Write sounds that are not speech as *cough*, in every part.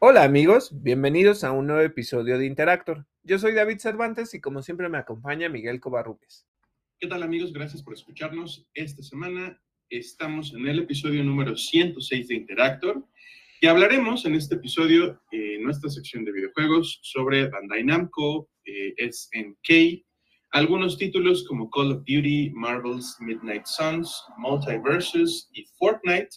Hola amigos, bienvenidos a un nuevo episodio de Interactor. Yo soy David Cervantes y como siempre me acompaña Miguel Covarrubias. ¿Qué tal amigos? Gracias por escucharnos. Esta semana estamos en el episodio número 106 de Interactor y hablaremos en este episodio, en nuestra sección de videojuegos, sobre Bandai Namco, eh, SNK, algunos títulos como Call of Duty, Marvel's Midnight Suns, Multiversus y Fortnite,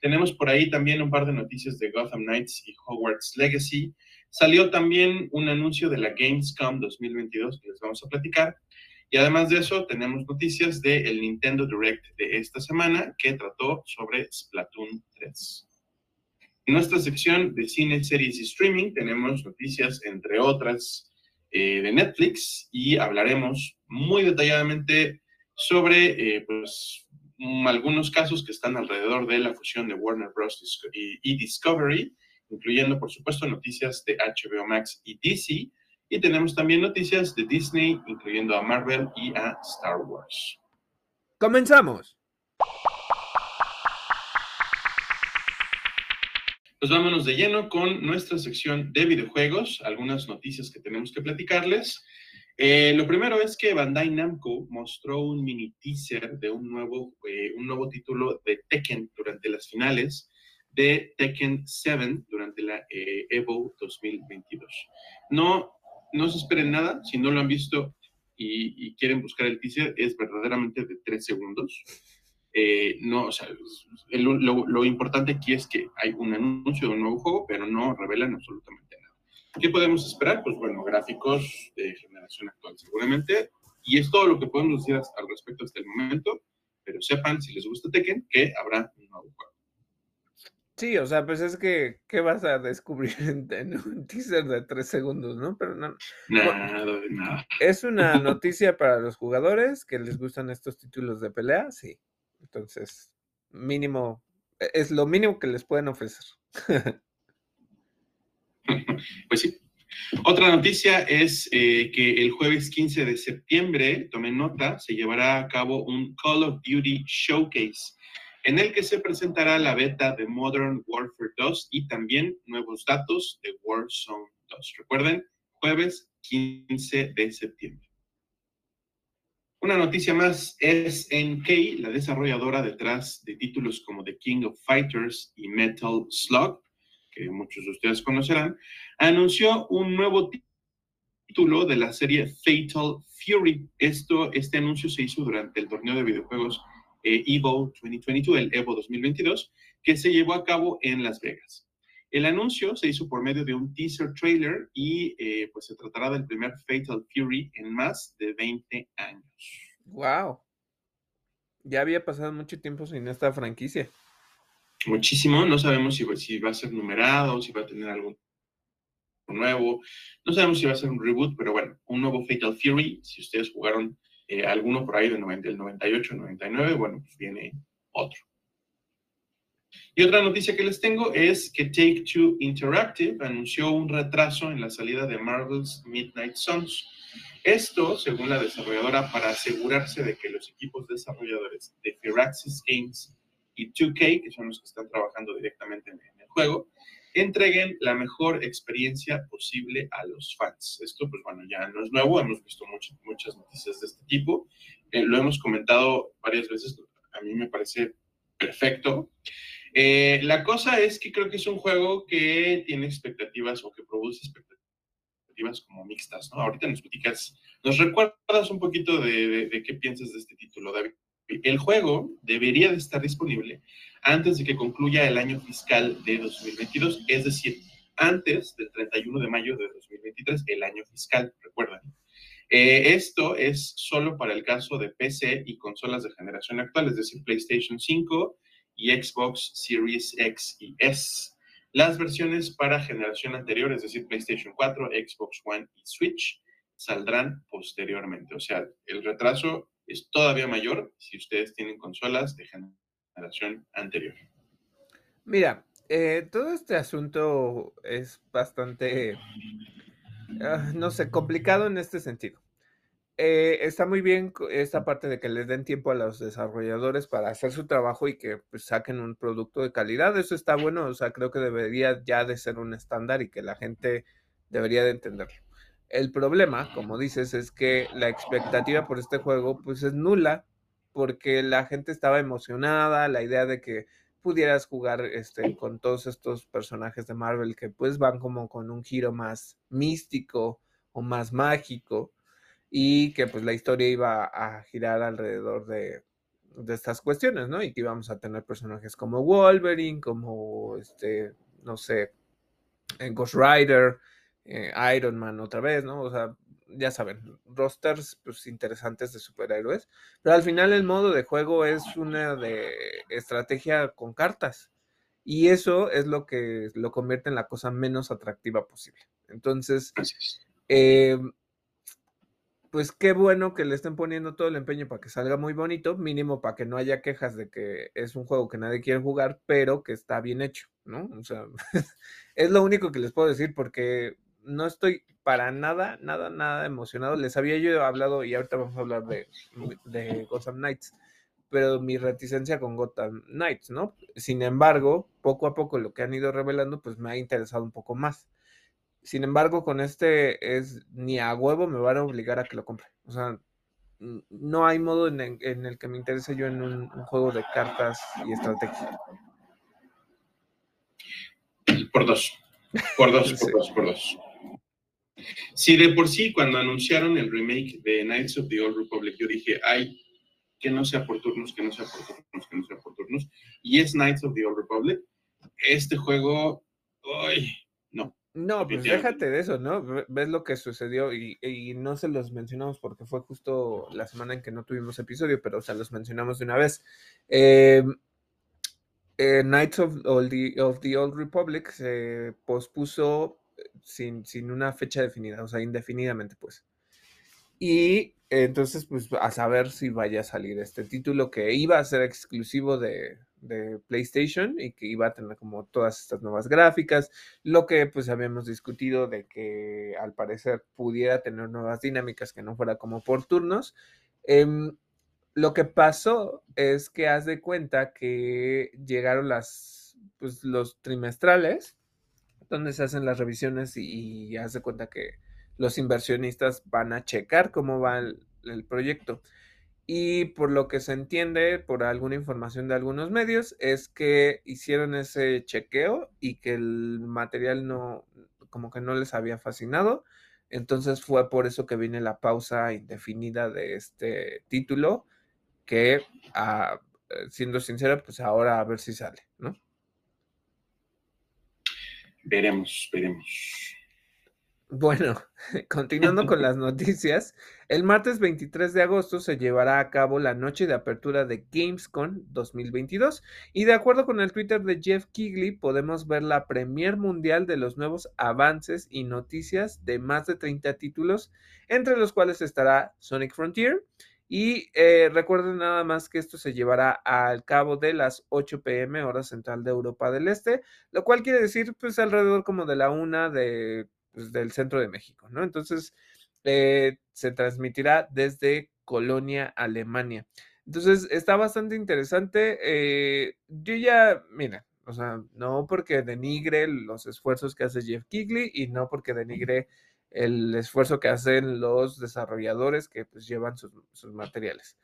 tenemos por ahí también un par de noticias de Gotham Knights y Hogwarts Legacy. Salió también un anuncio de la Gamescom 2022 que les vamos a platicar. Y además de eso, tenemos noticias del Nintendo Direct de esta semana que trató sobre Splatoon 3. En nuestra sección de cine, series y streaming tenemos noticias, entre otras, eh, de Netflix y hablaremos muy detalladamente sobre eh, pues, algunos casos que están alrededor de la fusión de Warner Bros. y, Discovery, incluyendo, por supuesto, noticias de HBO Max y DC. Y tenemos también noticias de Disney, incluyendo a Marvel y a Star Wars. Comenzamos. Pues vámonos de lleno con nuestra sección de videojuegos, algunas noticias que tenemos que platicarles. Eh, lo primero es que Bandai Namco mostró un mini teaser de un nuevo, eh, un nuevo título de Tekken durante las finales de Tekken 7 durante la eh, Evo 2022. No, no se esperen nada, si no lo han visto y, quieren buscar el teaser, es verdaderamente de tres segundos. no, o sea, lo, lo importante aquí es que hay un anuncio de un nuevo juego, pero no revelan absolutamente. ¿Qué podemos esperar? Pues bueno, gráficos de generación actual seguramente. Y es todo lo que podemos decir al respecto hasta el momento. Pero sepan, si les gusta Tekken, que habrá un nuevo juego. Sí, o sea, pues es que, ¿qué vas a descubrir *laughs* en, un teaser de tres segundos, no? Pero no. Nada, de nada. ¿Es una *laughs* noticia para los jugadores que les gustan estos títulos de pelea? Sí. Entonces, mínimo, e, es lo mínimo que les pueden ofrecer. *laughs* *laughs* pues sí. Otra noticia es eh, que el jueves 15 de septiembre, tomen nota, se llevará a cabo un Call of Duty Showcase, en el que se presentará la beta de Modern Warfare 2 y también nuevos datos de Warzone 2. Recuerden, jueves 15 de septiembre. Una noticia más es SNK, la desarrolladora detrás de títulos como The King of Fighters y Metal Slug, que muchos de ustedes conocerán, anunció un nuevo título de la serie Fatal Fury. Esto, este anuncio se hizo durante el torneo de videojuegos eh, Evo 2022, el Evo 2022, que se llevó a cabo en Las Vegas. El anuncio se hizo por medio de un teaser trailer y eh, pues se tratará del primer Fatal Fury en más de 20 años. ¡Wow! Ya había pasado mucho tiempo sin esta franquicia muchísimo. No sabemos si, va a ser numerado, si va a tener algo nuevo. No sabemos si va a ser un reboot, pero bueno, un nuevo Fatal Fury. Si ustedes jugaron eh, alguno por ahí del 98, 99, bueno, pues viene otro. Y otra noticia que les tengo es que Take Two Interactive anunció un retraso en la salida de Marvel's Midnight Suns. Esto, según la desarrolladora, para asegurarse de que los equipos desarrolladores de Firaxis Games y 2K, que son los que están trabajando directamente en, el juego, entreguen la mejor experiencia posible a los fans. Esto, pues bueno, ya no es nuevo, hemos visto muchas noticias de este tipo, eh, lo hemos comentado varias veces, a mí me parece perfecto. Eh, la cosa es que creo que es un juego que tiene expectativas o que produce expectativas como mixtas, ¿no? Ahorita nos platicas, nos recuerdas un poquito de, de qué piensas de este título, David. El juego debería de estar disponible antes de que concluya el año fiscal de 2022, es decir, antes del 31 de mayo de 2023, el año fiscal, recuerden. Eh, esto es solo para el caso de PC y consolas de generación actual, es decir, PlayStation 5 y Xbox Series X y S. Las versiones para generación anterior, es decir, PlayStation 4, Xbox One y Switch, saldrán posteriormente. O sea, el retraso es todavía mayor si ustedes tienen consolas de generación anterior. Mira, eh, todo este asunto es bastante, ah, no sé, complicado en este sentido. eh, está muy bien esta parte de que les den tiempo a los desarrolladores para hacer su trabajo y que pues, saquen un producto de calidad. Eso está bueno, o sea, creo que debería ya de ser un estándar y que la gente debería de entenderlo. El problema, como dices, es que la expectativa por este juego pues es nula porque la gente estaba emocionada, la idea de que pudieras jugar este, con todos estos personajes de Marvel que pues van como con un giro más místico o más mágico y que pues la historia iba a girar alrededor de, estas cuestiones, ¿no? Y que íbamos a tener personajes como Wolverine, como este, no sé, Ghost Rider, eh, Iron Man otra vez, ¿no? O sea, ya saben, rosters pues, interesantes de superhéroes, pero al final el modo de juego es una de estrategia con cartas y eso es lo que lo convierte en la cosa menos atractiva posible. Entonces, eh, pues qué bueno que le estén poniendo todo el empeño para que salga muy bonito, mínimo para que no haya quejas de que es un juego que nadie quiere jugar, pero que está bien hecho, ¿no? O sea, *laughs* es lo único que les puedo decir porque no estoy para nada, nada, nada emocionado. Les había yo hablado y ahorita vamos a hablar de, de Gotham Knights, pero mi reticencia con Gotham Knights, ¿no? Sin embargo, poco a poco lo que han ido revelando, pues me ha interesado un poco más. Sin embargo, con este es ni a huevo me van a obligar a que lo compre. O sea, no hay modo en el, que me interese yo en un, juego de cartas y estrategia. Por dos. Por dos, por *laughs* dos, por dos. Si de por sí, cuando anunciaron el remake de Knights of the Old Republic, yo dije, ay, que no sea por turnos, que no sea por turnos, que no sea por turnos. Y es Knights of the Old Republic. Este juego, ay, no. No, pues déjate de eso, ¿no? Ves lo que sucedió y, no se los mencionamos porque fue justo la semana en que no tuvimos episodio, pero o sea, los mencionamos de una vez. Eh, eh, Knights of, of, the Old Republic se pospuso sin, sin una fecha definida, o sea, indefinidamente, pues. Y entonces, pues, a saber si vaya a salir este título que iba a ser exclusivo de, de, PlayStation y que iba a tener como todas estas nuevas gráficas, lo que pues habíamos discutido de que al parecer pudiera tener nuevas dinámicas que no fuera como por turnos. Em, lo que pasó es que haz de cuenta que llegaron las, pues, los trimestrales donde se hacen las revisiones y, haz de cuenta que los inversionistas van a checar cómo va el, proyecto. Y por lo que se entiende, por alguna información de algunos medios, es que hicieron ese chequeo y que el material no, como que no les había fascinado. Entonces fue por eso que viene la pausa indefinida de este título, que ah, siendo sincera, pues ahora a ver si sale, ¿no? Veremos, veremos. Bueno, *laughs* continuando con las noticias, el martes 23 de agosto se llevará a cabo la noche de apertura de Gamescom 2022 y de acuerdo con el Twitter de Jeff Kigley podemos ver la premier mundial de los nuevos avances y noticias de más de 30 títulos, entre los cuales estará Sonic Frontier, y eh, recuerden nada más que esto se llevará al cabo de las 8 pm, hora central de Europa del Este, lo cual quiere decir pues alrededor como de la una de, pues, del centro de México, ¿no? Entonces eh, se transmitirá desde Colonia, Alemania. Entonces está bastante interesante. Eh, yo ya, mira, o sea, no porque denigre los esfuerzos que hace Jeff Kigley y no porque denigre el esfuerzo que hacen los desarrolladores que pues llevan sus, materiales.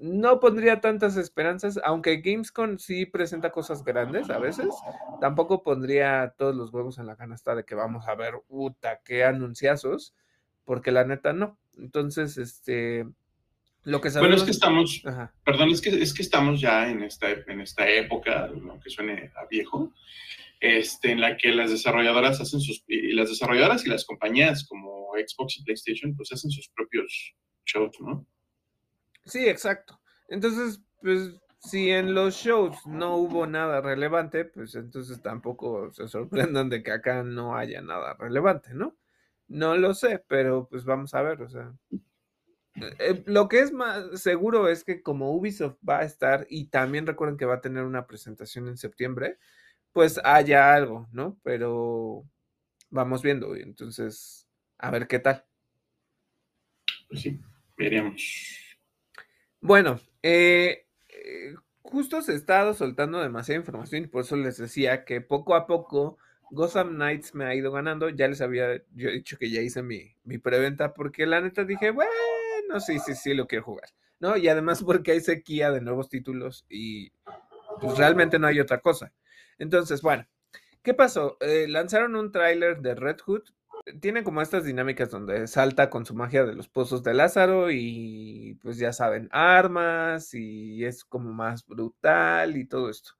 No pondría tantas esperanzas, aunque Gamescom sí presenta cosas grandes a veces, tampoco pondría todos los huevos en la canasta de que vamos a ver, puta, qué anunciazos, porque la neta no. Entonces, este, lo que sabemos... Bueno, es que estamos, perdón, es que, es que estamos ya en esta, en esta época, aunque suene a viejo, este, en la que las desarrolladoras hacen sus, y las desarrolladoras y las compañías como Xbox y PlayStation, pues hacen sus propios shows, ¿no? Sí, exacto. Entonces, pues, si en los shows no hubo nada relevante, pues entonces tampoco se sorprendan de que acá no haya nada relevante, ¿no? No lo sé, pero pues vamos a ver, o sea. Eh, lo que es más seguro es que como Ubisoft va a estar y también recuerden que va a tener una presentación en septiembre, pues haya algo, ¿no? Pero vamos viendo, entonces, a ver qué tal. Pues sí. Veremos. Bueno, eh, eh, justo se ha estado soltando demasiada información y por eso les decía que poco a poco Gotham Knights me ha ido ganando. Ya les había yo dicho que ya hice mi, mi preventa porque la neta dije, bueno, sí, sí, sí, lo quiero jugar. ¿No? Y además porque hay sequía de nuevos títulos y pues realmente no hay otra cosa. Entonces, bueno, ¿qué pasó? Eh, lanzaron un tráiler de Red Hood. Tiene como estas dinámicas donde salta con su magia de los pozos de Lázaro y pues ya saben, armas y es como más brutal y todo esto.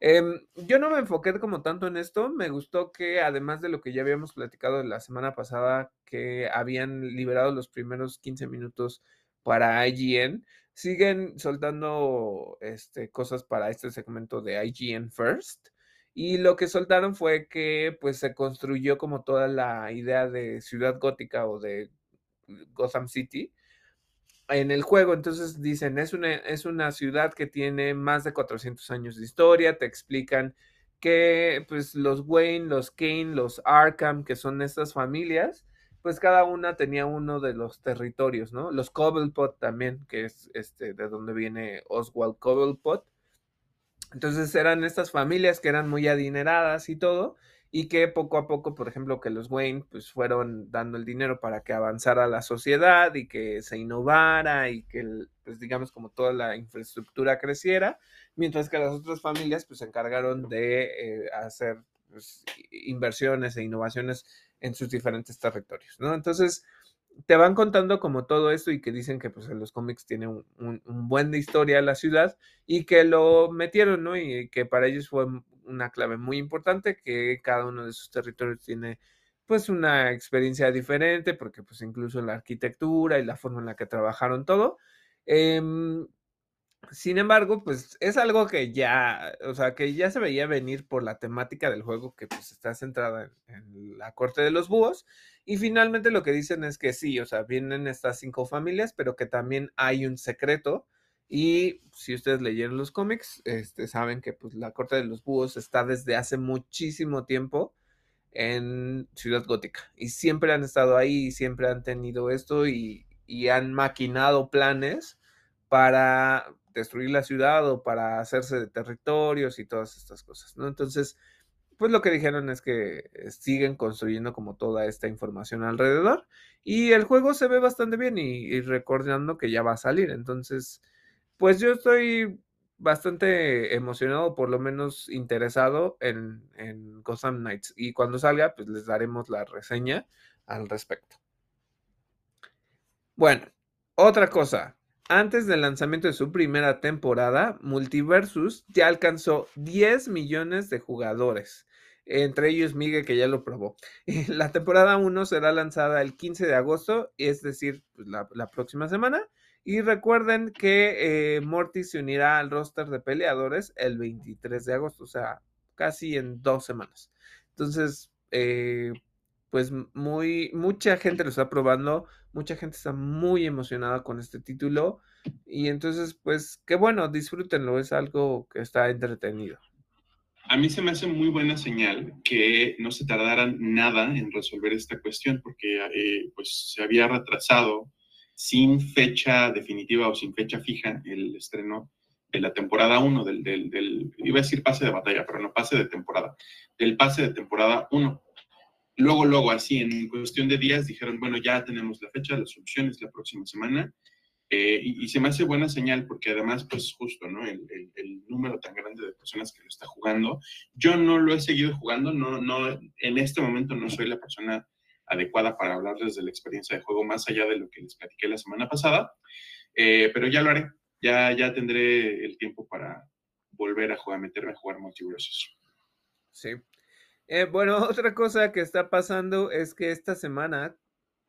Em, yo no me enfoqué como tanto en esto, me gustó que además de lo que ya habíamos platicado la semana pasada, que habían liberado los primeros 15 minutos para IGN, siguen soltando este, cosas para este segmento de IGN First. Y lo que soltaron fue que pues se construyó como toda la idea de ciudad gótica o de Gotham City en el juego. Entonces dicen, es una, es una ciudad que tiene más de 400 años de historia, te explican que pues los Wayne, los Kane, los Arkham, que son estas familias, pues cada una tenía uno de los territorios, ¿no? Los Cobblepot también, que es este de donde viene Oswald Cobblepot. Entonces eran estas familias que eran muy adineradas y todo, y que poco a poco, por ejemplo, que los Wayne pues fueron dando el dinero para que avanzara la sociedad y que se innovara y que, pues digamos, como toda la infraestructura creciera, mientras que las otras familias pues se encargaron de eh, hacer pues, inversiones e innovaciones en sus diferentes territorios, ¿no? Entonces, te van contando como todo esto y que dicen que pues en los cómics tiene un, un, buen de historia la ciudad y que lo metieron, ¿no? Y que para ellos fue una clave muy importante, que cada uno de sus territorios tiene pues una experiencia diferente, porque pues incluso la arquitectura y la forma en la que trabajaron todo. Em, sin embargo, pues es algo que ya, o sea, que ya se veía venir por la temática del juego que pues está centrada en, la corte de los búhos. Y finalmente lo que dicen es que sí, o sea, vienen estas cinco familias, pero que también hay un secreto y si ustedes leyeron los cómics, este, saben que pues, la Corte de los Búhos está desde hace muchísimo tiempo en Ciudad Gótica. Y siempre han estado ahí, y siempre han tenido esto y, y han maquinado planes para destruir la ciudad o para hacerse de territorios y todas estas cosas, ¿no? Entonces, pues lo que dijeron es que siguen construyendo como toda esta información alrededor y el juego se ve bastante bien y, y recordando que ya va a salir, entonces pues yo estoy bastante emocionado, por lo menos interesado en, en Gotham Knights. Y cuando salga, pues les daremos la reseña al respecto. Bueno, otra cosa. Antes del lanzamiento de su primera temporada, Multiversus ya alcanzó 10 millones de jugadores. Entre ellos Miguel, que ya lo probó. *laughs* La temporada 1 será lanzada el 15 de agosto, es decir, pues la, la próxima semana. Y recuerden que eh, Morty se unirá al roster de peleadores el 23 de agosto, o sea, casi en dos semanas. Entonces, eh, pues muy, mucha gente lo está probando, mucha gente está muy emocionada con este título. Y entonces, pues, qué bueno, disfrútenlo, es algo que está entretenido. A mí se me hace muy buena señal que no se tardaran nada en resolver esta cuestión, porque eh, pues se había retrasado sin fecha definitiva o sin fecha fija el estreno de la temporada 1 del, del, iba a decir pase de batalla, pero no pase de temporada, del pase de temporada 1. Luego, luego, así, en cuestión de días, dijeron, bueno, ya tenemos la fecha, la solución es la próxima semana. Eh, y, se me hace buena señal porque además, pues justo, ¿no? El, número tan grande de personas que lo está jugando. Yo no lo he seguido jugando, no, no, en este momento no soy la persona adecuada para hablarles de la experiencia de juego más allá de lo que les platiqué la semana pasada, eh, pero ya lo haré, ya, ya tendré el tiempo para volver a meterme a jugar multiversos. Sí. Eh, bueno, *laughs* otra cosa que está pasando es que esta semana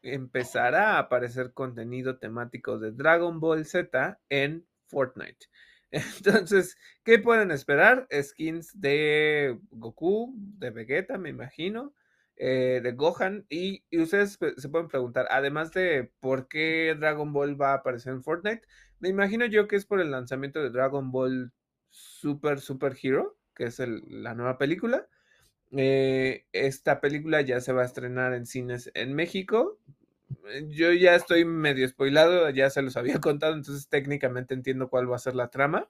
empezará a aparecer contenido temático de Dragon Ball Z en Fortnite. *laughs* Entonces, ¿qué pueden esperar? Skins de Goku, de Vegeta, me imagino, eh, de Gohan. Y, y, ustedes se pueden preguntar, además de por qué Dragon Ball va a aparecer en Fortnite, me imagino yo que es por el lanzamiento de Dragon Ball Super Super Hero, que es la nueva película. Eh, esta película ya se va a estrenar en cines en México. yo ya estoy medio spoilado, ya se los había *laughs* contado, entonces técnicamente entiendo cuál va a ser la trama.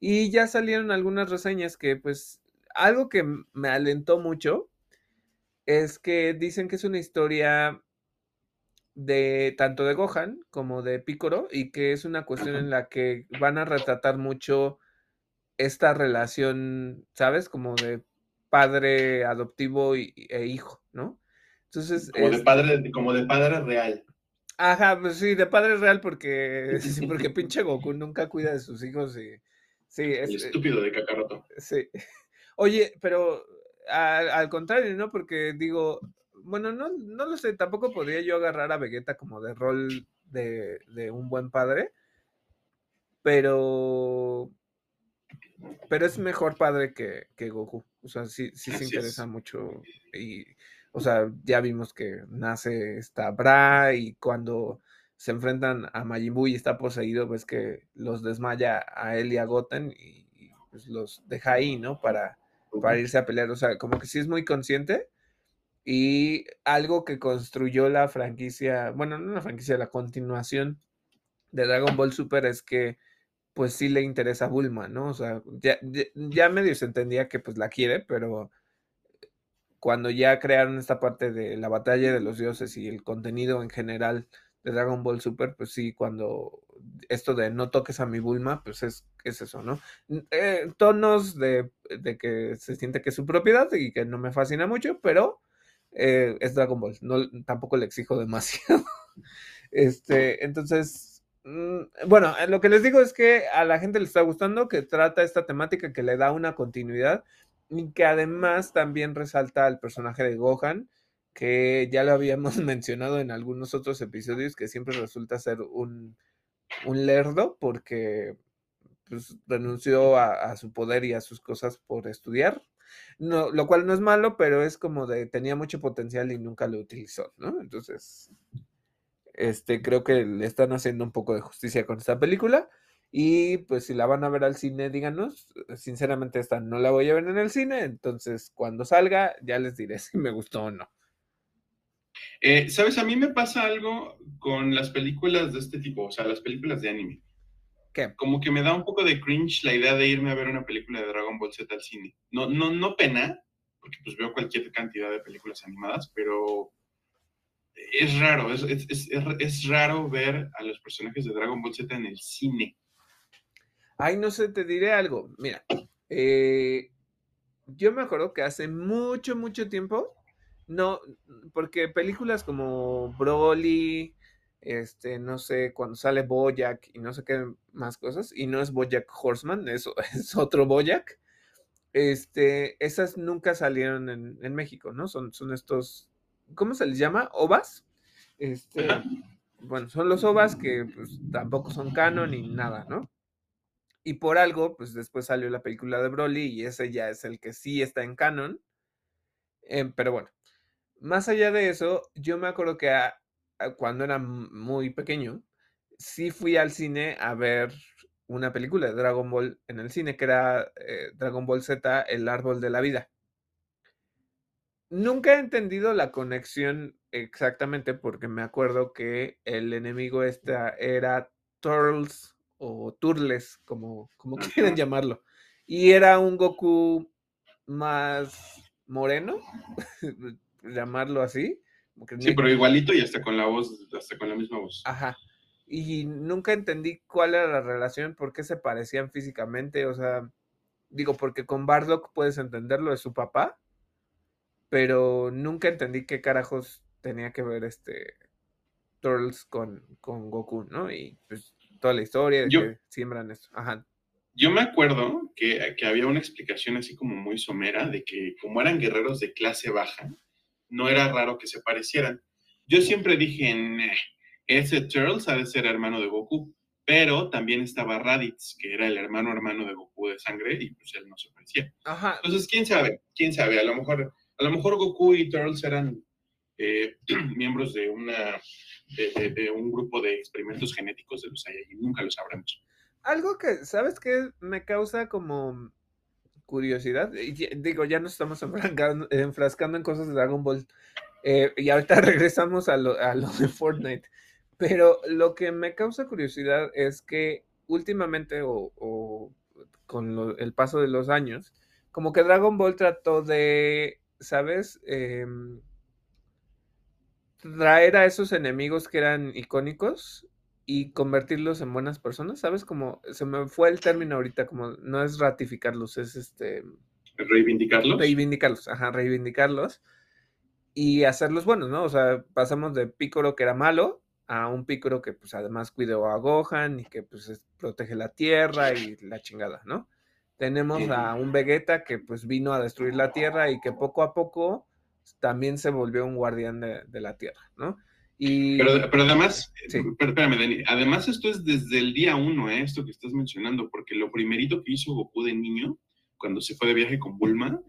Y ya salieron algunas reseñas que, pues, algo que me alentó mucho es que dicen que es una historia de tanto de Gohan como de Picoro y que es una cuestión en la que van a retratar mucho esta relación, ¿sabes? Como de padre adoptivo e hijo, ¿no? Entonces, como, de padre, como de padre real. Ajá, pues sí, de padre real porque, *laughs* sí, porque pinche Goku nunca cuida de sus hijos y... Sí, es, El eh, estúpido de Kakaroto. Sí. *laughs* Oye, pero al contrario, ¿no? Porque digo, bueno, no, no lo sé, tampoco podría yo agarrar a Vegeta como de rol de, de un buen padre, pero pero es mejor padre que, que Goku. O sea, sí, sí se interesa mucho. Y, o sea, ya vimos que nace esta Bra y cuando se enfrentan a Majin Buu y está poseído, ves que los desmaya a él y a Goten y, pues los deja ahí, ¿no? Para, para irse a pelear. O sea, como que sí es muy consciente. Y algo que construyó la franquicia, bueno, no la franquicia, la continuación de Dragon Ball Super es que pues sí le interesa a Bulma, ¿no? O sea, ya, ya, medio se entendía que pues la quiere, pero cuando ya crearon esta parte de la batalla de los dioses y el contenido en general de Dragon Ball Super, pues sí, cuando esto de no toques a mi Bulma, pues es, es eso, ¿no? Eh, tonos de, que se siente que es su propiedad y que no me fascina mucho, pero eh, es Dragon Ball, no, tampoco le exijo demasiado. *laughs* este, entonces, bueno, eh, lo que les digo es que a la gente le está gustando, que trata esta temática, que le da una continuidad y que además también resalta al personaje de Gohan, que ya lo habíamos *laughs* mencionado en algunos otros episodios, que siempre resulta ser un, un lerdo porque pues, renunció a, su poder y a sus cosas por estudiar. No, lo cual no es malo, pero es como de tenía mucho potencial y nunca lo utilizó, ¿no? Entonces, este, creo que le están haciendo un poco de justicia con esta película. Y pues si la van a ver al cine, díganos. Sinceramente, esta no la voy a ver en el cine. Entonces, cuando salga, ya les diré *laughs* si me gustó o no. Eh, Sabes, a mí me pasa algo con las películas de este tipo, o sea, las películas de anime. ¿Qué? Como que me da un poco de cringe la idea de irme a ver una película de Dragon Ball Z al cine. No, no, no pena, porque pues veo cualquier cantidad de películas animadas, pero es raro, es, raro ver a los personajes de Dragon Ball Z en el cine. Ay, no sé, te diré algo. Mira, eh, yo me acuerdo que hace mucho, mucho tiempo, no, porque películas como Broly, este, no sé, cuando sale Boyack y no sé qué más cosas, y no es Boyack Horseman, eso *laughs* es otro Boyack, este, esas nunca salieron en, en México, ¿no? Son, son estos ¿cómo se les llama? ¿Ovas? Este, bueno, son los ovas que pues, tampoco son canon ni nada, ¿no? Y por algo, pues después salió la película de Broly y ese ya es el que sí está en canon. Em, pero bueno, más allá de eso, yo me acuerdo que cuando era muy pequeño, sí fui al cine a ver una película de Dragon Ball en el cine, que era eh, Dragon Ball Z, El Árbol de la Vida. Nunca he entendido la conexión exactamente porque me acuerdo que el enemigo esta era Turles o Turles, como, como *laughs* quieren llamarlo. Y era un Goku más moreno, *laughs* llamarlo así. Sí, pero igualito y hasta con la voz, hasta con la misma voz. Ajá. Y nunca entendí cuál era la relación, por qué se parecían físicamente. O sea, digo, porque con Bardock puedes entenderlo, de su papá pero nunca entendí qué carajos tenía que ver este Turtles con, con Goku, ¿no? Y pues toda la historia de que siembran esto. Ajá. Yo me acuerdo que, que, había una explicación así como muy somera de que como eran guerreros de clase baja, no era raro que se parecieran. Yo siempre dije, ese Turtles ha de ser hermano de Goku, pero también estaba Raditz, que era el hermano hermano de Goku de sangre, y pues él no se parecía. Ajá. Entonces, quién sabe, quién sabe, a lo mejor a lo mejor Goku y Turtles eran eh, *clears throat* miembros de, una, de, un grupo de experimentos genéticos de los Saiyajin, nunca lo sabremos. Algo que, ¿sabes qué? Me causa como curiosidad, digo, ya no estamos enfrascando, en cosas de Dragon Ball, Eh, y ahorita *laughs* regresamos a lo, a lo de Fortnite. Pero lo que me causa curiosidad es que últimamente o, con el paso de los años, como que Dragon Ball trató de, ¿sabes? Em, traer a esos enemigos que eran icónicos y convertirlos en buenas personas, ¿sabes? Como se me fue el término ahorita, como no es ratificarlos, es este... Reivindicarlos. Reivindicarlos, ajá, reivindicarlos y hacerlos buenos, ¿no? O sea, pasamos de Picoro que era malo a un Picoro que pues además cuidó a Gohan y que pues protege la tierra y la chingada, ¿no? Tenemos a un Vegeta que pues vino a destruir la tierra y que poco a poco también se volvió un guardián de, la tierra, ¿no? Y... Pero, pero además, espérame, Dani, además esto es desde el día uno, ¿eh? esto que estás mencionando, porque lo primerito que hizo Goku de niño, cuando se fue de viaje con Bulma,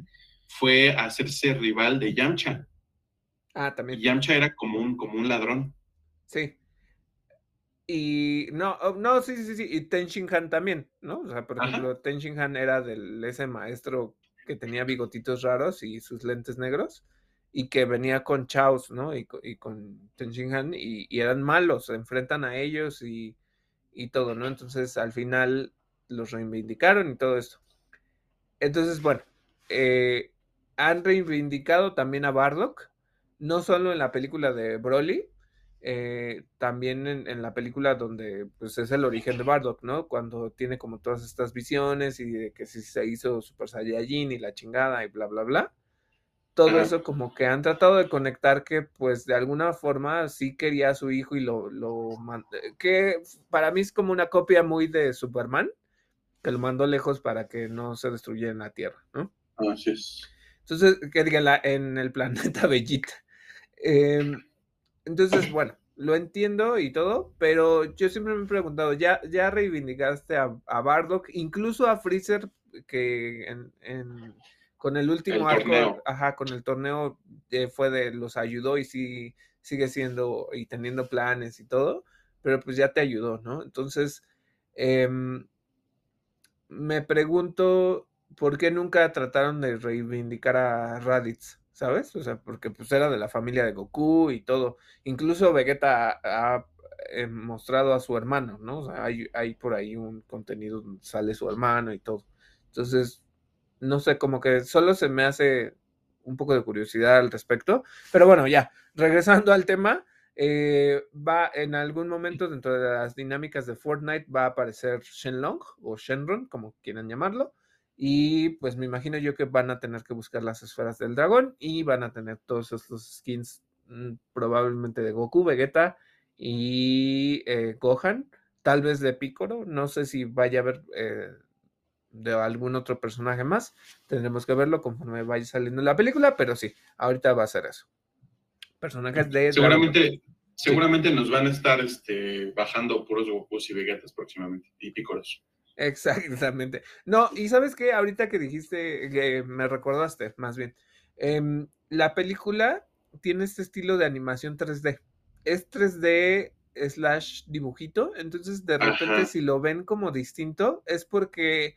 fue hacerse rival de Yamcha. Ah, también. Yamcha era como un, como un ladrón. Sí. Y no, oh, no, sí, sí, sí, y Ten Han también, ¿no? O sea, por ejemplo, Ten Han era del ese maestro que tenía bigotitos raros y sus lentes negros y que venía con Chaos, ¿no? Y, con Ten Han y, eran malos, se enfrentan a ellos y, y todo, ¿no? Entonces al final los reivindicaron y todo esto. Entonces, bueno, eh, han reivindicado también a Bardock, no solo en la película de Broly, eh, también en, la película donde pues es el origen de Bardock, ¿no? Cuando tiene como todas estas visiones y de que si se hizo Super Saiyajin y la chingada y bla, bla, bla. Todo eso como que han tratado de conectar que pues de alguna forma sí quería a su hijo y lo, lo que para mí es como una copia muy de Superman, que lo mandó lejos para que no se destruyera en la Tierra, ¿no? Así es. Entonces, que diga en el *laughs* planeta Bellita. Eh, entonces, bueno, lo entiendo y todo, pero yo siempre me he preguntado, ya, ya reivindicaste a, Bardock, incluso a Freezer, que en, con el último arco, ajá, con el torneo eh, fue de los ayudó y sí sigue siendo y teniendo planes y todo, pero pues ya te ayudó, ¿no? Entonces, em, me pregunto por qué nunca trataron de reivindicar a Raditz. ¿Sabes? O sea, porque pues era de la familia de Goku y todo. Incluso Vegeta ha, eh, mostrado a su hermano, ¿no? O sea, hay, por ahí un contenido donde sale su hermano y todo. Entonces, no sé, como que solo se me hace un poco de curiosidad al respecto. Pero bueno, ya, regresando al tema, eh, va en algún momento dentro de las dinámicas de Fortnite va a aparecer Shenlong o Shenron, como quieran llamarlo. Y pues me imagino yo que van a tener que buscar las esferas del dragón y van a tener todos estos skins mm, probablemente de Goku, Vegeta y eh, Gohan, tal vez de Piccolo, no sé si vaya a haber eh, de algún otro personaje más, tendremos que verlo conforme vaya saliendo la película, pero sí, ahorita va a ser eso. Personajes de... Seguramente, seguramente nos van a estar este, bajando puros Gokus y Vegetas próximamente, y Piccolos. Exactamente. No, y sabes qué, ahorita que dijiste, que me recordaste, más bien, em, la película tiene este estilo de animación 3D. Es 3D slash dibujito, entonces de repente si lo ven como distinto es porque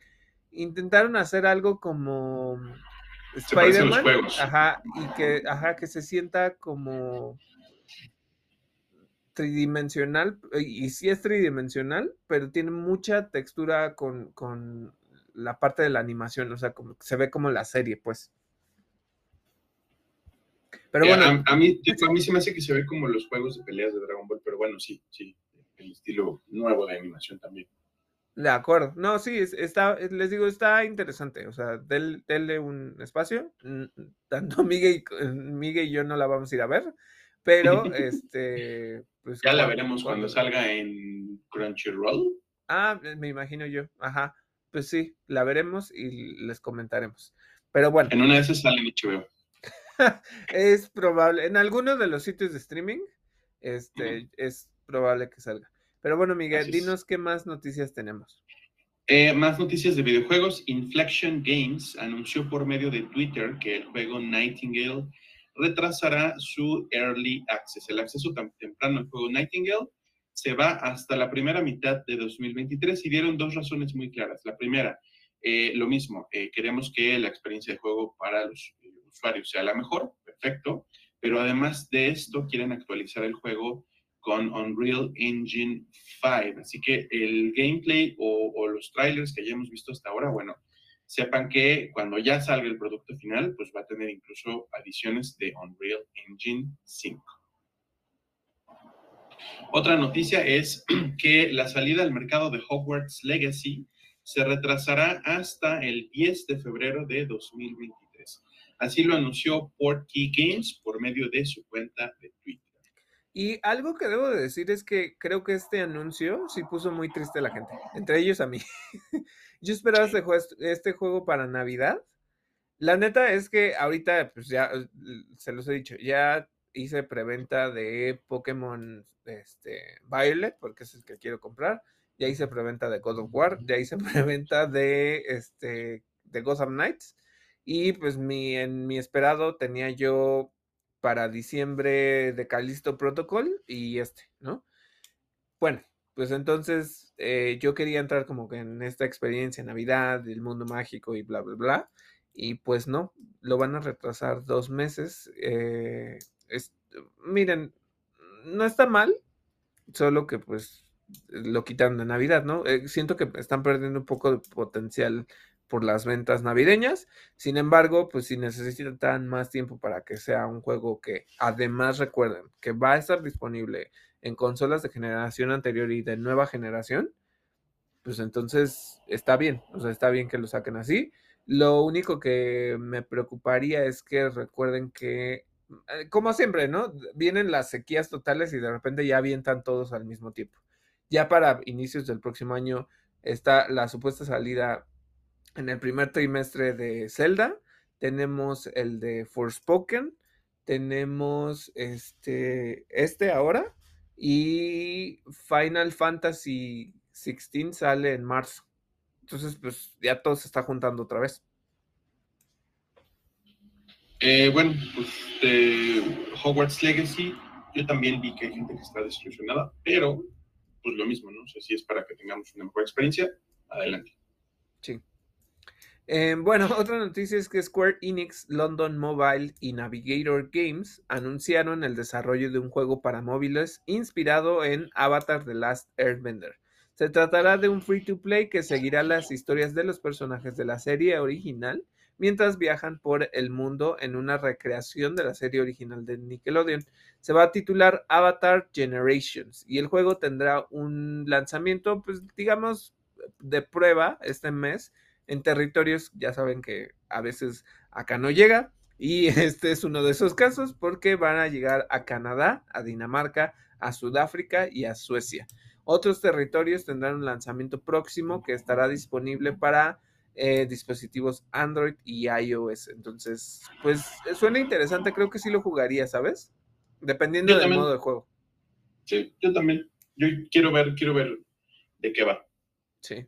intentaron hacer algo como Spider-Man, ajá, y que, ajá, que se sienta como tridimensional, y sí es tridimensional, pero tiene mucha textura con, con la parte de la animación, o sea, como se ve como la serie, pues. Pero bueno. A, mí, a mí se me hace que se ve como los juegos de peleas de Dragon Ball, pero bueno, sí, sí, el estilo nuevo de animación también. De acuerdo. No, sí, está, les digo, está interesante. O sea, denle un espacio. Tanto *laughs* Miguel Miguel y yo no la vamos a ir a ver, pero *laughs* este, pues, ya la veremos cuando salga en Crunchyroll. Ah, me imagino yo. Ajá. Pues sí, la veremos y les comentaremos. Pero bueno. En una de esas sale en HBO. *laughs* es probable. En algunos de los sitios de streaming, este, es probable que salga. Pero bueno, Miguel, dinos qué más noticias tenemos. Eh, más noticias de videojuegos. Inflection Games anunció por medio de Twitter que el juego Nightingale retrasará su early access. El acceso tan temprano al juego Nightingale se va hasta la primera mitad de 2023 y dieron dos razones muy claras. La primera, eh, lo mismo, eh, queremos que la experiencia de juego para los usuarios sea la mejor, perfecto, pero además de esto quieren actualizar el juego con Unreal Engine 5. Así que el gameplay o, los trailers que ya hemos visto hasta ahora, bueno, sepan que cuando ya salga el producto final, pues va a tener incluso adiciones de Unreal Engine 5. Otra noticia es *clears throat* que la salida al mercado de Hogwarts Legacy se retrasará hasta el 10 de febrero de 2023. Así lo anunció Portkey Games por medio de su cuenta de Twitter. Y algo que debo de decir es que creo que este anuncio sí puso muy triste a la gente, entre ellos a mí. *laughs* Yo esperaba este, este juego, para Navidad. La neta es que ahorita, pues ya se los he dicho, ya hice preventa de Pokémon este, Violet, porque es el que quiero comprar. Ya hice preventa de God of War, ya hice *laughs* preventa de, este, de Gotham Knights. Y pues mi, en mi esperado tenía yo para diciembre de Calisto Protocol y este, ¿no? Bueno, pues entonces eh, yo quería entrar como que en esta experiencia, Navidad, el mundo mágico y bla, bla, bla. Y pues no, lo van a retrasar dos meses. Eh, miren, no está mal, solo que pues lo quitaron de Navidad, ¿no? Eh, siento que están perdiendo un poco de potencial por las ventas navideñas. Sin embargo, pues si necesitan más tiempo para que sea un juego que además recuerden que va a estar disponible en consolas de generación anterior y de nueva generación, pues entonces está bien, o sea, está bien que lo saquen así. Lo único que me preocuparía es que recuerden que, eh, como siempre, ¿no? Vienen las sequías totales y de repente ya avientan todos al mismo tiempo. Ya para inicios del próximo año está la supuesta salida en el primer trimestre de Zelda, tenemos el de Forspoken, tenemos este, este ahora y Final Fantasy 16 sale en marzo. Entonces, pues ya todo se está juntando otra vez. Eh, bueno, pues de Hogwarts Legacy, yo también vi que hay gente que está desilusionada, pero pues lo mismo, ¿no? O sea, si es para que tengamos una mejor experiencia, adelante. Sí. Eh, bueno, *laughs* otra noticia es que Square Enix, London Mobile y Navigator Games anunciaron el desarrollo de un juego para móviles inspirado en Avatar The Last Airbender. Se tratará de un free to play que seguirá las historias de los personajes de la serie original mientras viajan por el mundo en una recreación de la serie original de Nickelodeon. Se va a titular Avatar Generations y el juego tendrá un lanzamiento, pues digamos, de prueba este mes en territorios, ya saben que a veces acá no llega, y *laughs* este es uno de esos casos porque van a llegar a Canadá, a Dinamarca, a Sudáfrica y a Suecia. Otros territorios tendrán un lanzamiento próximo que estará disponible para eh, dispositivos Android y iOS. Entonces, pues suena interesante, creo que sí lo jugaría, ¿sabes? Dependiendo del modo de juego. Sí, yo también. Yo quiero ver, quiero ver de qué va. Sí.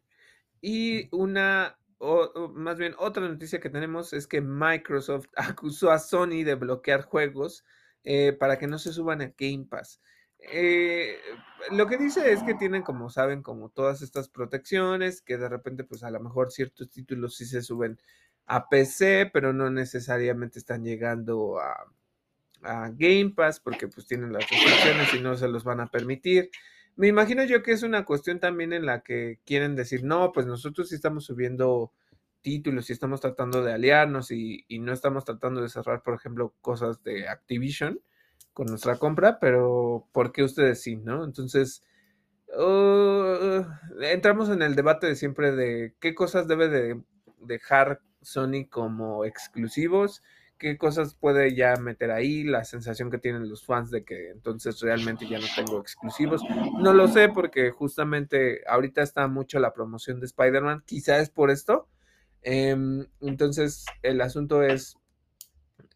Y una o, más bien otra noticia que tenemos es que Microsoft *laughs* acusó a Sony de bloquear juegos eh, para que no se suban a Game Pass. Eh, lo que dice es que tienen, como saben, como todas estas protecciones, que de repente, pues a lo mejor ciertos títulos sí se suben a PC, pero no necesariamente están llegando a, Game Pass porque pues tienen las restricciones y no se los van a permitir. Me imagino yo que es una cuestión también en la que quieren decir, no, pues nosotros sí estamos subiendo títulos y estamos tratando de aliarnos y, no estamos tratando de cerrar, por ejemplo, cosas de Activision con nuestra compra, pero ¿por qué ustedes sí, no? Entonces, uh, entramos en el debate de siempre de qué cosas debe de dejar Sony como exclusivos qué cosas puede ya meter ahí, la sensación que tienen los fans de que entonces realmente ya no tengo exclusivos. No lo sé porque justamente ahorita está mucho la promoción de Spider-Man, quizá es por esto. Em, entonces el asunto es,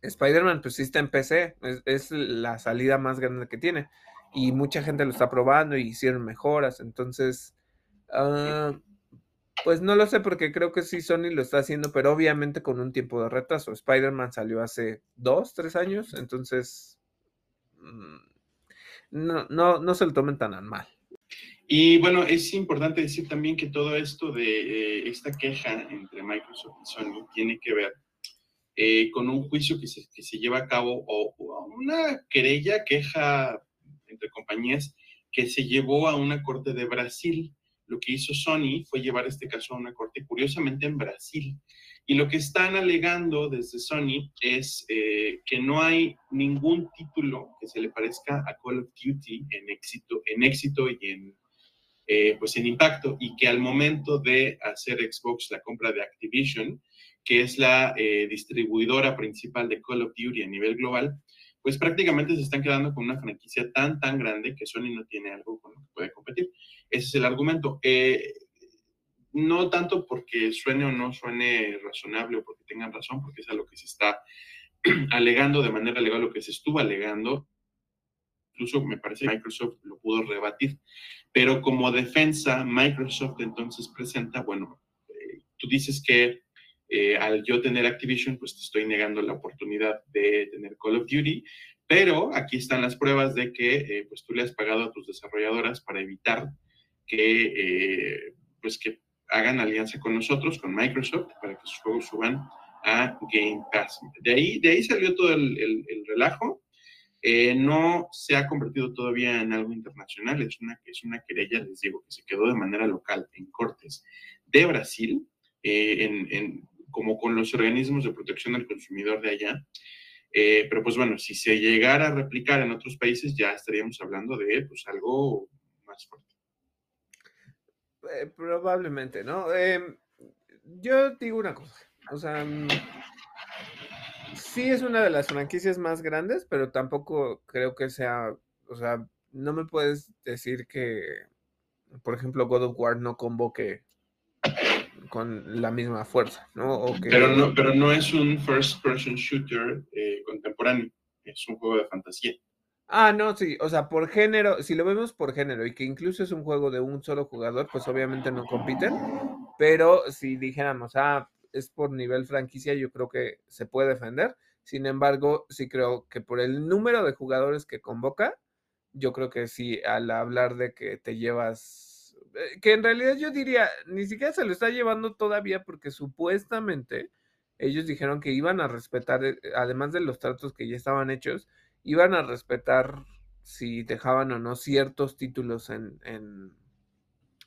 Spider-Man pues sí está en PC, es, la salida más grande que tiene y mucha gente lo está probando y hicieron mejoras, entonces... Uh, pues no lo sé porque creo que sí Sony lo está haciendo, pero obviamente con un tiempo de retraso. Spider-Man salió hace dos, tres años, entonces mm, no, no, no se lo tomen tan mal. Y bueno, es importante decir también que todo esto de eh, esta queja entre Microsoft y Sony tiene que ver eh, con un juicio que se, que se, lleva a cabo o, o una querella, queja entre compañías que se llevó a una corte de Brasil. Lo que hizo Sony fue llevar este caso a una corte, curiosamente en Brasil. Y lo que están alegando desde Sony es eh, que no hay ningún título que se le parezca a Call of Duty en éxito, en éxito y en, eh, pues en impacto, y que al momento de hacer Xbox la compra de Activision, que es la eh, distribuidora principal de Call of Duty a nivel global, pues prácticamente se están quedando con una franquicia tan, tan grande que Sony no tiene algo con lo que puede competir. Ese es el argumento. Eh, no tanto porque suene o no suene razonable o porque tengan razón, porque es a lo que se está *clears throat* alegando de manera legal, lo que se estuvo alegando. Incluso me parece que Microsoft lo pudo rebatir. Pero como defensa, Microsoft entonces presenta, bueno, eh, tú dices que eh, al yo tener Activision, pues te estoy negando la oportunidad de tener Call of Duty, pero aquí están las pruebas de que eh, pues tú le has pagado a tus desarrolladoras para evitar que, pues que hagan alianza con nosotros, con Microsoft, para que sus juegos suban a Game Pass. De ahí, de ahí salió todo el, el, relajo. Eh, no se ha convertido todavía en algo internacional, es una, es una querella, les digo, que se quedó de manera local en Cortes de Brasil, eh, en, en, como con los organismos de protección del consumidor de allá. Eh, pero pues bueno, si se llegara a replicar en otros países, ya estaríamos hablando de pues, algo más fuerte. Eh, probablemente, ¿no? Em, yo digo una cosa, o sea, mm, sí es una de las franquicias más grandes, pero tampoco creo que sea, o sea, no me puedes decir que, por ejemplo, God of War no convoque con la misma fuerza, ¿no? pero no, pero no es un first person shooter eh, contemporáneo, es un juego de fantasía. Ah, no, sí, o sea, por género, si lo vemos por género y que incluso es un juego de un solo jugador, pues obviamente no compiten, pero si dijéramos, ah, es por nivel franquicia, yo creo que se puede defender. Sin embargo, sí creo que por el número de jugadores que convoca, yo creo que sí, al hablar de que te llevas, que en realidad yo diría, ni siquiera se lo está llevando todavía porque supuestamente ellos dijeron que iban a respetar, eh, además de los tratos que ya estaban hechos, iban a respetar si dejaban o no ciertos títulos en, en,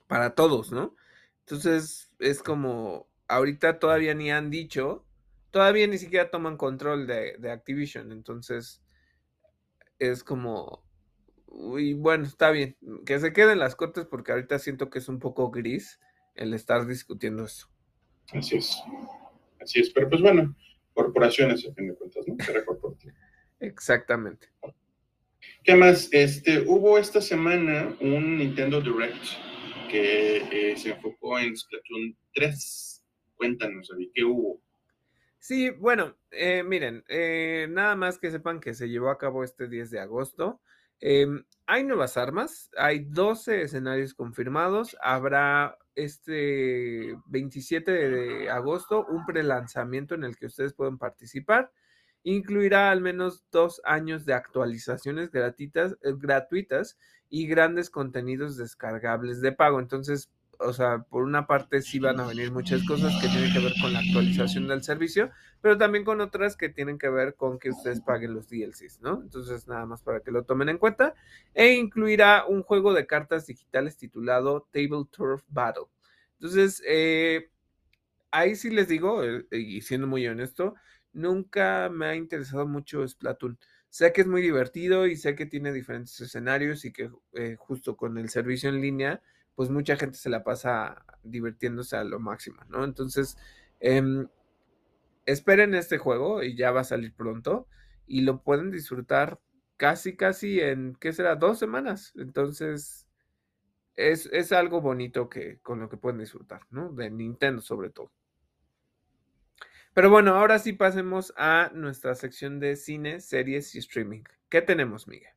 para todos, ¿no? Entonces es como, ahorita todavía ni han dicho, todavía ni siquiera toman control de, de Activision, entonces es como, y bueno, está bien, que se queden las cortes porque ahorita siento que es un poco gris el estar discutiendo eso. Así es, así es, pero pues bueno, corporaciones a fin de cuentas, ¿no? Será corporativo. *laughs* Exactamente. ¿Qué más? Este, hubo esta semana un Nintendo Direct que eh, se enfocó en Splatoon 3. Cuéntanos, David, ¿qué hubo? Sí, bueno, eh, miren, eh, nada más que sepan que se llevó a cabo este 10 de agosto. Em, hay nuevas armas, hay 12 escenarios confirmados. Habrá este 27 de agosto un prelanzamiento en el que ustedes pueden participar. Incluirá al menos dos años de actualizaciones gratuitas, eh, gratuitas y grandes contenidos descargables de pago. Entonces, o sea, por una parte sí van a venir muchas cosas que tienen que ver con la actualización del servicio, pero también con otras que tienen que ver con que ustedes paguen los DLCs, ¿no? Entonces, nada más para que lo tomen en cuenta. E incluirá un juego de cartas digitales titulado Table Turf Battle. Entonces, eh, ahí sí les digo, eh, y siendo muy honesto, nunca me ha interesado mucho Splatoon. Sé que es muy divertido y sé que tiene diferentes escenarios y que eh, justo con el servicio en línea, pues mucha gente se la pasa divirtiéndose a lo máximo, ¿no? Entonces, em, esperen este juego y ya va a salir pronto y lo pueden disfrutar casi, casi en, ¿qué será? Dos semanas. Entonces, es, es algo bonito que, con lo que pueden disfrutar, ¿no? De Nintendo sobre todo. Pero bueno, ahora sí pasemos a nuestra sección de cine, series y streaming. ¿Qué tenemos, Miguel?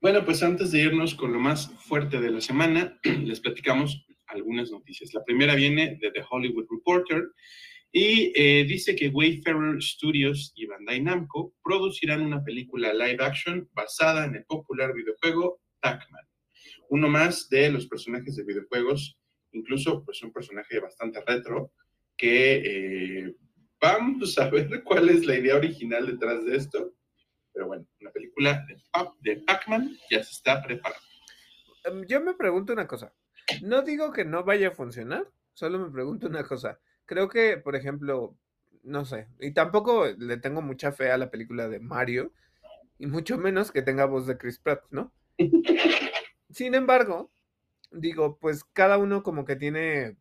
Bueno, pues antes de irnos con lo más fuerte de la semana, *clears throat* les platicamos algunas noticias. La primera viene de The Hollywood Reporter y eh, dice que Wayfarer Studios y Bandai Namco producirán una película live action basada en el popular videojuego Pac-Man. Uno más de los personajes de videojuegos, incluso pues un personaje bastante retro, que eh, Vamos a *laughs* ver cuál es la idea original detrás de esto. Pero bueno, una película de, de Pac-Man ya se está preparando. Em, yo me pregunto una cosa. No digo que no vaya a funcionar, solo me pregunto una cosa. Creo que, por ejemplo, no sé, y tampoco le tengo mucha fe a la película de Mario, y mucho menos que tenga voz de Chris Pratt, ¿no? *laughs* Sin embargo, digo, pues cada uno como que tiene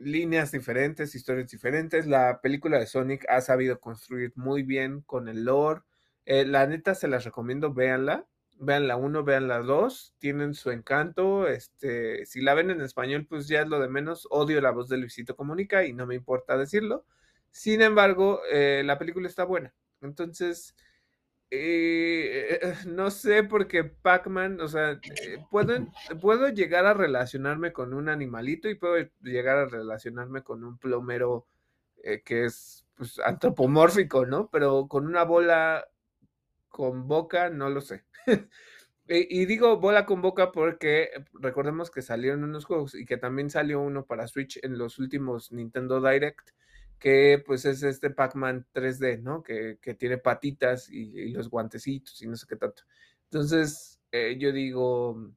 líneas diferentes, historias diferentes. La película de Sonic ha sabido construir muy bien con el lore. Eh, la neta se las recomiendo, véanla. Vean la 1, vean la 2, tienen su encanto. Este, si la ven en español, pues ya es lo de menos. Odio la voz de Luisito Comunica y no me importa decirlo. Sin embargo, eh, la película está buena. Entonces, eh, no sé, porque Pac-Man, o sea, eh, puedo, puedo llegar a relacionarme con un animalito y puedo llegar a relacionarme con un plomero eh, que es pues, antropomórfico, ¿no? Pero con una bola con boca, no lo sé. y, *laughs* y, digo bola con boca porque recordemos que salieron unos juegos y que también salió uno para Switch en los últimos Nintendo Direct que pues es este Pac-Man 3D, ¿no? Que, tiene patitas y, los guantecitos y no sé qué tanto. Entonces, eh, yo digo,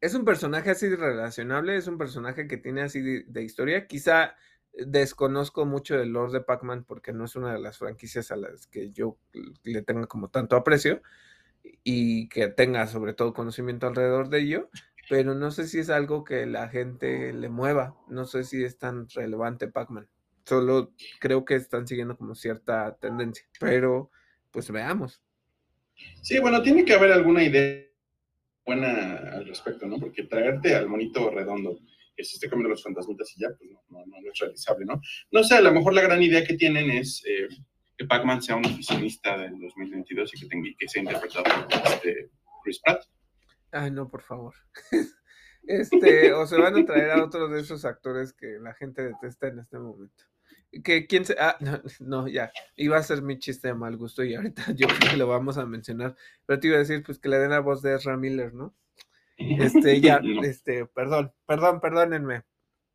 es un personaje así relacionable, es un personaje que tiene así de, historia. Quizá desconozco mucho del Lord de Pac-Man porque no es una de las franquicias a las que yo le tenga como tanto aprecio y que tenga sobre todo conocimiento alrededor de ello, pero no sé si es algo que la gente le mueva, no sé si es tan relevante Pac-Man. Solo creo que están siguiendo como cierta tendencia, pero pues veamos. Sí, bueno, tiene que haber alguna idea buena al respecto, ¿no? Porque traerte al monito redondo se esté comiendo los fantasmitas y ya, pues no, no, no, es realizable, ¿no? No sé, a lo mejor la gran idea que tienen es eh, que Pac-Man sea un oficinista del 2022 y que, tenga, que sea interpretado por este Chris Pratt. Ay, no, por favor. *laughs* Este, o se van a traer a otros de esos actores que la gente detesta en este momento que quién se. Ah, no, ya. Iba a ser mi chiste de mal gusto y ahorita *laughs* yo creo que lo vamos a mencionar. Pero te iba a decir, pues que le den la voz de Ezra Miller, ¿no? Este, ya, *laughs* este, perdón, perdón, perdónenme.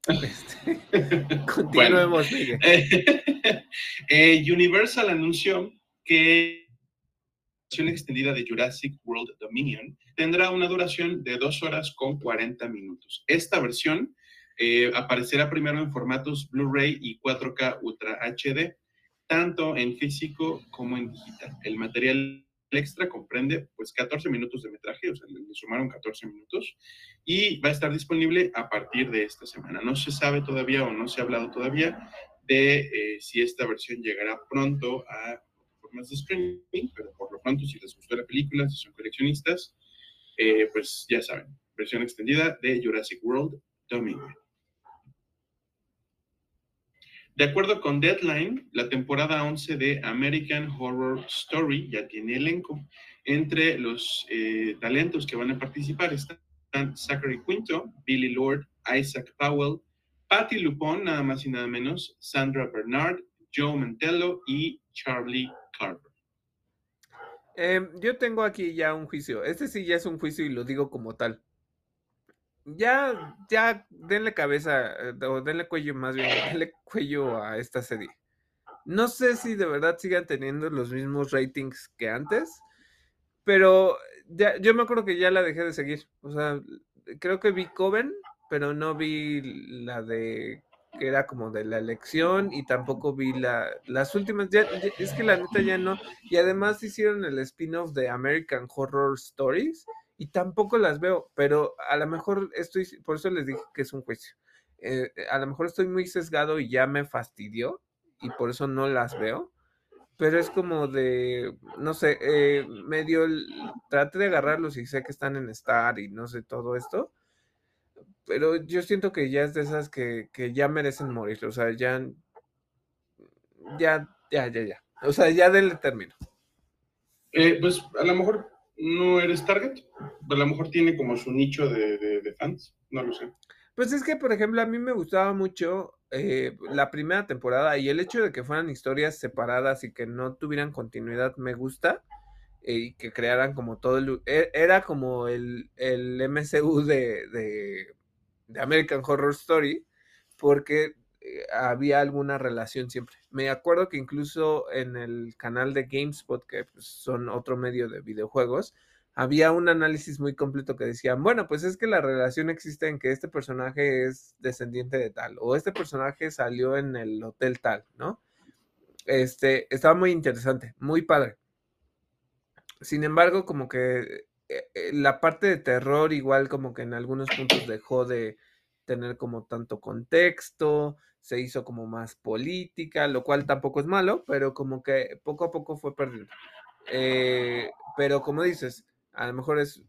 Este, *laughs* continuemos, *laughs* eh, Universal anunció que la versión extendida de Jurassic World Dominion tendrá una duración de dos horas con 40 minutos. Esta versión eh, aparecerá primero en formatos Blu-ray y 4K Ultra HD, tanto en físico como en digital. El material extra comprende pues 14 minutos de metraje, o sea, le, sumaron 14 minutos, y va a estar disponible a partir de esta semana. No se sabe todavía o no se ha hablado todavía de eh, si esta versión llegará pronto a formas de streaming, pero por lo pronto, si les gustó la película, si son coleccionistas, eh, pues ya saben, versión extendida de Jurassic World Dominion. De acuerdo con Deadline, la temporada 11 de American Horror Story ya tiene elenco. Entre los eh, talentos que van a participar están Zachary Quinto, Billy Lord, Isaac Powell, Patty Lupon, nada más y nada menos, Sandra Bernard, Joe Mantello y Charlie Carver. Em, yo tengo aquí ya un juicio. Este sí ya es un juicio y lo digo como tal ya, ya, denle cabeza, eh, o denle cuello más bien, *laughs* denle cuello a esta serie. No sé si de verdad sigan teniendo los mismos ratings que antes, pero ya, yo me acuerdo que ya la dejé de seguir. O sea, creo que vi Coven, pero no vi la de que era como de la elección y tampoco vi la, las últimas. Es que la neta ya no. Y además hicieron el spin-off de American Horror Stories y tampoco las veo, pero a lo mejor estoy, por eso les dije que es un juicio. Eh, a lo mejor estoy muy sesgado y ya me fastidió y por eso no las veo, pero es como de, no sé, eh, medio, trate de agarrarlos y sé que están en Star y no sé todo esto, pero yo siento que ya es de esas que, que ya merecen morir, o sea, ya, ya, ya, ya, ya, o sea, ya del término. Eh, pues a lo mejor no eres target. A lo mejor tiene como su nicho de, fans, no lo sé. Pues es que, por ejemplo, a mí me gustaba mucho eh, la primera temporada y el hecho de que fueran historias separadas y que no tuvieran continuidad me gusta eh, y que crearan como todo el... E, era como el, el MCU de, de, de American Horror Story porque había alguna relación siempre. Me acuerdo que incluso en el canal de GameSpot, que pues, son otro medio de videojuegos, había un análisis muy completo que decían, bueno, pues es que la relación existe en que este personaje es descendiente de tal, o este personaje salió en el hotel tal, ¿no? Este, estaba muy interesante, muy padre. Sin embargo, como que eh, eh, la parte de terror igual como que en algunos puntos dejó de tener como tanto contexto, se hizo como más política, lo cual tampoco es malo, pero como que poco a poco fue perdiendo. Eh, pero como dices, a lo mejor es,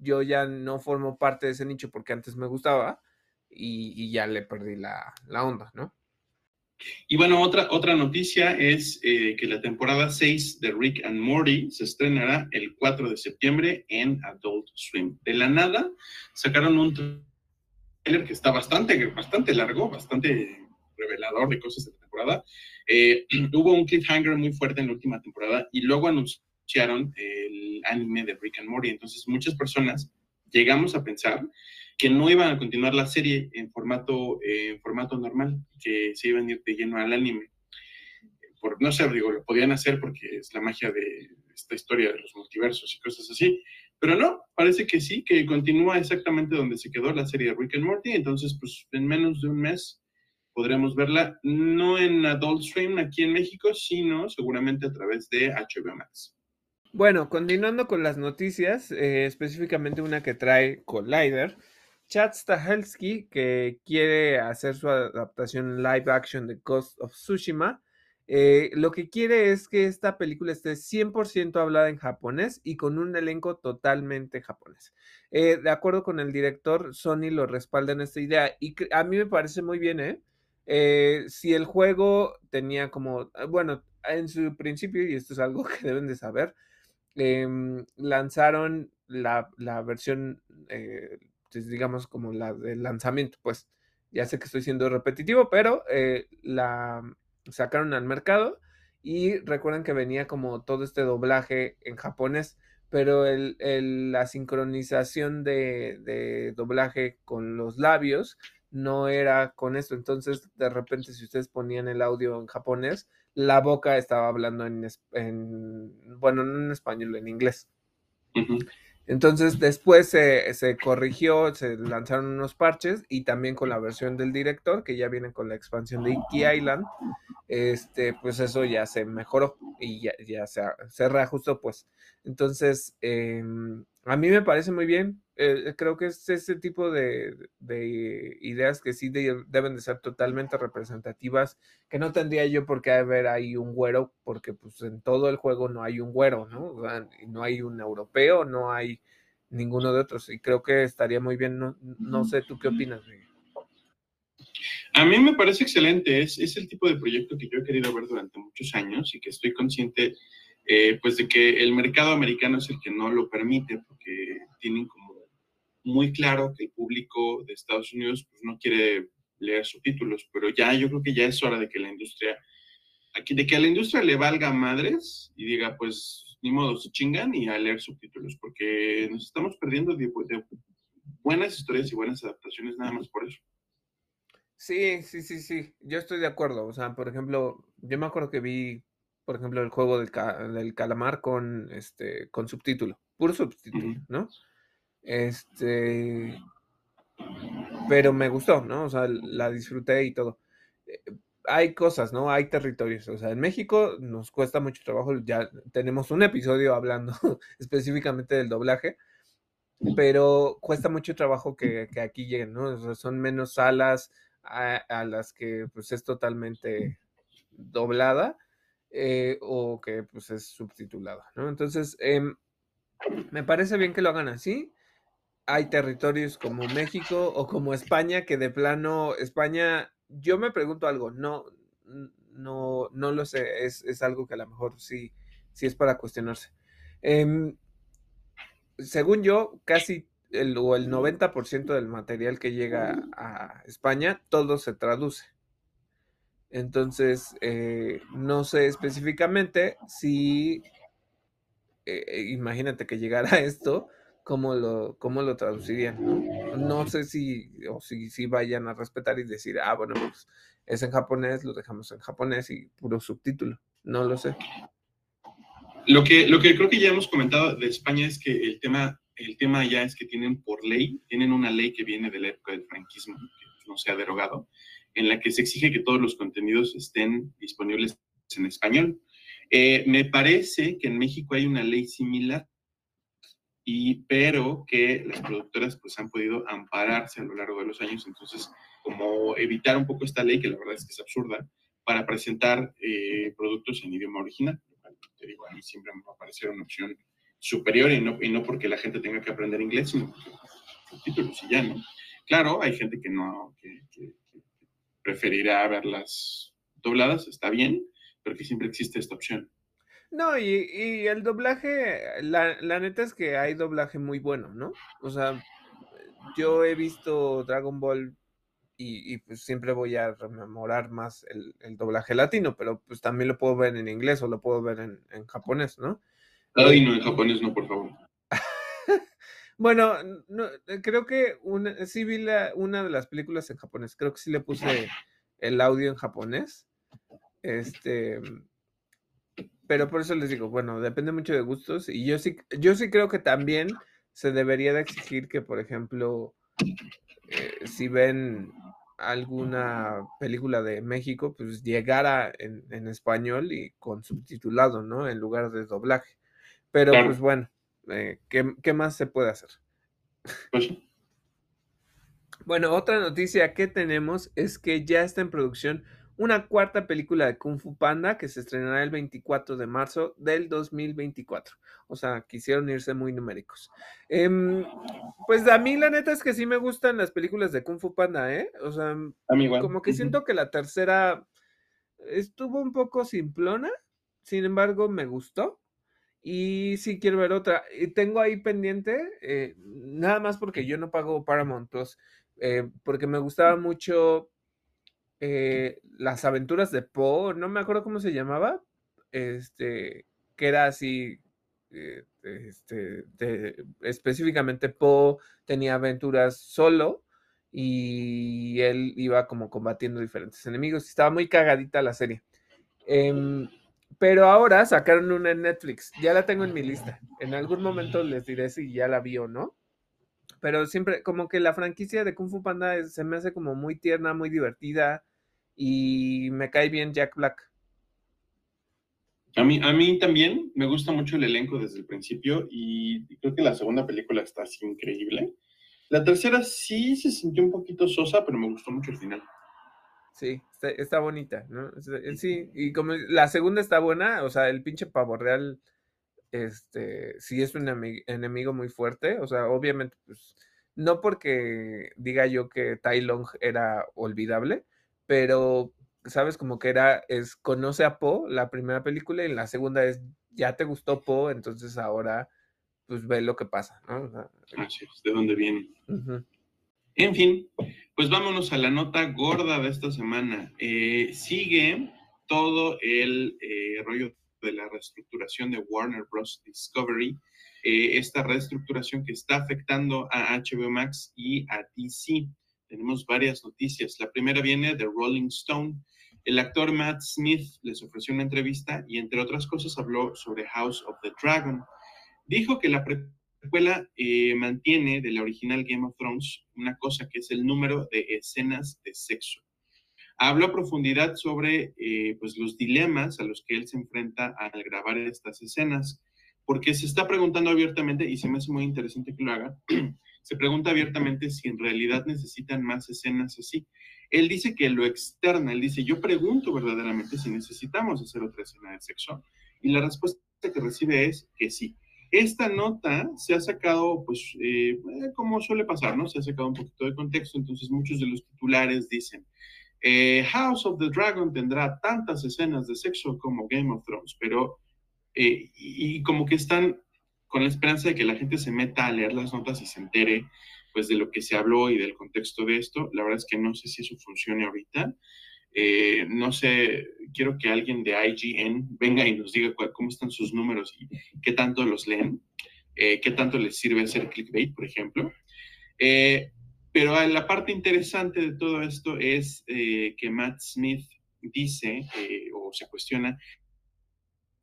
yo ya no formo parte de ese nicho porque antes me gustaba y, ya le perdí la, la onda, ¿no? Y bueno, otra, otra noticia es eh, que la temporada 6 de Rick and Morty se estrenará el 4 de septiembre en Adult Swim. De la nada, sacaron un trailer que está bastante, bastante largo, bastante revelador de cosas de la temporada. Eh, *clears throat* hubo un cliffhanger muy fuerte en la última temporada y luego anunciaron el anime de Rick and Morty. Entonces, muchas personas llegamos a pensar que no iban a continuar la serie en formato, eh, en formato normal, que se iban a ir de lleno al anime. Por, no sé, digo, lo podían hacer porque es la magia de esta historia de los multiversos y cosas así, pero no, parece que sí, que continúa exactamente donde se quedó la serie de Rick and Morty, entonces pues en menos de un mes podremos verla, no en Adult Swim aquí en México, sino seguramente a través de HBO Max. Bueno, continuando con las noticias, eh, específicamente una que trae Collider, Chad Stahelski, que quiere hacer su adaptación live action de Ghost of Tsushima, eh, lo que quiere es que esta película esté 100% hablada en japonés y con un elenco totalmente japonés. Eh, de acuerdo con el director, Sony lo respalda en esta idea y a mí me parece muy bien, ¿eh? ¿eh? si el juego tenía como, bueno, en su principio, y esto es algo *laughs* que deben de saber, em, lanzaron la, la versión digamos, como la del lanzamiento, pues ya sé que estoy siendo repetitivo, pero eh, la sacaron al mercado y recuerden que venía como todo este doblaje en japonés, pero el, la sincronización de, de, doblaje con los labios no era con esto. Entonces, de repente, si ustedes ponían el audio en japonés, la boca estaba hablando en, en bueno, no en español, en inglés. Entonces después se, corrigió, se lanzaron unos parches y también con la versión del director, que ya viene con la expansión de Iki Island, este, pues eso ya se mejoró y ya, ya se, se, reajustó, pues. Entonces, em, a mí me parece muy bien. Eh, creo que es ese tipo de, ideas que sí deben de ser totalmente representativas, que no tendría yo por qué haber ahí un güero, porque pues en todo el juego no hay un güero, ¿no? no hay un europeo, no hay ninguno de otros, y creo que estaría muy bien, no, sé, ¿tú qué opinas, A mí me parece excelente, es, es el tipo de proyecto que yo he querido ver durante muchos años y que estoy consciente eh, pues de que el mercado americano es el que no lo permite porque tienen como muy claro que el público de Estados Unidos pues, no quiere leer subtítulos, pero ya yo creo que ya es hora de que la industria, aquí, de que a la industria le valga madres y diga pues ni modo, se chingan y a leer subtítulos, porque nos estamos perdiendo de, de buenas historias y buenas adaptaciones nada más por eso. Sí, sí, sí, sí, yo estoy de acuerdo. O sea, por ejemplo, yo me acuerdo que vi por ejemplo, el juego del, del calamar con, este, con subtítulo, puro subtítulo, ¿no? Este, pero me gustó, ¿no? O sea, la disfruté y todo. Eh, hay cosas, ¿no? Hay territorios. O sea, en México nos cuesta mucho trabajo. Ya tenemos un episodio hablando *laughs* específicamente del doblaje, pero cuesta mucho trabajo que, aquí lleguen, ¿no? Son menos salas a, a, las que pues es totalmente doblada eh, o que pues es subtitulada, ¿no? Entonces, em, me parece bien que lo hagan así. Hay territorios como México o como España que de plano, España, yo me pregunto algo, no, no, no lo sé, es, algo que a lo mejor sí, sí es para cuestionarse. Em, según yo, casi el, o el 90% del material que llega a España, todo se traduce. Entonces, eh, no sé específicamente si, eh, imagínate que llegara *laughs* esto, cómo lo, cómo lo traducirían, ¿no? Sé si, o si, si vayan a respetar y decir, ah, bueno, pues es en japonés, lo dejamos en japonés y puro subtítulo. No lo sé. Lo que, lo que creo que ya hemos comentado de España es que el tema, el tema ya es que tienen por ley, tienen una ley que viene de la época del franquismo, que no se ha derogado, en la que se exige que todos los contenidos estén disponibles en español. Eh, me parece que en México hay una ley similar, y, pero que las productoras pues han podido ampararse a lo largo de los años, entonces como evitar un poco esta ley, que la verdad es que es absurda, para presentar eh, productos en idioma original. Te digo, a mí siempre me va a parecer una opción superior y no, y no porque la gente tenga que aprender inglés, sino porque subtítulos y ya, ¿no? Claro, hay gente que no, que, que preferirá verlas dobladas, está bien, pero que siempre existe esta opción. No, y, el doblaje, la, la, neta es que hay doblaje muy bueno, ¿no? O sea, yo he visto Dragon Ball y, pues siempre voy a rememorar más el, doblaje latino, pero pues también lo puedo ver en inglés o lo puedo ver en, japonés, ¿no? Ay, no, en japonés no, por favor. *laughs* bueno, no, creo que una, sí vi una de las películas en japonés, creo que sí le puse el audio en japonés. Este, pero por eso les digo, bueno, depende mucho de gustos y yo sí, yo sí creo que también se debería de exigir que, por ejemplo, eh, si ven alguna película de México, pues llegara en, español y con subtitulado, ¿no? En lugar de doblaje. Pero pues bueno, eh, ¿qué, más se puede hacer? Pues bueno, otra noticia que tenemos es que ya está en producción una cuarta película de Kung Fu Panda que se estrenará el 24 de marzo del 2024. O sea, quisieron irse muy numéricos. Em, pues a mí la neta es que sí me gustan las películas de Kung Fu Panda, ¿eh? O sea, como que siento que la tercera estuvo un poco simplona, sin embargo me gustó. Y sí quiero ver otra. Y tengo ahí pendiente, eh, nada más porque yo no pago Paramount Plus, eh, porque me gustaba mucho eh, las aventuras de Poe, no me acuerdo cómo se llamaba, este, que era así, eh, este, específicamente Poe tenía aventuras solo y él iba como combatiendo diferentes enemigos. Estaba muy cagadita la serie. Em, pero ahora sacaron una en Netflix. Ya la tengo en mi lista. En algún momento les diré si ya la vi o no. Pero siempre, como que la franquicia de Kung Fu Panda se me hace como muy tierna, muy divertida y me cae bien Jack Black. A mí, a mí también me gusta mucho el elenco desde el principio y creo que la segunda película está así increíble. La tercera sí se sintió un poquito sosa, pero me gustó mucho el final. Sí, está, bonita, ¿no? Sí, y como la segunda está buena, o sea, el pinche pavo real este, sí es un enemigo muy fuerte, o sea, obviamente, pues, no porque diga yo que Tai Long era olvidable, pero, ¿sabes? Como que era, es, conoce a Po, la primera película, y la segunda es, ya te gustó Po, entonces ahora, pues ve lo que pasa, ¿no? Así es, de dónde viene. En fin, pues vámonos a la nota gorda de esta semana. Eh, sigue todo el eh, rollo de la reestructuración de Warner Bros. Discovery, eh, esta reestructuración que está afectando a HBO Max y a DC. Tenemos varias noticias. La primera viene de Rolling Stone. El actor Matt Smith les ofreció una entrevista y entre otras cosas habló sobre House of the Dragon. Dijo que la precuela eh, mantiene de la original Game of Thrones una cosa que es el número de escenas de sexo. Habló a profundidad sobre eh, pues los dilemas a los que él se enfrenta al grabar estas escenas, porque se está preguntando abiertamente, y se me hace muy interesante que lo haga, se pregunta abiertamente si en realidad necesitan más escenas así. Él dice que lo externa, él dice, yo pregunto verdaderamente si necesitamos hacer otra escena de sexo, y la respuesta que recibe es que sí. Esta nota se ha sacado, pues, eh, como suele pasar, ¿no? Se ha sacado un poquito de contexto, entonces muchos de los titulares dicen, eh, House of the Dragon tendrá tantas escenas de sexo como Game of Thrones, pero eh, y, como que están con la esperanza de que la gente se meta a leer las notas y se entere pues de lo que se habló y del contexto de esto. La verdad es que no sé si eso funcione ahorita. Eh, no sé, quiero que alguien de IGN venga y nos diga cómo están sus números y qué tanto los leen, eh, qué tanto les sirve hacer clickbait, por ejemplo. Eh, pero la parte interesante de todo esto es eh, que Matt Smith dice o se cuestiona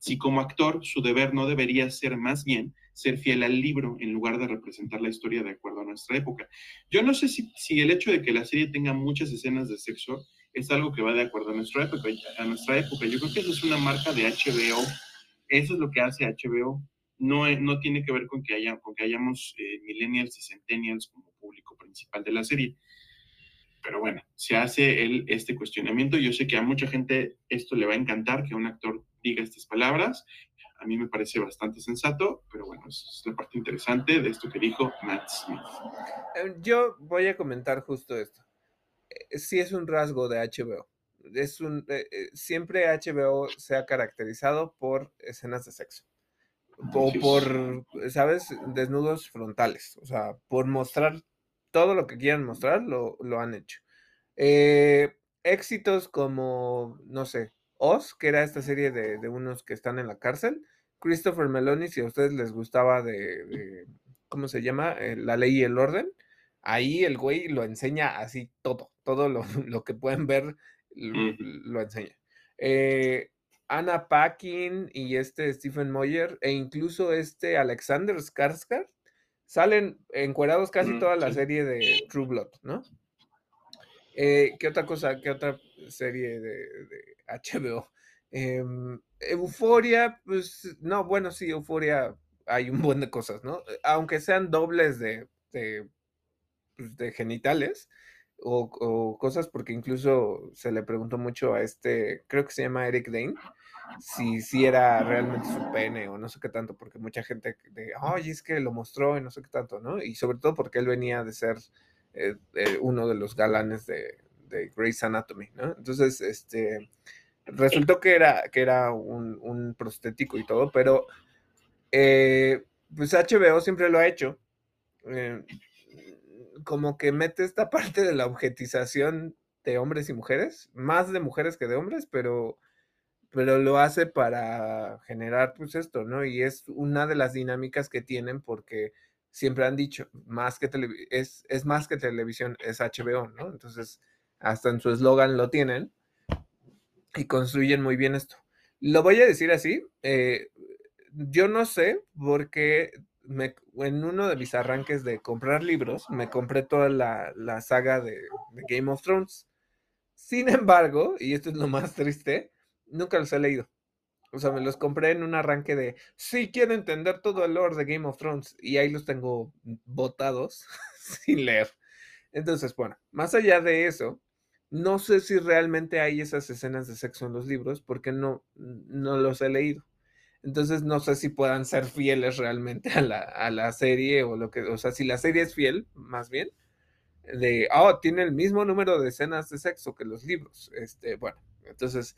si como actor su deber no debería ser más bien ser fiel al libro en lugar de representar la historia de acuerdo a nuestra época. Yo no sé si, si el hecho de que la serie tenga muchas escenas de sexo es algo que va de acuerdo a nuestra época. A nuestra época. Yo creo que eso es una marca de HBO. Eso es lo que hace HBO. No, no tiene que ver con que, haya, con que hayamos eh, millennials y centennials como público principal de la serie. Pero bueno, se hace el, este cuestionamiento. Yo sé que a mucha gente esto le va a encantar, que un actor diga estas palabras. A mí me parece bastante sensato, pero bueno, es la parte interesante de esto que dijo Matt Smith. Eh, yo voy a comentar justo esto. Eh, sí es un rasgo de HBO. Es un, eh, siempre HBO se ha caracterizado por escenas de sexo. O por, ¿sabes? Desnudos frontales. O sea, por mostrar todo lo que quieran mostrar, lo, han hecho. éxitos como, no sé, Oz, que era esta serie de, unos que están en la cárcel. Christopher Meloni, si a ustedes les gustaba de, ¿cómo se llama? Eh, la ley y el orden. Ahí el güey lo enseña así todo, todo lo, *laughs* que pueden ver lo, enseña. Eh, Anna Paquin y este Stephen Moyer e incluso este Alexander Skarsgård salen encuerados casi toda la serie de True Blood, ¿no? Eh, ¿Qué otra cosa? ¿Qué otra serie de HBO. Em, Euforia, pues no, bueno, sí, Euforia hay un buen de cosas, ¿no? Aunque sean dobles de, de, pues, genitales o, cosas, porque incluso se le preguntó mucho a este, creo que se llama Eric Dane, si, si era realmente su pene o no sé qué tanto, porque mucha gente de, oye, es que lo mostró y no sé qué tanto, ¿no? Y sobre todo porque él venía de ser eh, eh, uno de los galanes de, de Grey's Anatomy, ¿no? Entonces, este resultó que era, que era un, prostético y todo, pero eh, pues HBO siempre lo ha hecho. Como que mete esta *laughs* parte de la objetización de hombres y mujeres, más de mujeres que de hombres, pero, pero lo hace para generar pues esto, ¿no? Y es una de las dinámicas que tienen porque siempre han dicho, más que es, es más que televisión, es HBO, ¿no? Entonces, hasta en su eslogan lo tienen y construyen muy bien esto. Lo voy a decir así, eh, yo no sé porque me, en uno de mis arranques de comprar libros, me compré toda la, saga de, Game of Thrones. Sin embargo, y esto es lo más triste, nunca los he leído. O sea, me los compré en un arranque de, sí, quiero entender todo el lore de Game of Thrones. Y ahí los tengo botados *laughs* sin leer. Entonces, bueno, más allá de eso, no sé si realmente hay esas escenas de sexo en los libros porque no, no los he leído. Entonces no sé si puedan ser fieles realmente a la, a la serie o lo que, o sea, si la serie es fiel, más bien, de, oh, tiene el mismo número de escenas de sexo que los libros. Este, bueno, entonces,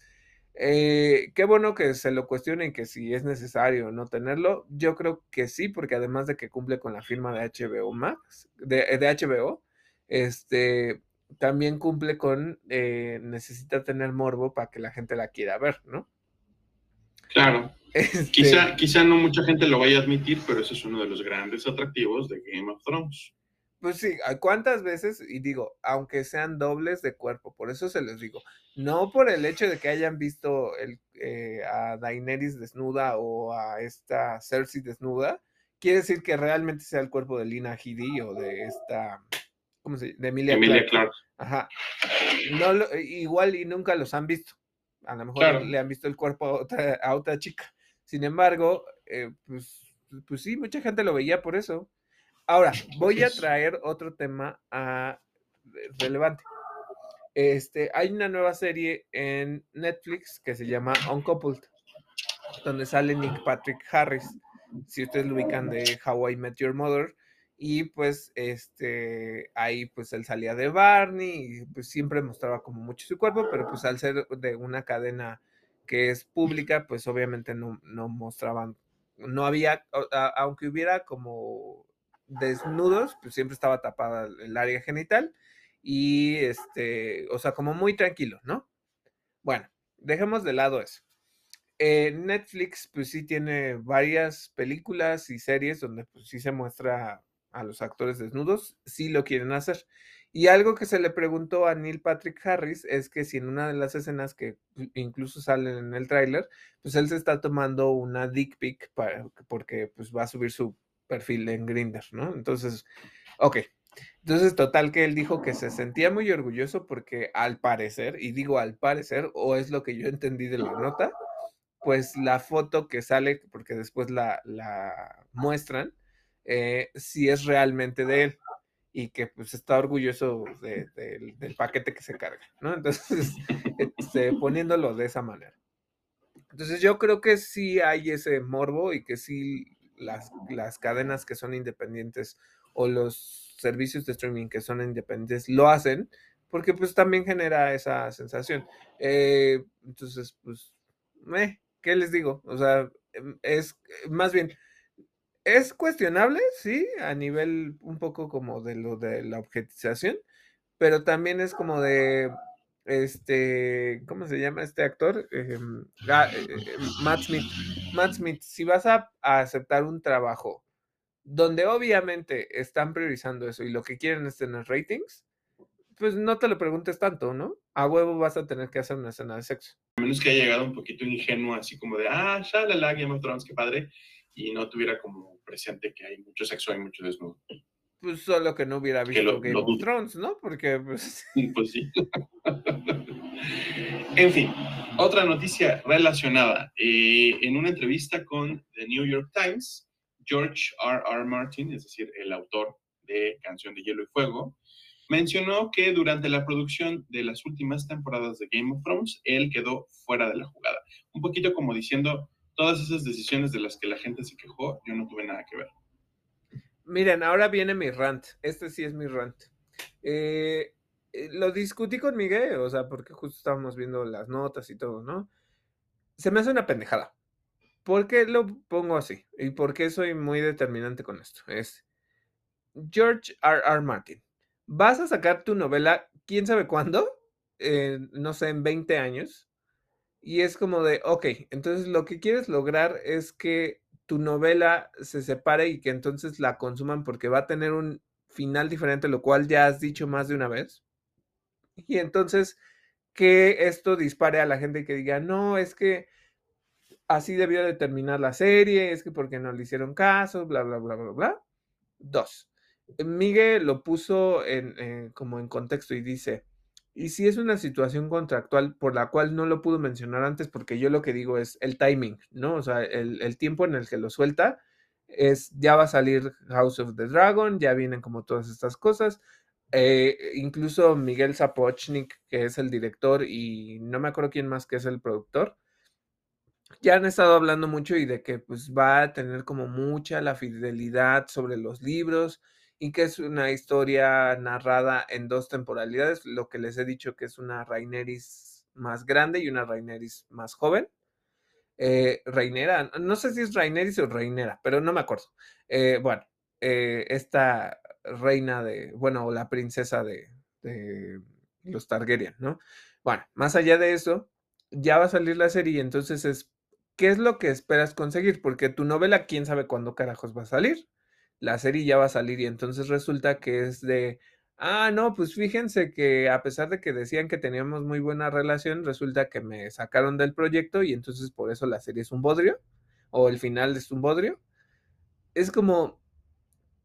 eh, qué bueno que se lo cuestionen que si es necesario no tenerlo. Yo creo que sí, porque además de que cumple con la firma de HBO Max, de, de HBO, este, también cumple con eh, necesita tener morbo para que la gente la quiera ver, ¿no? Claro. Este quizá, quizá no mucha gente lo vaya a admitir, pero eso es uno de los grandes atractivos de Game of Thrones. Pues sí, ¿cuántas veces? Y digo, aunque sean dobles de cuerpo, por eso se les digo, no por el hecho de que hayan visto el, eh, a Daenerys desnuda o a esta Cersei desnuda, quiere decir que realmente sea el cuerpo de Lina Headey o de esta ¿cómo se De Emilia, Emilia Clark. Ajá. No igual y nunca los han visto. A lo mejor le han visto el cuerpo a otra, chica. Sin embargo, eh, pues, pues sí, mucha gente lo veía por eso. Ahora, voy a traer otro tema a, relevante. Este, hay una nueva serie en Netflix que se llama Uncoupled, donde sale Nick Patrick Harris. Si ustedes lo ubican de How I Met Your Mother, y pues este ahí pues él salía de Barney y pues siempre mostraba como mucho su cuerpo, pero pues al ser de una cadena que es pública, pues obviamente no, no mostraban, no había, aunque hubiera como desnudos, pues siempre estaba tapada el área genital y este, o sea, como muy tranquilo, ¿no? Bueno, dejemos de lado eso. Eh, Netflix, pues sí tiene varias películas y series donde pues sí se muestra a los actores desnudos, sí lo quieren hacer. Y algo que se le preguntó a Neil Patrick Harris es que si en una de las escenas que incluso salen en el tráiler, pues él se está tomando una dick pic para, porque pues va a subir su perfil en Grindr, ¿no? Entonces, ok. Entonces, total que él dijo que se sentía muy orgulloso porque al parecer, y digo al parecer, o es lo que yo entendí de la nota, pues la foto que sale, porque después la, la muestran, eh, si es realmente de él y que pues está orgulloso del paquete que se carga, ¿no? Entonces, *laughs* este, poniéndolo de esa manera. Entonces yo creo que sí hay ese morbo y que sí las, las cadenas que son independientes o los servicios de streaming que son independientes lo hacen porque pues también genera esa sensación. Eh, entonces, pues, ¿qué les digo? O sea, em, es más bien, es cuestionable, sí, a nivel un poco como de lo de la objetización, pero también es como de, este, ¿cómo se llama este actor? Em, ah, eh, eh, Matt Smith. Matt Smith, si vas a, aceptar un trabajo donde obviamente están priorizando eso y lo que quieren es tener ratings, pues no te lo preguntes tanto, ¿no? A huevo vas a tener que hacer una escena de sexo. A menos que haya llegado un poquito ingenuo, así como de, ah, ya la Game of qué padre, y no tuviera como presente que hay mucho sexo y mucho desnudo. Pues solo que no hubiera visto Game of Thrones, ¿no? Porque pues... *laughs* Pues sí. en fin, otra noticia relacionada. Eh, en una entrevista con The New York Times, George R. R. Martin, es decir, el autor de Canción de Hielo y Fuego, mencionó que durante la producción de las últimas temporadas de Game of Thrones, él quedó fuera de la jugada. Un poquito como diciendo, todas esas decisiones de las que la gente se quejó, yo no tuve nada que ver. Miren, ahora viene mi rant. Este sí es mi rant. Eh, eh, lo discutí con Miguel, o sea, porque justo estábamos viendo las notas y todo, ¿no? Se me hace una pendejada. ¿Por qué lo pongo así? ¿Y por qué soy muy determinante con esto? Es George R. R. Martin. ¿Vas a sacar tu novela quién sabe cuándo? no sé, en 20 años. Y es como de, ok, entonces lo que quieres lograr es que tu novela se separe y que entonces la consuman porque va a tener un final diferente, lo cual ya has dicho más de una vez. Y entonces que esto dispare a la gente que diga, no, es que así debió de terminar la serie, es que porque no le hicieron caso, bla, bla, bla, bla, bla. Dos. Miguel lo puso en, eh, como en contexto y dice, y si es una situación contractual por la cual no lo pudo mencionar antes, porque yo lo que digo es el timing, ¿no? O sea, el, tiempo en el que lo suelta es, ya va a salir House of the Dragon, ya vienen como todas estas cosas. Eh, incluso Miguel Zapochnik, que es el director, y no me acuerdo quién más que es el productor, ya han estado hablando mucho y de que pues va a tener como mucha la fidelidad sobre los libros y que es una historia narrada en dos temporalidades, lo que les he dicho que es una Raineris más grande y una Raineris más joven. Eh, Reinera, no sé si es Raineris o Reinera, pero no me acuerdo. Eh, bueno, eh, esta reina de, bueno, la princesa de, de, los Targaryen, ¿no? Bueno, más allá de eso, ya va a salir la serie, entonces es, ¿qué es lo que esperas conseguir? Porque tu novela, quién sabe cuándo carajos va a salir la serie ya va a salir y entonces resulta que es de, ah, no, pues fíjense que a pesar de que decían que teníamos muy buena relación, resulta que me sacaron del proyecto y entonces por eso la serie es un bodrio o el final es un bodrio. Es como,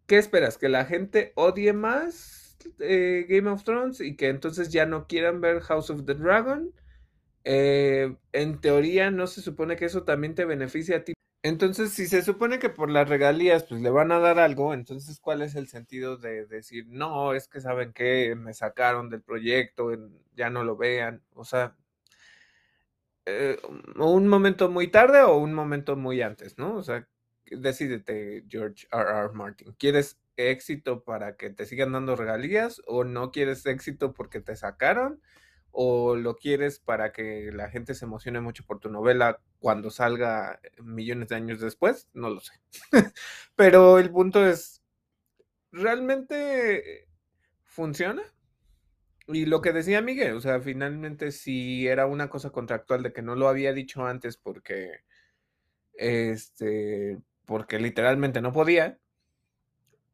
¿qué esperas? ¿Que la gente odie más eh, Game of Thrones y que entonces ya no quieran ver House of the Dragon? Eh, en teoría no se supone que eso también te beneficia a ti entonces, si se supone que por las regalías pues le van a dar algo, entonces ¿cuál es el sentido de decir, no, es que saben que me sacaron del proyecto, ya no lo vean? O sea, eh, un momento muy tarde o un momento muy antes, ¿no? O sea, decídete, George R. R. Martin. ¿Quieres éxito para que te sigan dando regalías o no quieres éxito porque te sacaron? O lo quieres para que la gente se emocione mucho por tu novela cuando salga eh, millones de años después, no lo sé. *laughs* Pero el punto es, ¿realmente funciona? Y lo que decía Miguel, o sea, finalmente si era una cosa contractual de que no lo había dicho antes porque, este, porque literalmente no podía,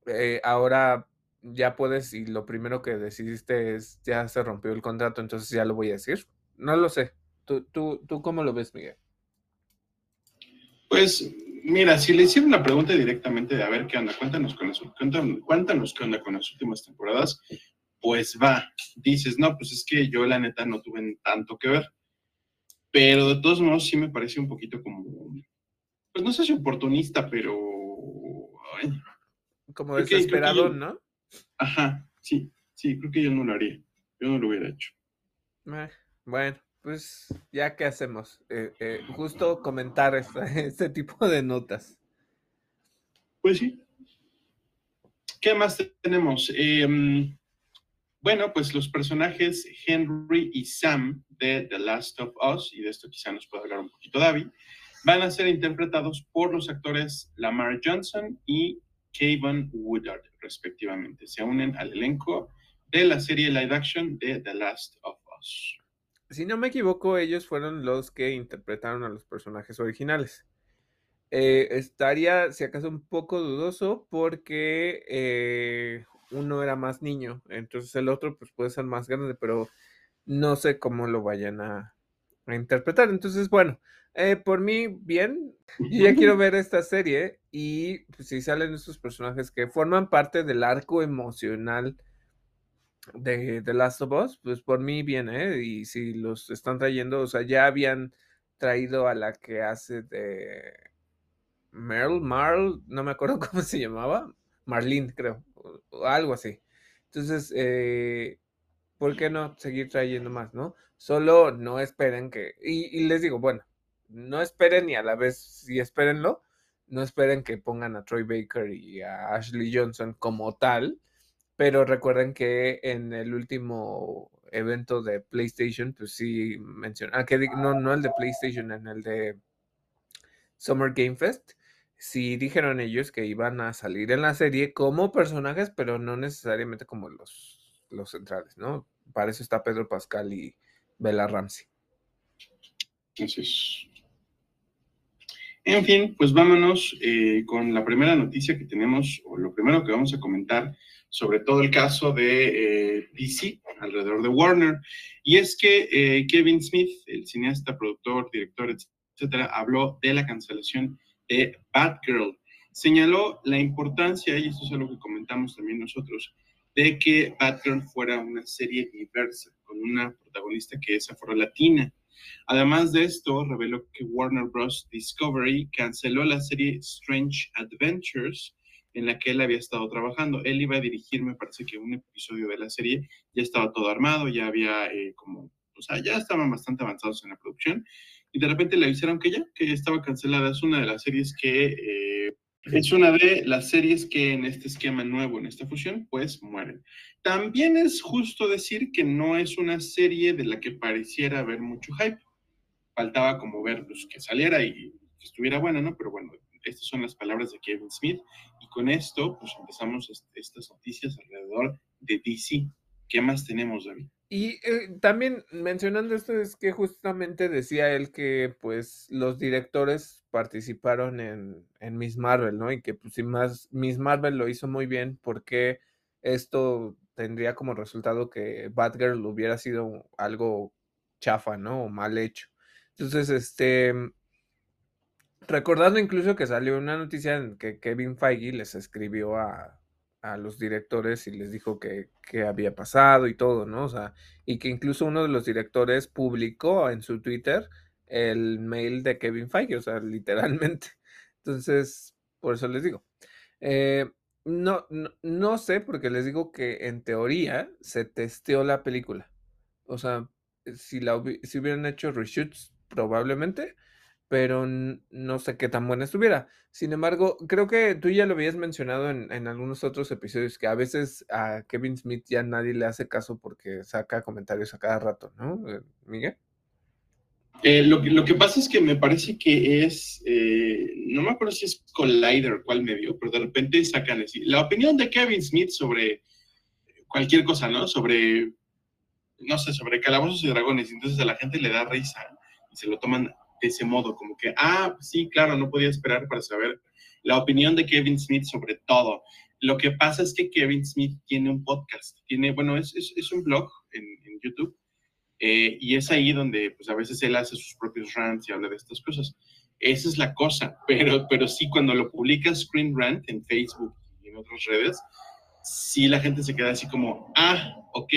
eh, ahora ya puedes y lo primero que decidiste es ya se rompió el contrato, entonces ya lo voy a decir. No lo sé. ¿Tú, tú, tú cómo lo ves, Miguel? Pues mira, si le hicieron la pregunta directamente de a ver qué onda, cuéntanos con las, cuéntanos, qué onda con las últimas temporadas, pues va, dices, no, pues es que yo la neta no tuve tanto que ver. Pero de todos modos sí me parece un poquito como, pues no sé si oportunista, pero... como desesperado, ¿no? Ajá, sí, sí, creo que yo no lo haría. Yo no lo hubiera hecho. Eh, bueno, pues ya qué hacemos. Eh, eh, justo comentar *laughs* este tipo de notas. Pues sí. ¿Qué más tenemos? Em, bueno, pues los personajes Henry y Sam de The Last of Us, y de esto quizá nos pueda hablar un poquito David, van a ser interpretados por los actores Lamar Johnson y Kevin Woodard, respectivamente. Se unen al elenco de la serie live action de The Last of Us. Si no me equivoco, ellos fueron los que interpretaron a los personajes originales. Eh, estaría, si acaso, un poco dudoso porque eh, uno era más niño, entonces el otro pues puede ser más grande, pero no sé cómo lo vayan a, a interpretar. Entonces, bueno, eh, por mí, bien. *laughs* Ya quiero ver esta serie y pues, si salen estos personajes que forman parte del arco emocional de The Last of Us, pues por mí bien, ¿eh? Y si los están trayendo, o sea, ya habían traído a la que hace de Merle, Marl, no me acuerdo *laughs* cómo se llamaba, Marlene, creo, o, algo así. Entonces, eh, ¿por qué no seguir trayendo más, no? Solo no esperen que, y les digo, bueno, no esperen y a la vez sí espérenlo, no esperen que pongan a Troy Baker y a Ashley Johnson como tal, pero recuerden que en el último evento de PlayStation, pues sí mencionan, ah, que no, no el de PlayStation, en el de Summer Game Fest, sí dijeron ellos que iban a salir en la serie como personajes, pero no necesariamente como los, centrales, ¿no? Para eso está Pedro Pascal y Bella Ramsey. En fin, pues vámonos eh, con la primera noticia que tenemos, o lo primero que vamos a comentar sobre todo el caso de eh, DC alrededor de Warner. Y es que eh, Kevin Smith, el cineasta, productor, director, etcétera, habló de la cancelación de Batgirl. Señaló la importancia, y esto es algo que comentamos también nosotros, de que Batgirl fuera una serie diversa, con una protagonista que es afro-latina. Además de esto, reveló que Warner Bros. Discovery canceló la serie Strange Adventures, en la que él había estado trabajando. Él iba a dirigir, me parece que un episodio de la serie, ya estaba todo armado, ya había eh, como, o sea, ya estaban bastante avanzados en la producción, y de repente le avisaron que ya, que estaba cancelada. Es una de las series que, eh, es una de las series que en este esquema nuevo, en esta fusión, pues mueren. También es justo decir que no es una serie de la que pareciera haber mucho hype faltaba como ver pues, que saliera y que estuviera buena, ¿no? Pero bueno, estas son las palabras de Kevin Smith y con esto pues empezamos estas noticias alrededor de DC. ¿Qué más tenemos, David? Y eh, también mencionando esto es que justamente decía él que pues los directores participaron en, en Miss Marvel, ¿no? Y que pues si más Miss Marvel lo hizo muy bien porque esto tendría como resultado que Batgirl hubiera sido algo chafa, ¿no? O mal hecho. Entonces, este, recordando incluso que salió una noticia en que Kevin Feige les escribió a, los directores y les dijo que, había pasado y todo, ¿no? O sea, y que incluso uno de los directores publicó en su Twitter el mail de Kevin Feige, o sea, *laughs* literalmente. Entonces, por eso les digo. Eh, no, no, no, sé, porque les digo que en teoría se testeó la película. O sea, si, la, si hubieran hecho reshoots probablemente, pero no sé qué tan buena estuviera. Sin embargo, creo que tú ya lo habías mencionado en, algunos otros episodios, que a veces a Kevin Smith ya nadie le hace caso porque saca comentarios a cada rato, ¿no, eh, Miguel? Eh, lo, que pasa es que me parece que es, eh, no me acuerdo si es Collider cuál medio, pero de repente sacan así, la opinión de Kevin Smith sobre cualquier cosa, ¿no? Sobre no sé, sobre calabozos y dragones, entonces a la gente le da risa y se lo toman de ese modo, como que, ah, sí, claro, no podía esperar para saber la opinión de Kevin Smith sobre todo. Lo que pasa es que Kevin Smith tiene un podcast, tiene, bueno, es, es, un blog en, YouTube eh, y es ahí donde pues a veces él hace sus propios rants y habla de estas cosas. Esa es la cosa, *laughs* pero, pero sí, cuando lo publica Screen Rant en Facebook y en otras redes, sí la gente se queda así como, ah, ok,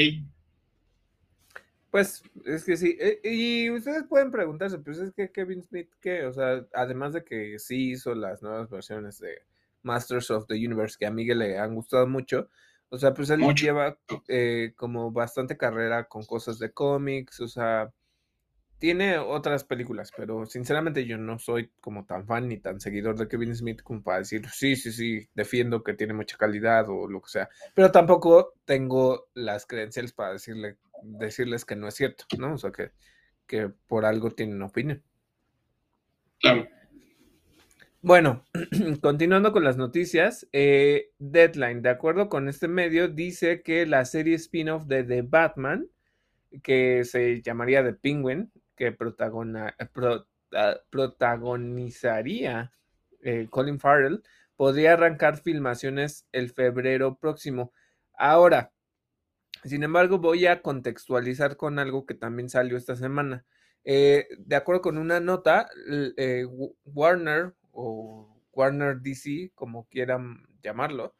pues es que sí, eh, y ustedes pueden preguntarse, pues es que Kevin Smith, ¿qué? O sea, además de que sí hizo las nuevas versiones de Masters of the Universe, que a Miguel le han gustado mucho, o sea, pues él lleva eh, como bastante carrera con cosas de cómics, o sea, tiene otras películas, pero sinceramente yo no soy como tan fan ni tan seguidor de Kevin Smith como para decir, sí, sí, sí, defiendo que tiene mucha calidad o lo que sea, pero tampoco tengo las credenciales para decirle decirles que no es cierto, ¿no? O sea, que, que por algo tienen opinión. Claro. Bueno, *clears throat* continuando con las noticias, eh, Deadline, de acuerdo con este medio, dice que la serie spin-off de The Batman, que se llamaría The Penguin, que ah, protagonizaría eh, Colin Farrell, podría arrancar filmaciones el febrero próximo. Ahora, sin embargo, voy a contextualizar con algo que también salió esta semana. Eh, de acuerdo con una nota, eh, Warner o Warner DC, como quieran llamarlo,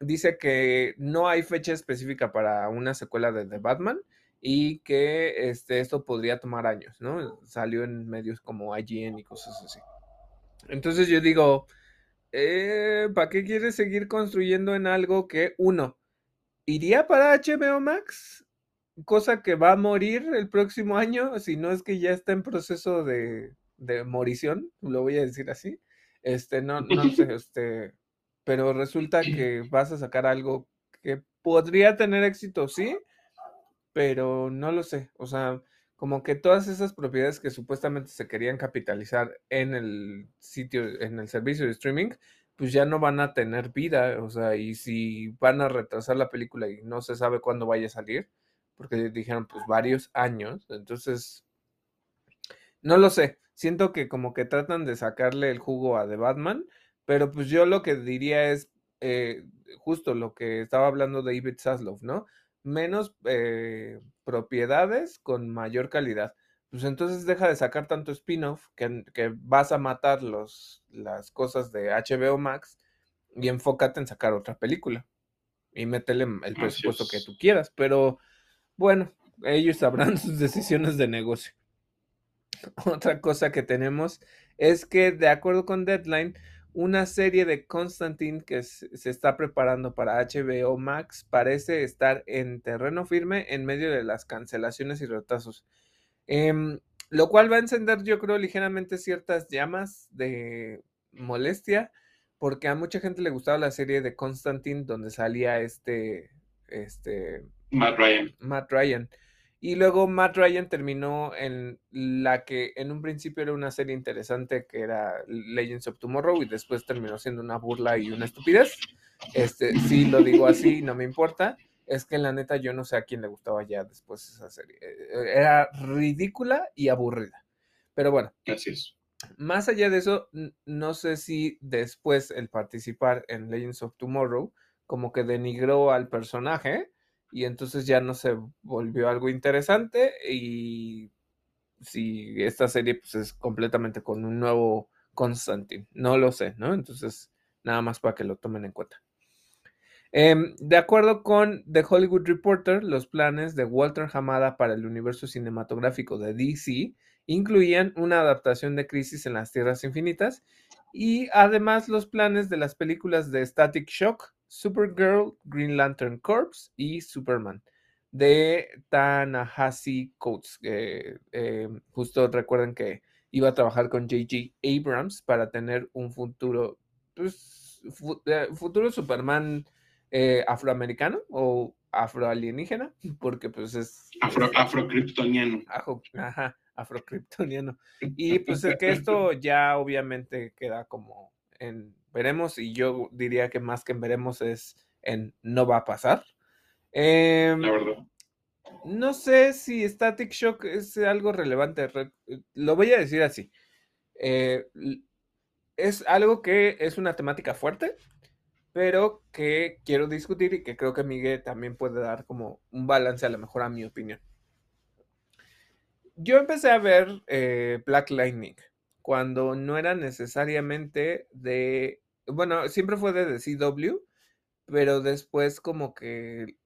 dice que no hay fecha específica para una secuela de The Batman y que este, esto podría tomar años, ¿no? Salió en medios como IGN y cosas así. Entonces yo digo, eh, ¿para qué quieres seguir construyendo en algo que, uno, iría para HBO Max, cosa que va a morir el próximo año, si no es que ya está en proceso de, de morición, lo voy a decir así. Este, no, no sé, *laughs* este, pero resulta que vas a sacar algo que podría tener éxito, sí, pero no lo sé. O sea, como que todas esas propiedades que supuestamente se querían capitalizar en el sitio, en el servicio de streaming, pues ya no van a tener vida, o sea, y si van a retrasar la película y no se sabe cuándo vaya a salir, porque dijeron pues varios años, entonces, no lo sé, siento que como que tratan de sacarle el jugo a The Batman, pero pues yo lo que diría es eh, justo lo que estaba hablando David Zaslav, ¿no? Menos eh, propiedades con mayor calidad pues entonces deja de sacar tanto spin-off que, que, vas a matar los, las cosas de HBO Max y enfócate en sacar otra película y métele el presupuesto que tú quieras. Pero bueno, ellos sabrán *laughs* sus decisiones de negocio. *laughs* Otra cosa que tenemos es que de acuerdo con Deadline, una serie de Constantine que se está preparando para HBO Max parece estar en terreno firme en medio de las cancelaciones y retrasos. Em, lo cual va a encender, yo creo, ligeramente ciertas llamas de molestia, porque a mucha gente le gustaba la serie de Constantine, donde salía este, este... Matt Ryan. Matt Ryan. Y luego Matt Ryan terminó en la que en un principio era una serie interesante que era Legends of Tomorrow y después terminó siendo una burla y una estupidez. Este, sí lo digo así, no me importa es que la neta yo no sé a quién le gustaba ya después esa serie. Eh, era ridícula y aburrida. Pero bueno. Así es. Más allá de eso, no sé si después el participar en Legends of Tomorrow como que denigró al personaje y entonces ya no se volvió algo interesante y si esta serie pues es completamente con un nuevo Constantine, no lo sé, ¿no? Entonces, nada más para que lo tomen en cuenta. Em, de acuerdo con The Hollywood Reporter, los planes de Walter Hamada para el universo cinematográfico de DC incluían una adaptación de Crisis en las Tierras Infinitas y además los planes de las películas de Static Shock, Supergirl, Green Lantern Corps y Superman de Tanahasi Coates. Em, justo recuerden que iba a trabajar con J.G. Abrams para tener un futuro, pues, eh, futuro Superman eh, afroamericano o afroalienígena, *laughs* porque pues es... Afro, afrocriptoniano. Ajá, afrocriptoniano. *laughs* Y pues es que esto ya obviamente queda como en veremos y yo diría que más que en veremos es en no va a pasar. Em, La verdad. no sé si Static Shock es algo relevante. Lo voy a decir así. Eh, es algo que es una temática fuerte, pero que quiero discutir y que creo que Miguel también puede dar como un balance a lo mejor a mi opinión. Yo empecé a ver eh, Black Lightning cuando no era necesariamente de, bueno, siempre fue de CW, pero después como que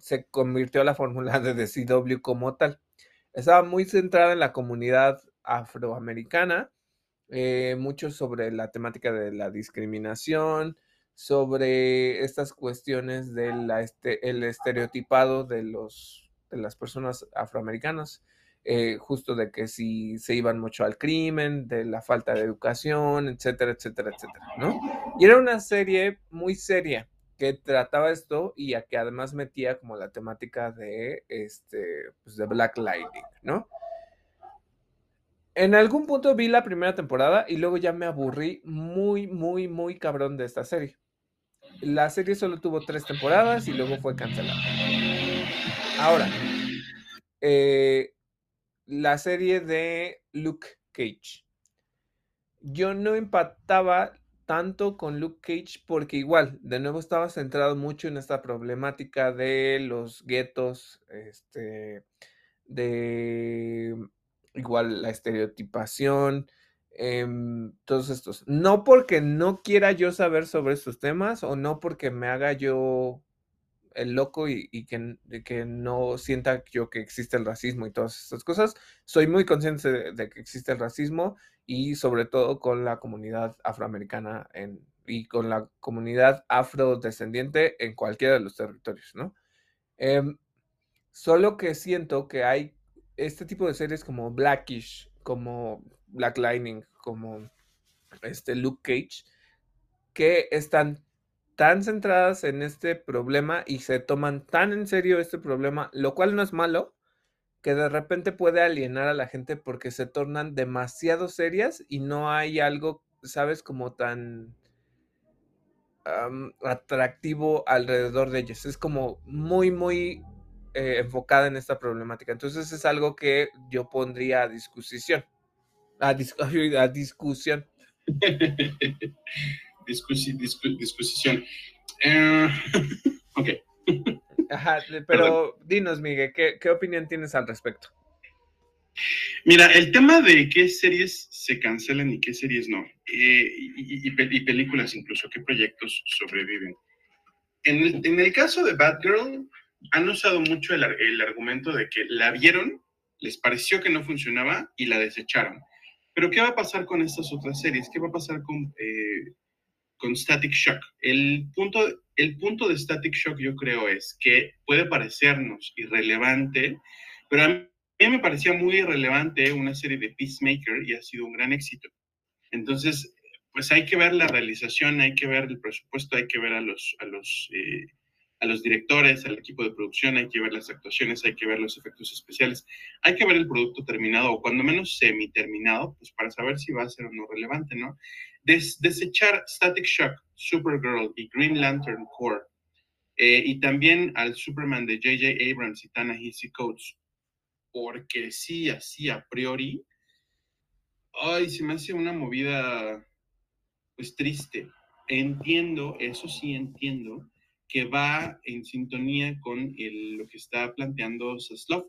se convirtió la fórmula de CW como tal. Estaba muy centrada en la comunidad afroamericana, eh, mucho sobre la temática de la discriminación, sobre estas cuestiones del este, el estereotipado de, los, de las personas afroamericanas. Eh, justo de que si se iban mucho al crimen, de la falta de educación, etcétera, etcétera, etcétera, ¿no? Y era una serie muy seria que trataba esto y a que además metía como la temática de, este, pues de Black Lightning, ¿no? En algún punto vi la primera temporada y luego ya me aburrí muy, muy, muy cabrón de esta serie. La serie solo tuvo tres temporadas y luego fue cancelada. Ahora, eh, la serie de Luke Cage. Yo no empataba tanto con Luke Cage porque igual, de nuevo estaba centrado mucho en esta problemática de los guetos, este, de igual la estereotipación, em, todos estos. No porque no quiera yo saber sobre estos temas o no porque me haga yo el loco y, que, no sienta yo que existe el racismo y todas estas cosas. Soy muy consciente de, que existe el racismo y sobre todo con la comunidad afroamericana en, y con la comunidad afrodescendiente en cualquiera de los territorios, ¿no? Em, solo que siento que hay este tipo de series como Blackish, como Black Lightning, como este Luke Cage, que están tan centradas en este problema y se toman tan en serio este problema, lo cual no es malo, que de repente puede alienar a la gente porque se tornan demasiado serias y no hay algo, sabes, como tan atractivo alrededor de ellos. Es como muy, muy eh, enfocada en esta problemática. Entonces es algo que yo pondría a discusión. A, *laughs* a discusión. *laughs* discusión. Eh, *laughs* ok. *laughs* Ajá, pero dinos, Miguel, ¿qué, opinión tienes al respecto? Mira, el tema de qué series se cancelan y qué series no, eh, y, películas incluso, qué proyectos sobreviven. En el, en el caso de Batgirl, han usado mucho el, el, argumento de que la vieron, les pareció que no funcionaba y la desecharon. Pero ¿qué va a pasar con estas otras series? ¿Qué va a pasar con eh, con Static Shock. El punto, el punto de Static Shock yo creo es que puede parecernos irrelevante, pero a mí me parecía muy irrelevante una serie de Peacemaker y ha sido un gran éxito. Entonces, pues hay que ver la realización, hay que ver el presupuesto, hay que ver a los, a los, eh, a los directores, al equipo de producción, hay que ver las actuaciones, hay que ver los efectos especiales, hay que ver el producto terminado o cuando menos semi-terminado, pues para saber si va a ser o no relevante, ¿no? Desechar Static Shock, Supergirl y Green Lantern Corps, eh, y también al Superman de J.J. Abrams y Tana Hissy Coates, porque sí, así a priori, ay, se me hace una movida, pues triste. Entiendo, eso sí entiendo, que va en sintonía con lo que está planteando Zaslav,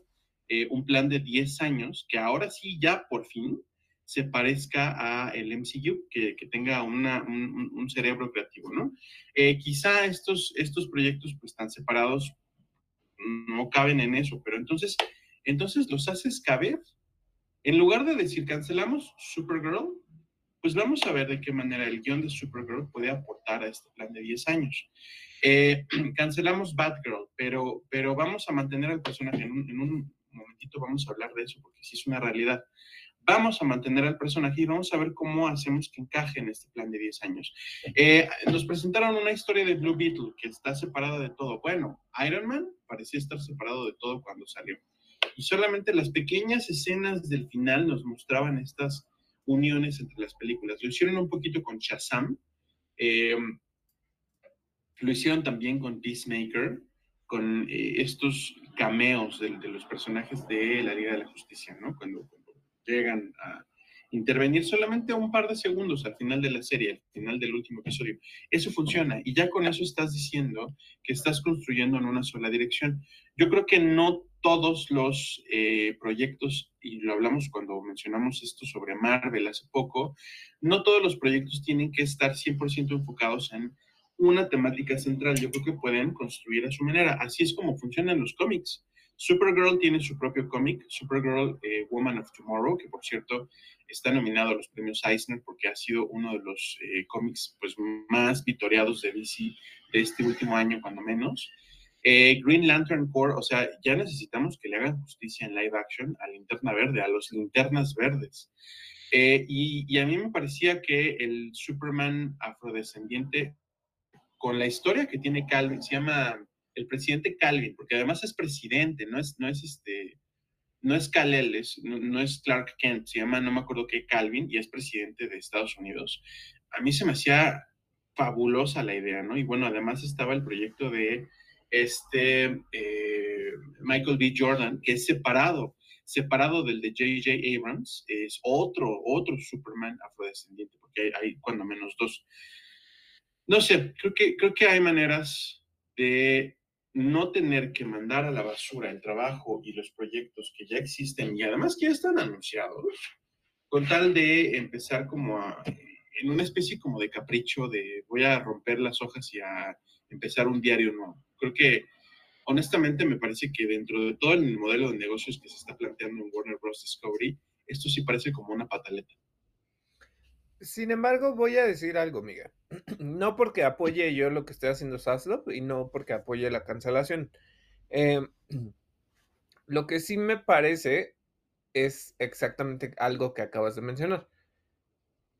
eh, un plan de 10 años que ahora sí ya por fin se parezca a el MCU, que, que tenga una, un, cerebro creativo, ¿no? Eh, quizá estos, estos proyectos pues tan separados no caben en eso, pero entonces, entonces los haces caber. En lugar de decir cancelamos Supergirl, pues vamos a ver de qué manera el guion de Supergirl puede aportar a este plan de 10 años. Eh, *clears throat* cancelamos Batgirl, pero, pero vamos a mantener al personaje. En un, en un momentito vamos a hablar de eso, porque sí es una realidad vamos a mantener al personaje y vamos a ver cómo hacemos que encaje en este plan de 10 años. Eh, nos presentaron una historia de Blue Beetle que está separada de todo. Bueno, Iron Man parecía estar separado de todo cuando salió. Y solamente las pequeñas escenas del final nos mostraban estas uniones entre las películas. Lo hicieron un poquito con Shazam. Eh, lo hicieron también con Peacemaker, con eh, estos cameos de, los personajes de la Liga de la Justicia, ¿no? Cuando, llegan a intervenir solamente un par de segundos al final de la serie, al final del último episodio. Eso funciona y ya con eso estás diciendo que estás construyendo en una sola dirección. Yo creo que no todos los eh, proyectos, y lo hablamos cuando mencionamos esto sobre Marvel hace poco, no todos los proyectos tienen que estar 100% enfocados en una temática central. Yo creo que pueden construir a su manera. Así es como funcionan los cómics. Supergirl tiene su propio cómic, Supergirl eh, Woman of Tomorrow, que por cierto está nominado a los premios Eisner porque ha sido uno de los eh, cómics pues, más vitoreados de DC de este último año, cuando menos. Eh, Green Lantern Corps, o sea, ya necesitamos que le hagan justicia en live action a Linterna Verde, a los linternas verdes. y, y, a mí me parecía que el Superman afrodescendiente con la historia que tiene Calvin, se llama el presidente Calvin, porque además es presidente, no es, no es este, no es no, es Clark Kent, se llama, no me acuerdo qué, Calvin, y es presidente de Estados Unidos. A mí se me hacía fabulosa la idea, ¿no? Y bueno, además estaba el proyecto de este eh, Michael B. Jordan, que es separado, separado del de J.J. Abrams, es otro, otro Superman afrodescendiente, porque hay, hay cuando menos dos no sé, creo que, creo que hay maneras de no tener que mandar a la basura el trabajo y los proyectos que ya existen y además que ya están anunciados, con tal de empezar como en una especie como de capricho de voy a romper las hojas y a empezar un diario nuevo. Creo que honestamente me parece que dentro de todo el modelo de negocios que se está planteando en Warner Bros. Discovery, esto sí parece como una pataleta. Sin embargo, voy a decir algo, Miguel. *clears throat* No porque apoye yo lo que estoy haciendo Saslop y no porque apoye la cancelación. Em, *clears throat* lo que sí me parece es exactamente algo que acabas de mencionar.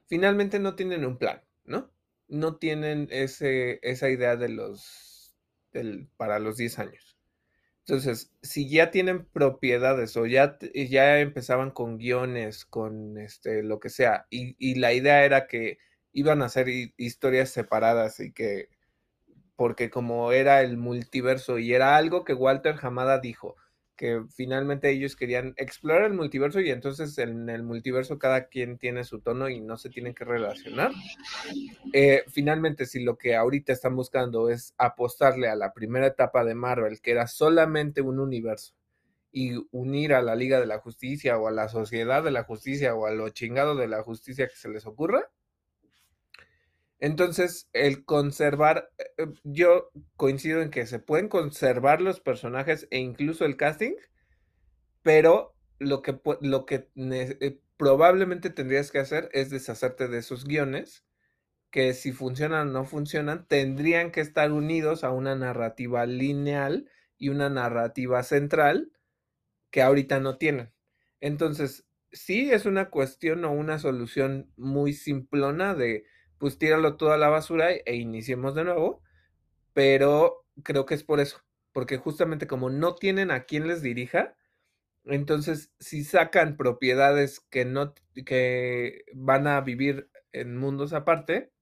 Finalmente no tienen un plan, ¿no? No tienen ese, esa idea de los para los 10 años. Entonces, si ya tienen propiedades o ya, ya empezaban con guiones, con este, lo que sea, y, la idea era que iban a hacer historias separadas y que, porque como era el multiverso y era algo que Walter Hamada dijo, que finalmente ellos querían explorar el multiverso y entonces en el multiverso cada quien tiene su tono y no se tienen que relacionar. Eh, finalmente, si lo que ahorita están buscando es apostarle a la primera etapa de Marvel, que era solamente un universo, y unir a la Liga de la Justicia o a la Sociedad de la Justicia o a lo chingado de la justicia que se les ocurra, entonces, el conservar, eh, eh, yo coincido en que se pueden conservar los personajes e incluso el casting, pero lo que, lo que eh, probablemente tendrías que hacer es deshacerte de esos guiones, que si funcionan o no funcionan, tendrían que estar unidos a una narrativa lineal y una narrativa central que ahorita no tienen. Entonces, sí es una cuestión o una solución muy simplona de pues tíralo todo a la basura e iniciemos de nuevo. Pero creo que es por eso, porque justamente como no tienen a quien les dirija, entonces si sacan propiedades que no que van a vivir en mundos aparte,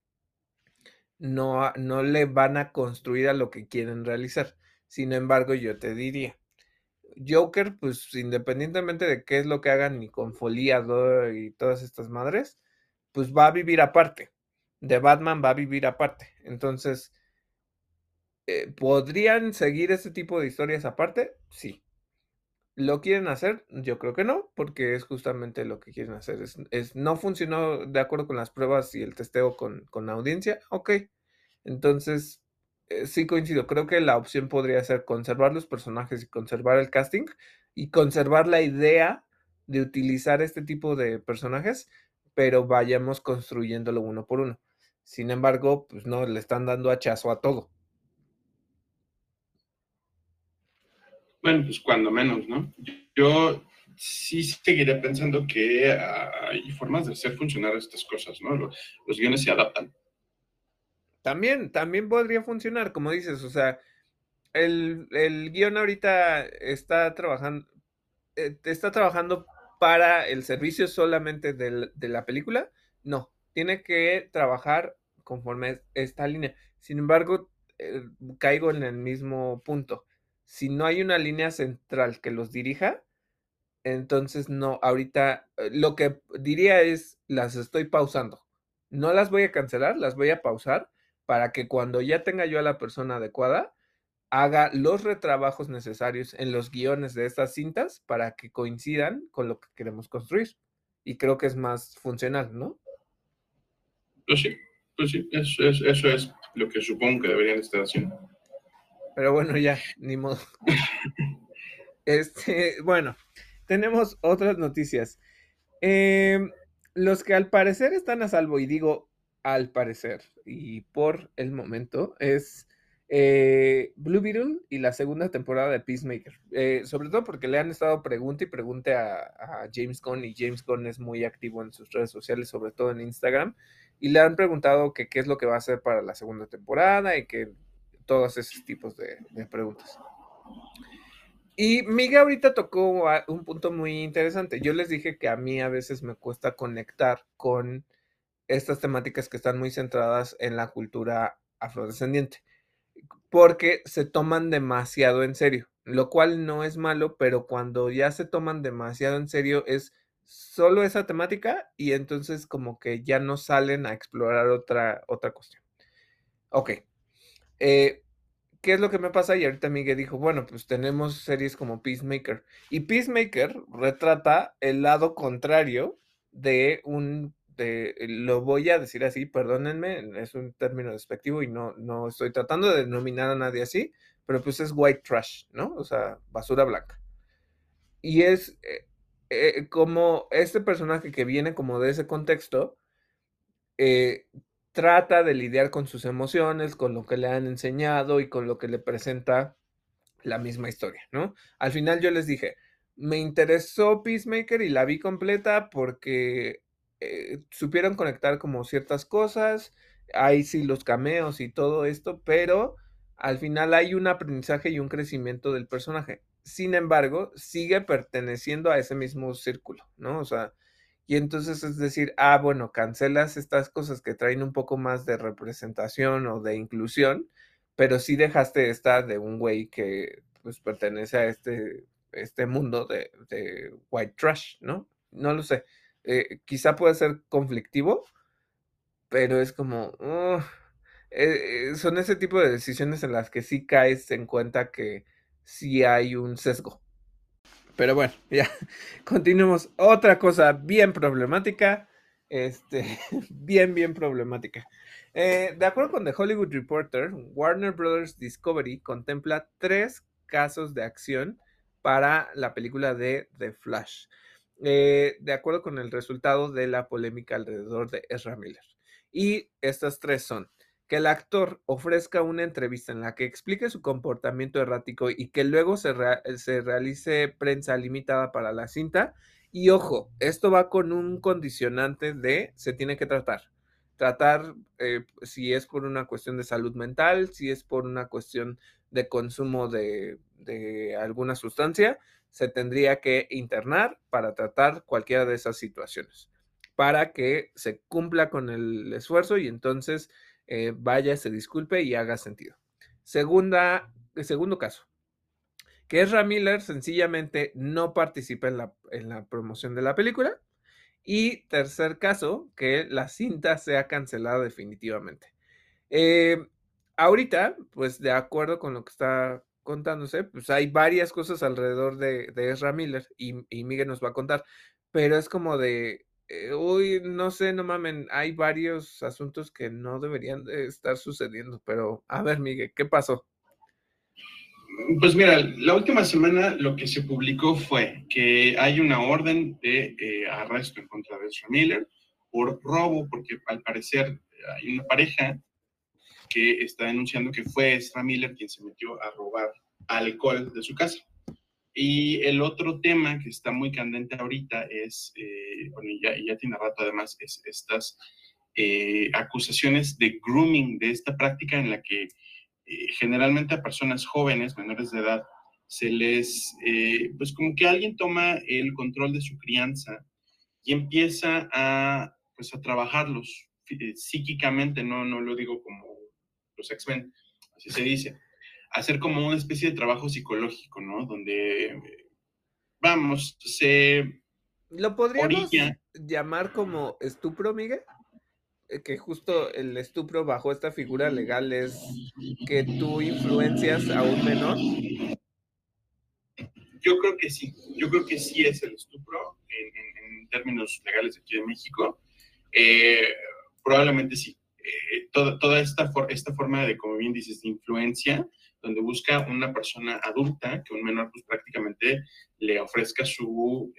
no, no le van a construir a lo que quieren realizar. Sin embargo, yo te diría, Joker, pues independientemente de qué es lo que hagan, ni con foliado y todas estas madres, pues va a vivir aparte de Batman va a vivir aparte. Entonces, eh, ¿podrían seguir ese tipo de historias aparte? Sí. ¿Lo quieren hacer? Yo creo que no, porque es justamente lo que quieren hacer. Es, no funcionó de acuerdo con las pruebas y el testeo con, la audiencia. Ok. Entonces, eh, sí coincido. Creo que la opción podría ser conservar los personajes y conservar el casting y conservar la idea de utilizar este tipo de personajes, pero vayamos construyéndolo uno por uno. Sin embargo, pues no, le están dando hachazo a todo. Bueno, pues cuando menos, ¿no? Yo sí seguiré pensando que hay formas de hacer funcionar estas cosas, ¿no? Los, guiones se adaptan. También, también podría funcionar, como dices, o sea, el, el guion ahorita está trabajando, eh, está trabajando para el servicio solamente de la película. No, tiene que trabajar conforme esta línea. Sin embargo, eh, caigo en el mismo punto. si no hay una línea central que los dirija, entonces no, ahorita eh, lo que diría es, las estoy pausando. No las voy a cancelar, las voy a pausar para que cuando ya tenga yo a la persona adecuada, haga los retrabajos necesarios en los guiones de estas cintas para que coincidan con lo que queremos construir. Y creo que es más funcional, ¿no? Pues sí, pues sí, eso es, eso es lo que supongo que deberían estar haciendo. Pero bueno, ya, ni modo. *laughs* Este, bueno, tenemos otras noticias. Em, los que al parecer están a salvo, y digo al parecer, y por el momento, es eh, Blue Beetle y la segunda temporada de Peacemaker. Eh, sobre todo porque le han estado pregunte y pregunte a, James Gunn, y James Gunn es muy activo en sus redes sociales, sobre todo en Instagram, y le han preguntado que qué es lo que va a hacer para la segunda temporada y que todos esos tipos de preguntas. Y Miguel ahorita tocó un punto muy interesante. Yo les dije que a mí a veces me cuesta conectar con estas temáticas que están muy centradas en la cultura afrodescendiente, porque se toman demasiado en serio, lo cual no es malo, pero cuando ya se toman demasiado en serio es solo esa temática y entonces como que ya no salen a explorar otra, otra cuestión. Ok. Eh, ¿qué es lo que me pasa? Y ahorita Miguel dijo, bueno, pues tenemos series como Peacemaker. Y Peacemaker retrata el lado contrario de un, de, lo voy a decir así, perdónenme, es un término despectivo y no, no estoy tratando de denominar a nadie así, pero pues es white trash, ¿no? O sea, basura blanca. Y es eh, eh, como este personaje que viene como de ese contexto, eh, trata de lidiar con sus emociones, con lo que le han enseñado y con lo que le presenta la misma historia, ¿no? Al final yo les dije, me interesó Peacemaker y la vi completa porque eh, supieron conectar como ciertas cosas, hay sí los cameos y todo esto, pero al final hay un aprendizaje y un crecimiento del personaje. Sin embargo, sigue perteneciendo a ese mismo círculo, ¿no? O sea, y entonces es decir, ah, bueno, cancelas estas cosas que traen un poco más de representación o de inclusión, pero sí dejaste esta de un güey que pues pertenece a este, este mundo de, white trash, ¿no? No lo sé. Eh, quizá puede ser conflictivo, pero es como... Eh, son ese tipo de decisiones en las que sí caes en cuenta que sí hay un sesgo, pero bueno, *laughs* ya, continuemos. Otra cosa bien problemática, este, *laughs* bien, bien problemática. Eh, de acuerdo con The Hollywood Reporter, Warner Brothers Discovery contempla tres casos de acción para la película de The Flash, eh, de acuerdo con el resultado de la polémica alrededor de Ezra Miller. Y estas tres son que el actor ofrezca una entrevista en la que explique su comportamiento errático y que luego se, realice prensa limitada para la cinta. Y ojo, esto va con un condicionante de se tiene que tratar. Tratar eh, si es por una cuestión de salud mental, si es por una cuestión de consumo de, de alguna sustancia, se tendría que internar para tratar cualquiera de esas situaciones, para que se cumpla con el esfuerzo y entonces eh, vaya, se disculpe y haga sentido. Segunda, segundo caso, que Ezra Miller sencillamente no participa en la, en la promoción de la película. Y tercer caso, que la cinta sea cancelada definitivamente. Eh, ahorita, pues de acuerdo con lo que está contándose, pues hay varias cosas alrededor de, de Ezra Miller y, y Miguel nos va a contar, pero es como de, eh, uy, no sé, no mamen, hay varios asuntos que no deberían de estar sucediendo, pero a ver, Miguel, ¿qué pasó? Pues mira, la última semana lo que se publicó fue que hay una orden de eh, arresto en contra de Ezra Miller por robo, porque al parecer hay una pareja que está denunciando que fue Ezra Miller quien se metió a robar alcohol de su casa. Y el otro tema que está muy candente ahorita es, eh, bueno, ya, ya tiene rato además, es estas eh, acusaciones de grooming, de esta práctica en la que eh, generalmente a personas jóvenes, menores de edad, se les, pues como que alguien toma el control de su crianza y empieza a, pues a trabajarlos psíquicamente, no, no lo digo como los X-Men, así se dice, hacer como una especie de trabajo psicológico, ¿no? Donde, vamos, se... ¿Lo podríamos llamar como estupro, Miguel? Eh, que justo el estupro bajo esta figura legal es que tú influencias a un menor. Yo creo que sí, yo creo que sí es el estupro en, términos legales aquí de México. Eh, probablemente sí. Eh, toda, toda esta, esta forma de, como bien dices, de influencia, donde busca una persona adulta que un menor pues prácticamente le ofrezca su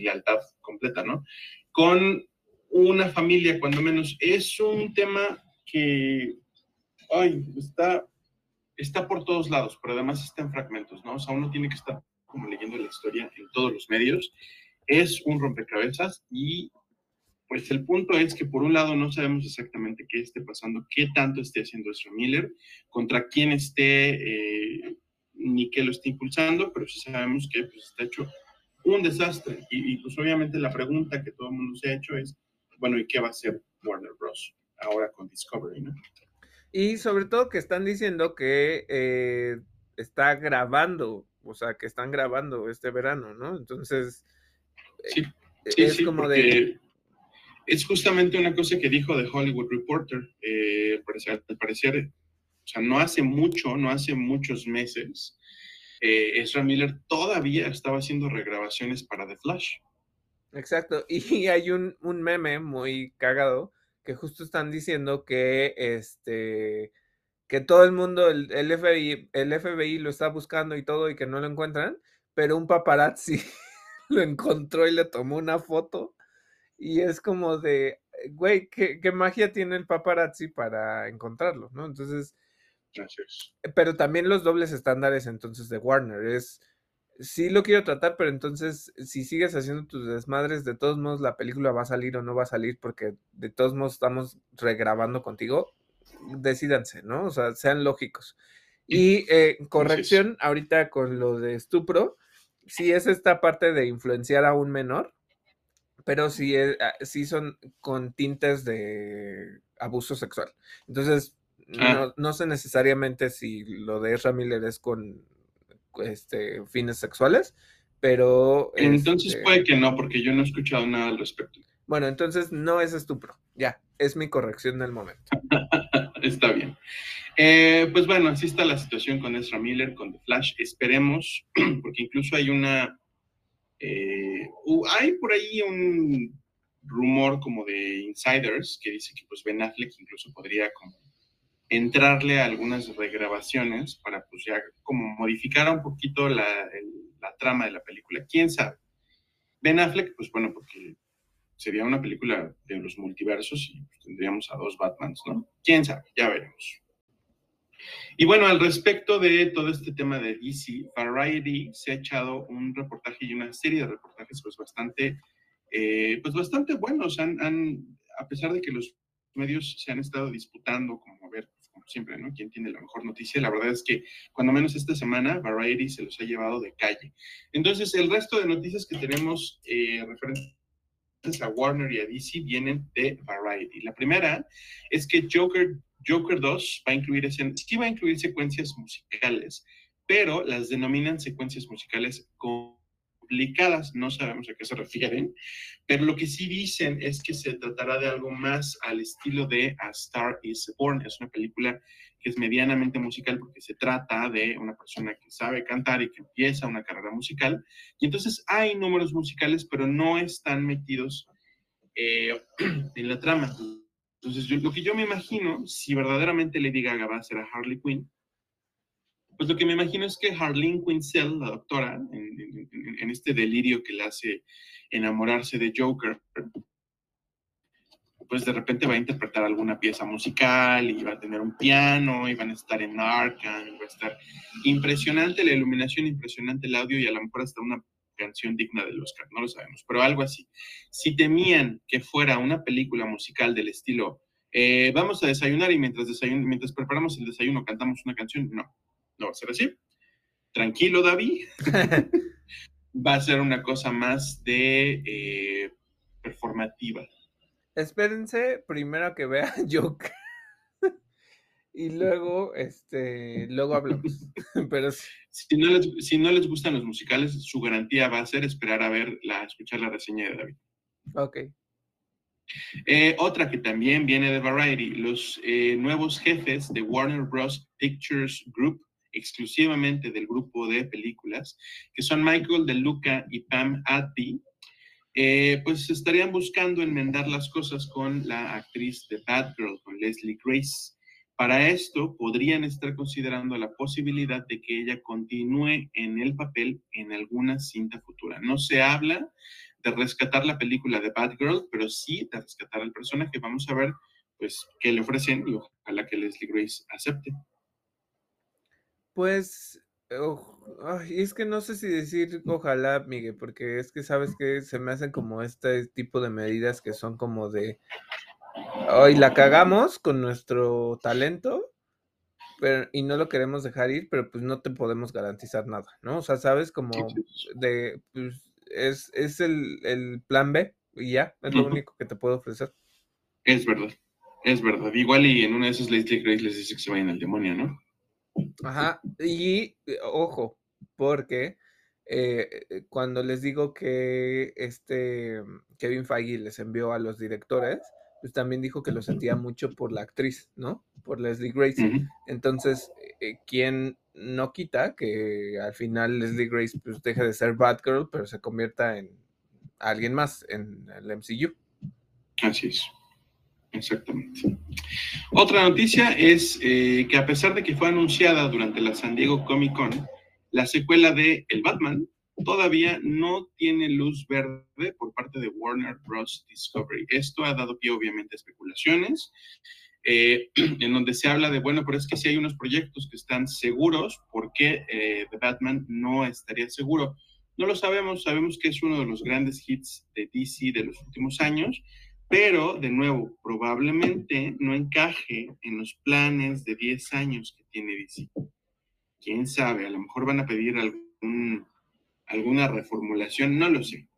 lealtad completa, ¿no? Con una familia, cuando menos. Es un tema que, ay, está, está por todos lados, pero además está en fragmentos, ¿no? O sea, uno tiene que estar como leyendo la historia en todos los medios. Es un rompecabezas y pues el punto es que por un lado no sabemos exactamente qué esté pasando, qué tanto esté haciendo Ezra Miller, contra quién esté, eh, ni qué lo esté impulsando, pero sí sabemos que pues, está hecho un desastre. Y, y, pues obviamente la pregunta que todo el mundo se ha hecho es, bueno, ¿y qué va a hacer Warner Bros. ahora con Discovery, no? Y sobre todo que están diciendo que eh, está grabando, o sea, que están grabando este verano, ¿no? Entonces, sí, sí, es como de... Es justamente una cosa que dijo The Hollywood Reporter, eh, al parecer, o sea, no hace mucho, no hace muchos meses, eh, Ezra Miller todavía estaba haciendo regrabaciones para The Flash. Exacto. *laughs* Y hay un, meme muy cagado que justo están diciendo que este que todo el mundo, el, el, FBI, el FBI lo está buscando y todo y que no lo encuentran, pero un paparazzi *laughs* lo encontró y le tomó una foto. Y es como de, güey, ¿qué, ¿qué, magia tiene el paparazzi para encontrarlo, ¿no? Entonces, Gracias. pero también los dobles estándares entonces de Warner es sí lo quiero tratar, pero entonces si sigues haciendo tus desmadres, de todos modos la película va a salir o no va a salir porque de todos modos estamos regrabando contigo, decídanse, ¿no? O sea, sean lógicos. Y eh, corrección, ahorita con lo de estupro, sí es esta parte de influenciar a un menor, pero sí, ah, sí son con tintes de abuso sexual. Entonces, ah. no, no, sé necesariamente si lo de Ezra Miller es con este, fines sexuales, pero... Entonces este puede que no, porque yo no he escuchado nada al respecto. Bueno, entonces no es estupro, ya, es mi corrección del momento. *laughs* está bien. Eh, pues bueno, así está la situación con Ezra Miller, con The Flash. Esperemos, *clears throat* porque incluso hay una... Eh, hay por ahí un rumor como de insiders que dice que pues Ben Affleck incluso podría como entrarle a algunas regrabaciones para pues ya como modificar un poquito la, trama de la película. ¿Quién sabe? Ben Affleck, pues bueno, porque sería una película de los multiversos y pues, tendríamos a dos Batmans, ¿no? ¿Quién sabe? Ya veremos. Y bueno, al respecto de todo este tema de DC, Variety se ha echado un reportaje y una serie de reportajes pues bastante, eh, pues bastante buenos. Han, han, a pesar de que los medios se han estado disputando como a ver siempre, ¿no? ¿Quién tiene la mejor noticia? La verdad es que cuando menos esta semana Variety se los ha llevado de calle. Entonces, el resto de noticias que tenemos eh, referentes a Warner y a DC vienen de Variety. La primera es que Joker, Joker 2 va a incluir, sí va a incluir secuencias musicales, pero las denominan secuencias musicales complicadas, no sabemos a qué se refieren, pero lo que sí dicen es que se tratará de algo más al estilo de A Star is Born. Es una película que es medianamente musical porque se trata de una persona que sabe cantar y que empieza una carrera musical. Y entonces hay números musicales, pero no están metidos eh, *clears throat* en la trama. Entonces, lo que yo me imagino, si verdaderamente Lady Gaga va a ser Harley Quinn, pues lo que me imagino es que Harleen Quinzel, la doctora, en, este delirio que le hace enamorarse de Joker, pues de repente va a interpretar alguna pieza musical y va a tener un piano y van a estar en Arkham, va a estar impresionante la iluminación, impresionante el audio y a lo mejor hasta una canción digna del Oscar, no lo sabemos, pero algo así. Si temían que fuera una película musical del estilo, eh, vamos a desayunar y mientras, mientras preparamos el desayuno cantamos una canción, no no va a ser así. Tranquilo, David. *laughs* va a ser una cosa más de eh, performativa. Espérense primero que vea *laughs* Joker. Y luego, este, luego hablamos. *laughs* *laughs* Pero si no, les, si no les gustan los musicales, su garantía va a ser esperar a ver la, escuchar la reseña de David. Ok. Eh, otra que también viene de Variety, los eh, nuevos jefes de Warner Bros. Pictures Group, exclusivamente del grupo de películas, que son Michael De Luca y Pam Adby, eh, pues estarían buscando enmendar las cosas con la actriz de Batgirl, con Leslie Grace. Para esto, podrían estar considerando la posibilidad de que ella continúe en el papel en alguna cinta futura. No se habla de rescatar la película de Batgirl, pero sí de rescatar al personaje. Vamos a ver, pues, qué le ofrecen y ojalá que Leslie Grace acepte. Pues, es que no sé si decir ojalá, Miguel, porque es que sabes que se me hacen como este tipo de medidas que son como de hoy la cagamos con nuestro talento pero, y no lo queremos dejar ir, pero pues no te podemos garantizar nada, ¿no? O sea, sabes como de, pues, es, es el, plan B y ya, es lo único que te puedo ofrecer. Es verdad, es verdad. Igual y en una de esas Leslie Grace les dice que se vayan al demonio, ¿no? Ajá, y ojo, porque eh, cuando les digo que este Kevin Feige les envió a los directores, pues también dijo que lo sentía mucho por la actriz, ¿no? Por Leslie Grace. Entonces, eh, ¿quién no quita que al final Leslie Grace pues deje de ser Batgirl, pero se convierta en alguien más en el MCU? Así es. Exactamente. Otra noticia es eh, que a pesar de que fue anunciada durante la San Diego Comic Con, la secuela de El Batman todavía no tiene luz verde por parte de Warner Bros. Discovery. Esto ha dado pie, obviamente, a especulaciones, eh, *clears throat* en donde se habla de, bueno, pero es que si hay unos proyectos que están seguros, ¿por qué eh, The Batman no estaría seguro? No lo sabemos, sabemos que es uno de los grandes hits de DC de los últimos años, pero, de nuevo, probablemente no encaje en los planes de 10 años que tiene DC. ¿Quién sabe? A lo mejor van a pedir algún alguna reformulación, no lo sé.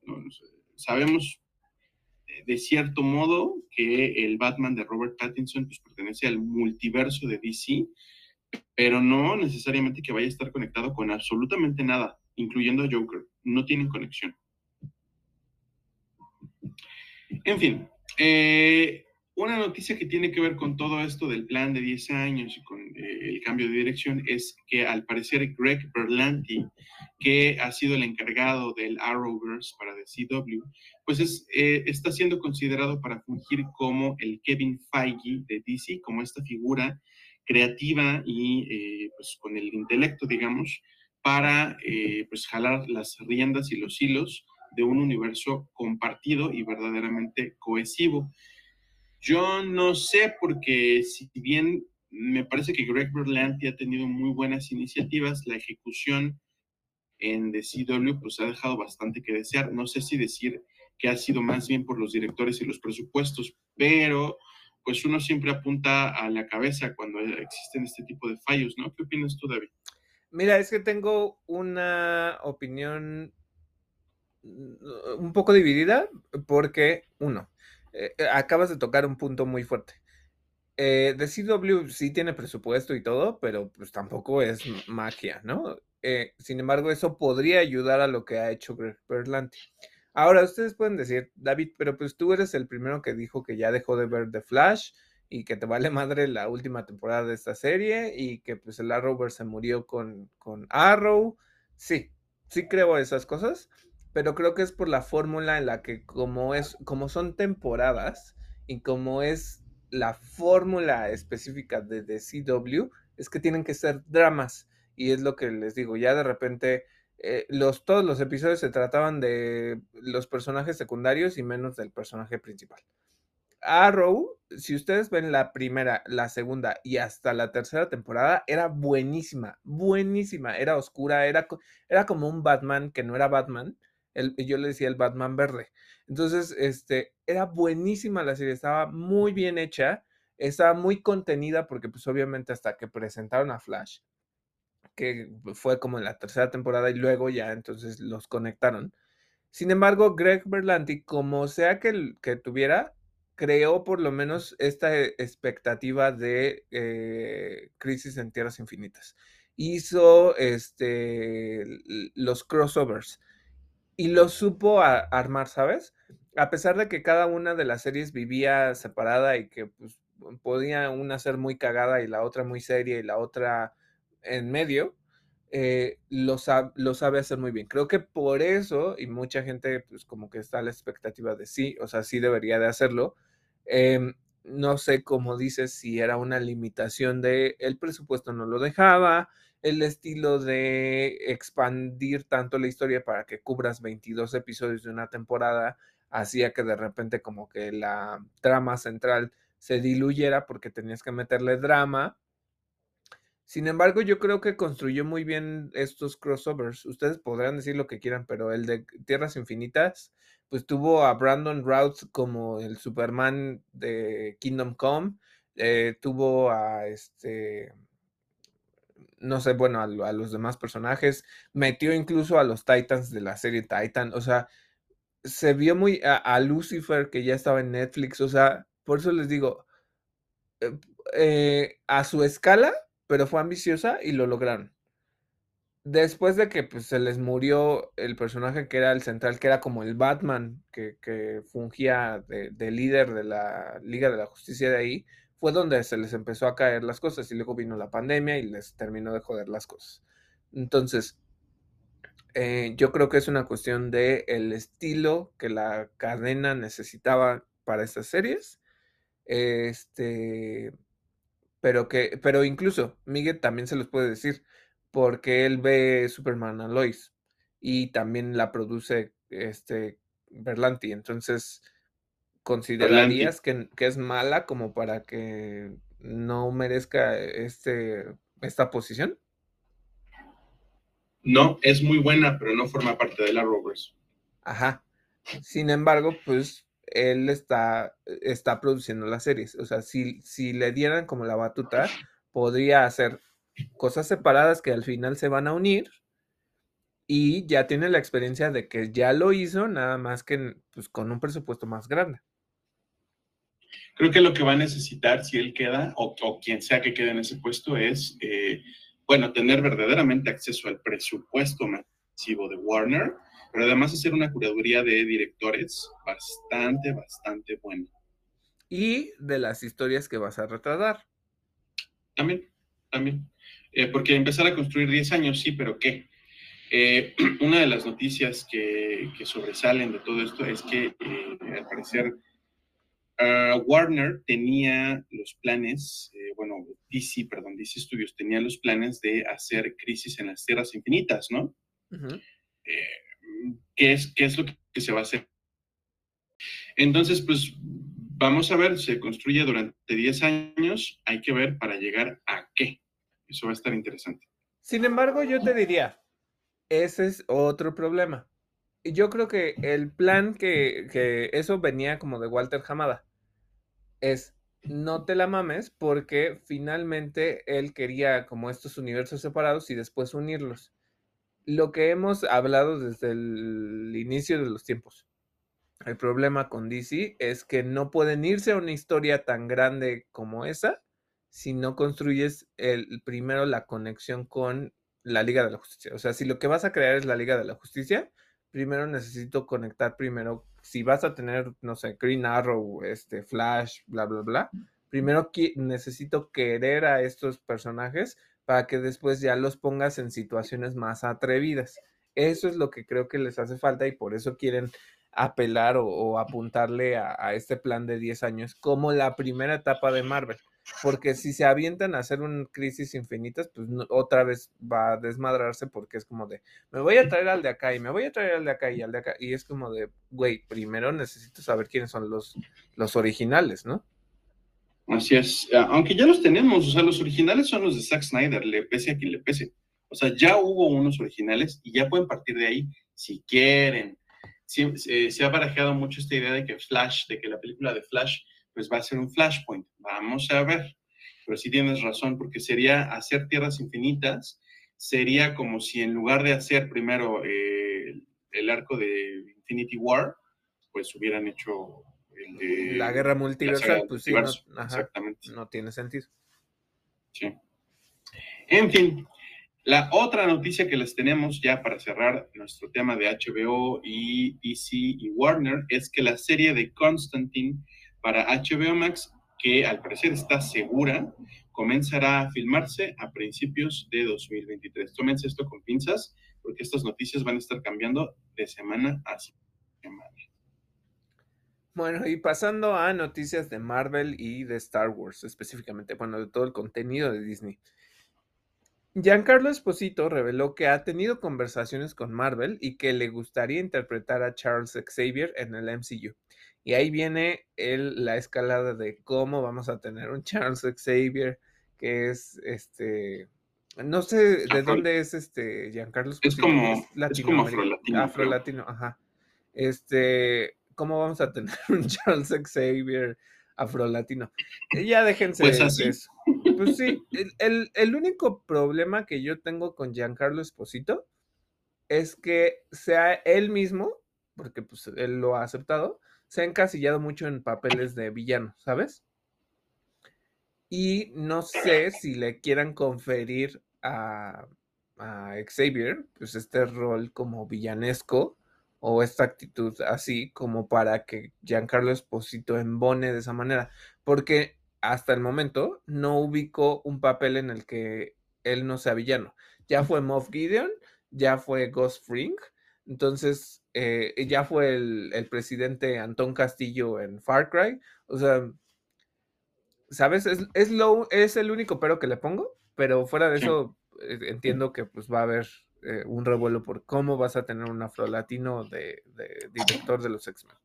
Sabemos eh, de cierto modo que el Batman de Robert Pattinson pues, pertenece al multiverso de DC, pero no necesariamente que vaya a estar conectado con absolutamente nada, incluyendo a Joker. No tienen conexión. En fin, eh, una noticia que tiene que ver con todo esto del plan de 10 años y con eh, el cambio de dirección es que al parecer Greg Berlanti, que ha sido el encargado del Arrowverse para DCW, pues es, eh, está siendo considerado para fungir como el Kevin Feige de DC, como esta figura creativa y eh, pues con el intelecto, digamos, para pues jalar las riendas y los hilos de un universo compartido y verdaderamente cohesivo. Yo no sé, porque si bien me parece que Greg Berlanti ha tenido muy buenas iniciativas, la ejecución en DCW pues ha dejado bastante que desear. No sé si decir que ha sido más bien por los directores y los presupuestos, pero pues uno siempre apunta a la cabeza cuando existen este tipo de fallos, ¿no? ¿Qué opinas tú, David? Mira, es que tengo una opinión mm, un poco dividida porque, uno, eh, eh, acabas de tocar un punto muy fuerte. Eh, CW sí tiene presupuesto y todo, pero pues tampoco es magia, ¿no? Eh, sin embargo, eso podría ayudar a lo que ha hecho Berlanti. Ahora, ustedes pueden decir, David, pero pues tú eres el primero que dijo que ya dejó de ver The Flash y que te vale *laughs* madre la última temporada de esta serie y que pues el Arrowverse se murió con, con Arrow. Sí, sí creo esas cosas, pero creo que es por la fórmula en la que como es, como son temporadas y como es la fórmula específica de, CW, es que tienen que ser dramas. Y es lo que les digo, ya de repente eh, los, todos los episodios se trataban de los personajes secundarios y menos del personaje principal. Arrow, si ustedes ven la primera, la segunda y hasta la tercera temporada, era buenísima, buenísima, era oscura, era, era como un Batman que no era Batman, yo le decía el Batman verde. Entonces, este, era buenísima la serie, estaba muy bien hecha, estaba muy contenida porque pues obviamente hasta que presentaron a Flash, que fue como en la tercera temporada y luego ya entonces los conectaron. Sin embargo, Greg Berlanti, como sea que, que tuviera, creó por lo menos esta expectativa de eh, Crisis en Tierras Infinitas. Hizo este, los crossovers y lo supo armar, ¿sabes? A pesar de que cada una de las series vivía separada y que pues, podía una ser muy cagada y la otra muy seria y la otra en medio, eh, lo, lo, sabe hacer muy bien. Creo que por eso, y mucha gente pues como que está a la expectativa de sí, o sea, sí debería de hacerlo. Em, no sé cómo dices si era una limitación de el presupuesto no lo dejaba, el estilo de expandir tanto la historia para que cubras 22 episodios de una temporada hacía que de repente como que la trama central se diluyera porque tenías que meterle drama sin embargo, yo creo que construyó muy bien estos crossovers. Ustedes podrán decir lo que quieran, pero el de Tierras Infinitas, pues tuvo a Brandon Routh como el Superman de Kingdom Come, eh, tuvo a este, no sé, bueno, a, los demás personajes, metió incluso a los Titans de la serie Titan, o sea, se vio muy a, Lucifer que ya estaba en Netflix, o sea, por eso les digo, eh, eh, a su escala pero fue ambiciosa y lo lograron. Después de que pues, se les murió el personaje que era el central, que era como el Batman, que, fungía de, líder de la Liga de la Justicia de ahí, fue donde se les empezó a caer las cosas y luego vino la pandemia y les terminó de joder las cosas. Entonces, eh, yo creo que es una cuestión de el estilo que la cadena necesitaba para estas series. Este, pero que, pero incluso Miguel también se los puede decir, porque él ve Superman a Lois y también la produce este Berlanti. Entonces, ¿considerarías que, que, es mala como para que no merezca este, esta posición? No, es muy buena, pero no forma parte de la Rovers. Ajá. Sin embargo, pues él está, está produciendo las series. O sea, si, si le dieran como la batuta, podría hacer cosas separadas que al final se van a unir y ya tiene la experiencia de que ya lo hizo, nada más que pues, con un presupuesto más grande. Creo que lo que va a necesitar si él queda o, quien sea que quede en ese puesto es, eh, bueno, tener verdaderamente acceso al presupuesto masivo de Warner pero además hacer una curaduría de directores bastante, bastante buena. Y de las historias que vas a retratar. También, también. Eh, porque empezar a construir 10 años, sí, pero ¿qué? Eh, *clears throat* una de las noticias que, que, sobresalen de todo esto es que, eh, al parecer, ah, Warner tenía los planes, bueno, DC, perdón, DC Studios tenía los planes de hacer Crisis en las Tierras Infinitas, ¿no? qué es, qué es lo que se va a hacer. Entonces, pues vamos a ver, se construye durante 10 años, hay que ver para llegar a qué. Eso va a estar interesante. Sin embargo, yo te diría, ese es otro problema. Yo creo que el plan que, que eso venía como de Walter Hamada es no te la mames porque finalmente él quería como estos universos separados y después unirlos lo que hemos hablado desde el inicio de los tiempos. El problema con DC es que no pueden irse a una historia tan grande como esa si no construyes el, primero la conexión con la Liga de la Justicia. O sea, si lo que vas a crear es la Liga de la Justicia, primero necesito conectar primero, si vas a tener, no sé, Green Arrow, este, Flash, bla, bla, bla, primero necesito querer a estos personajes para que después ya los pongas en situaciones más atrevidas. Eso es lo que creo que les hace falta y por eso quieren apelar o, apuntarle a, este plan de 10 años como la primera etapa de Marvel. Porque si se avientan a hacer un crisis infinitas, pues otra vez va a desmadrarse porque es como de, me voy a traer al de acá y me voy a traer al de acá y al de acá. Y es como de, güey, primero necesito saber quiénes son los, los originales, ¿no? Así es, aunque ya los tenemos, o sea, los originales son los de Zack Snyder, le pese a quien le pese. O sea, ya hubo unos originales y ya pueden partir de ahí si quieren. Eh, se ha barajado mucho esta idea de que Flash, de que la película de Flash, pues va a ser un Flashpoint. Vamos a ver. Pero sí tienes razón, porque sería hacer tierras infinitas, sería como si en lugar de hacer primero eh, el arco de Infinity War, pues hubieran hecho la guerra multiversal, pues sí, no, exactamente. no tiene sentido. Sí. En fin, la otra noticia que les tenemos ya para cerrar nuestro tema de HBO y DC y Warner es que la serie de Constantine para HBO Max, que al parecer está segura, comenzará a filmarse a principios de 2023. Tómense esto con pinzas, porque estas noticias van a estar cambiando de semana a semana. Bueno, y pasando a noticias de Marvel y de Star Wars específicamente, bueno, de todo el contenido de Disney. Giancarlo Esposito reveló que ha tenido conversaciones con Marvel y que le gustaría interpretar a Charles Xavier en el MCU. Y ahí viene el, la escalada de cómo vamos a tener un Charles Xavier, que es este. No sé de dónde es este Giancarlo Esposito. Es como, es como afrolatino. Afrolatino, ajá. Este, ¿cómo vamos a tener *laughs* un Charles Xavier afrolatino? Ya déjense pues así. eso. Pues sí, el, único problema que yo tengo con Giancarlo Esposito es que sea él mismo, porque pues él lo ha aceptado, se ha encasillado mucho en papeles de villano, ¿sabes? Y no sé si le quieran conferir a, Xavier, pues este rol como villanesco o esta actitud así como para que Giancarlo Esposito embone de esa manera, porque hasta el momento no ubicó un papel en el que él no sea villano. Ya fue Moff Gideon, ya fue Ghost Fring, entonces eh, ya fue el, presidente Antón Castillo en Far Cry. O sea, ¿sabes? Es, es, lo, es el único pero que le pongo, pero fuera de eso eh, entiendo que pues va a haber eh, un revuelo por cómo vas a tener un afro-latino de, de director de los X-Men.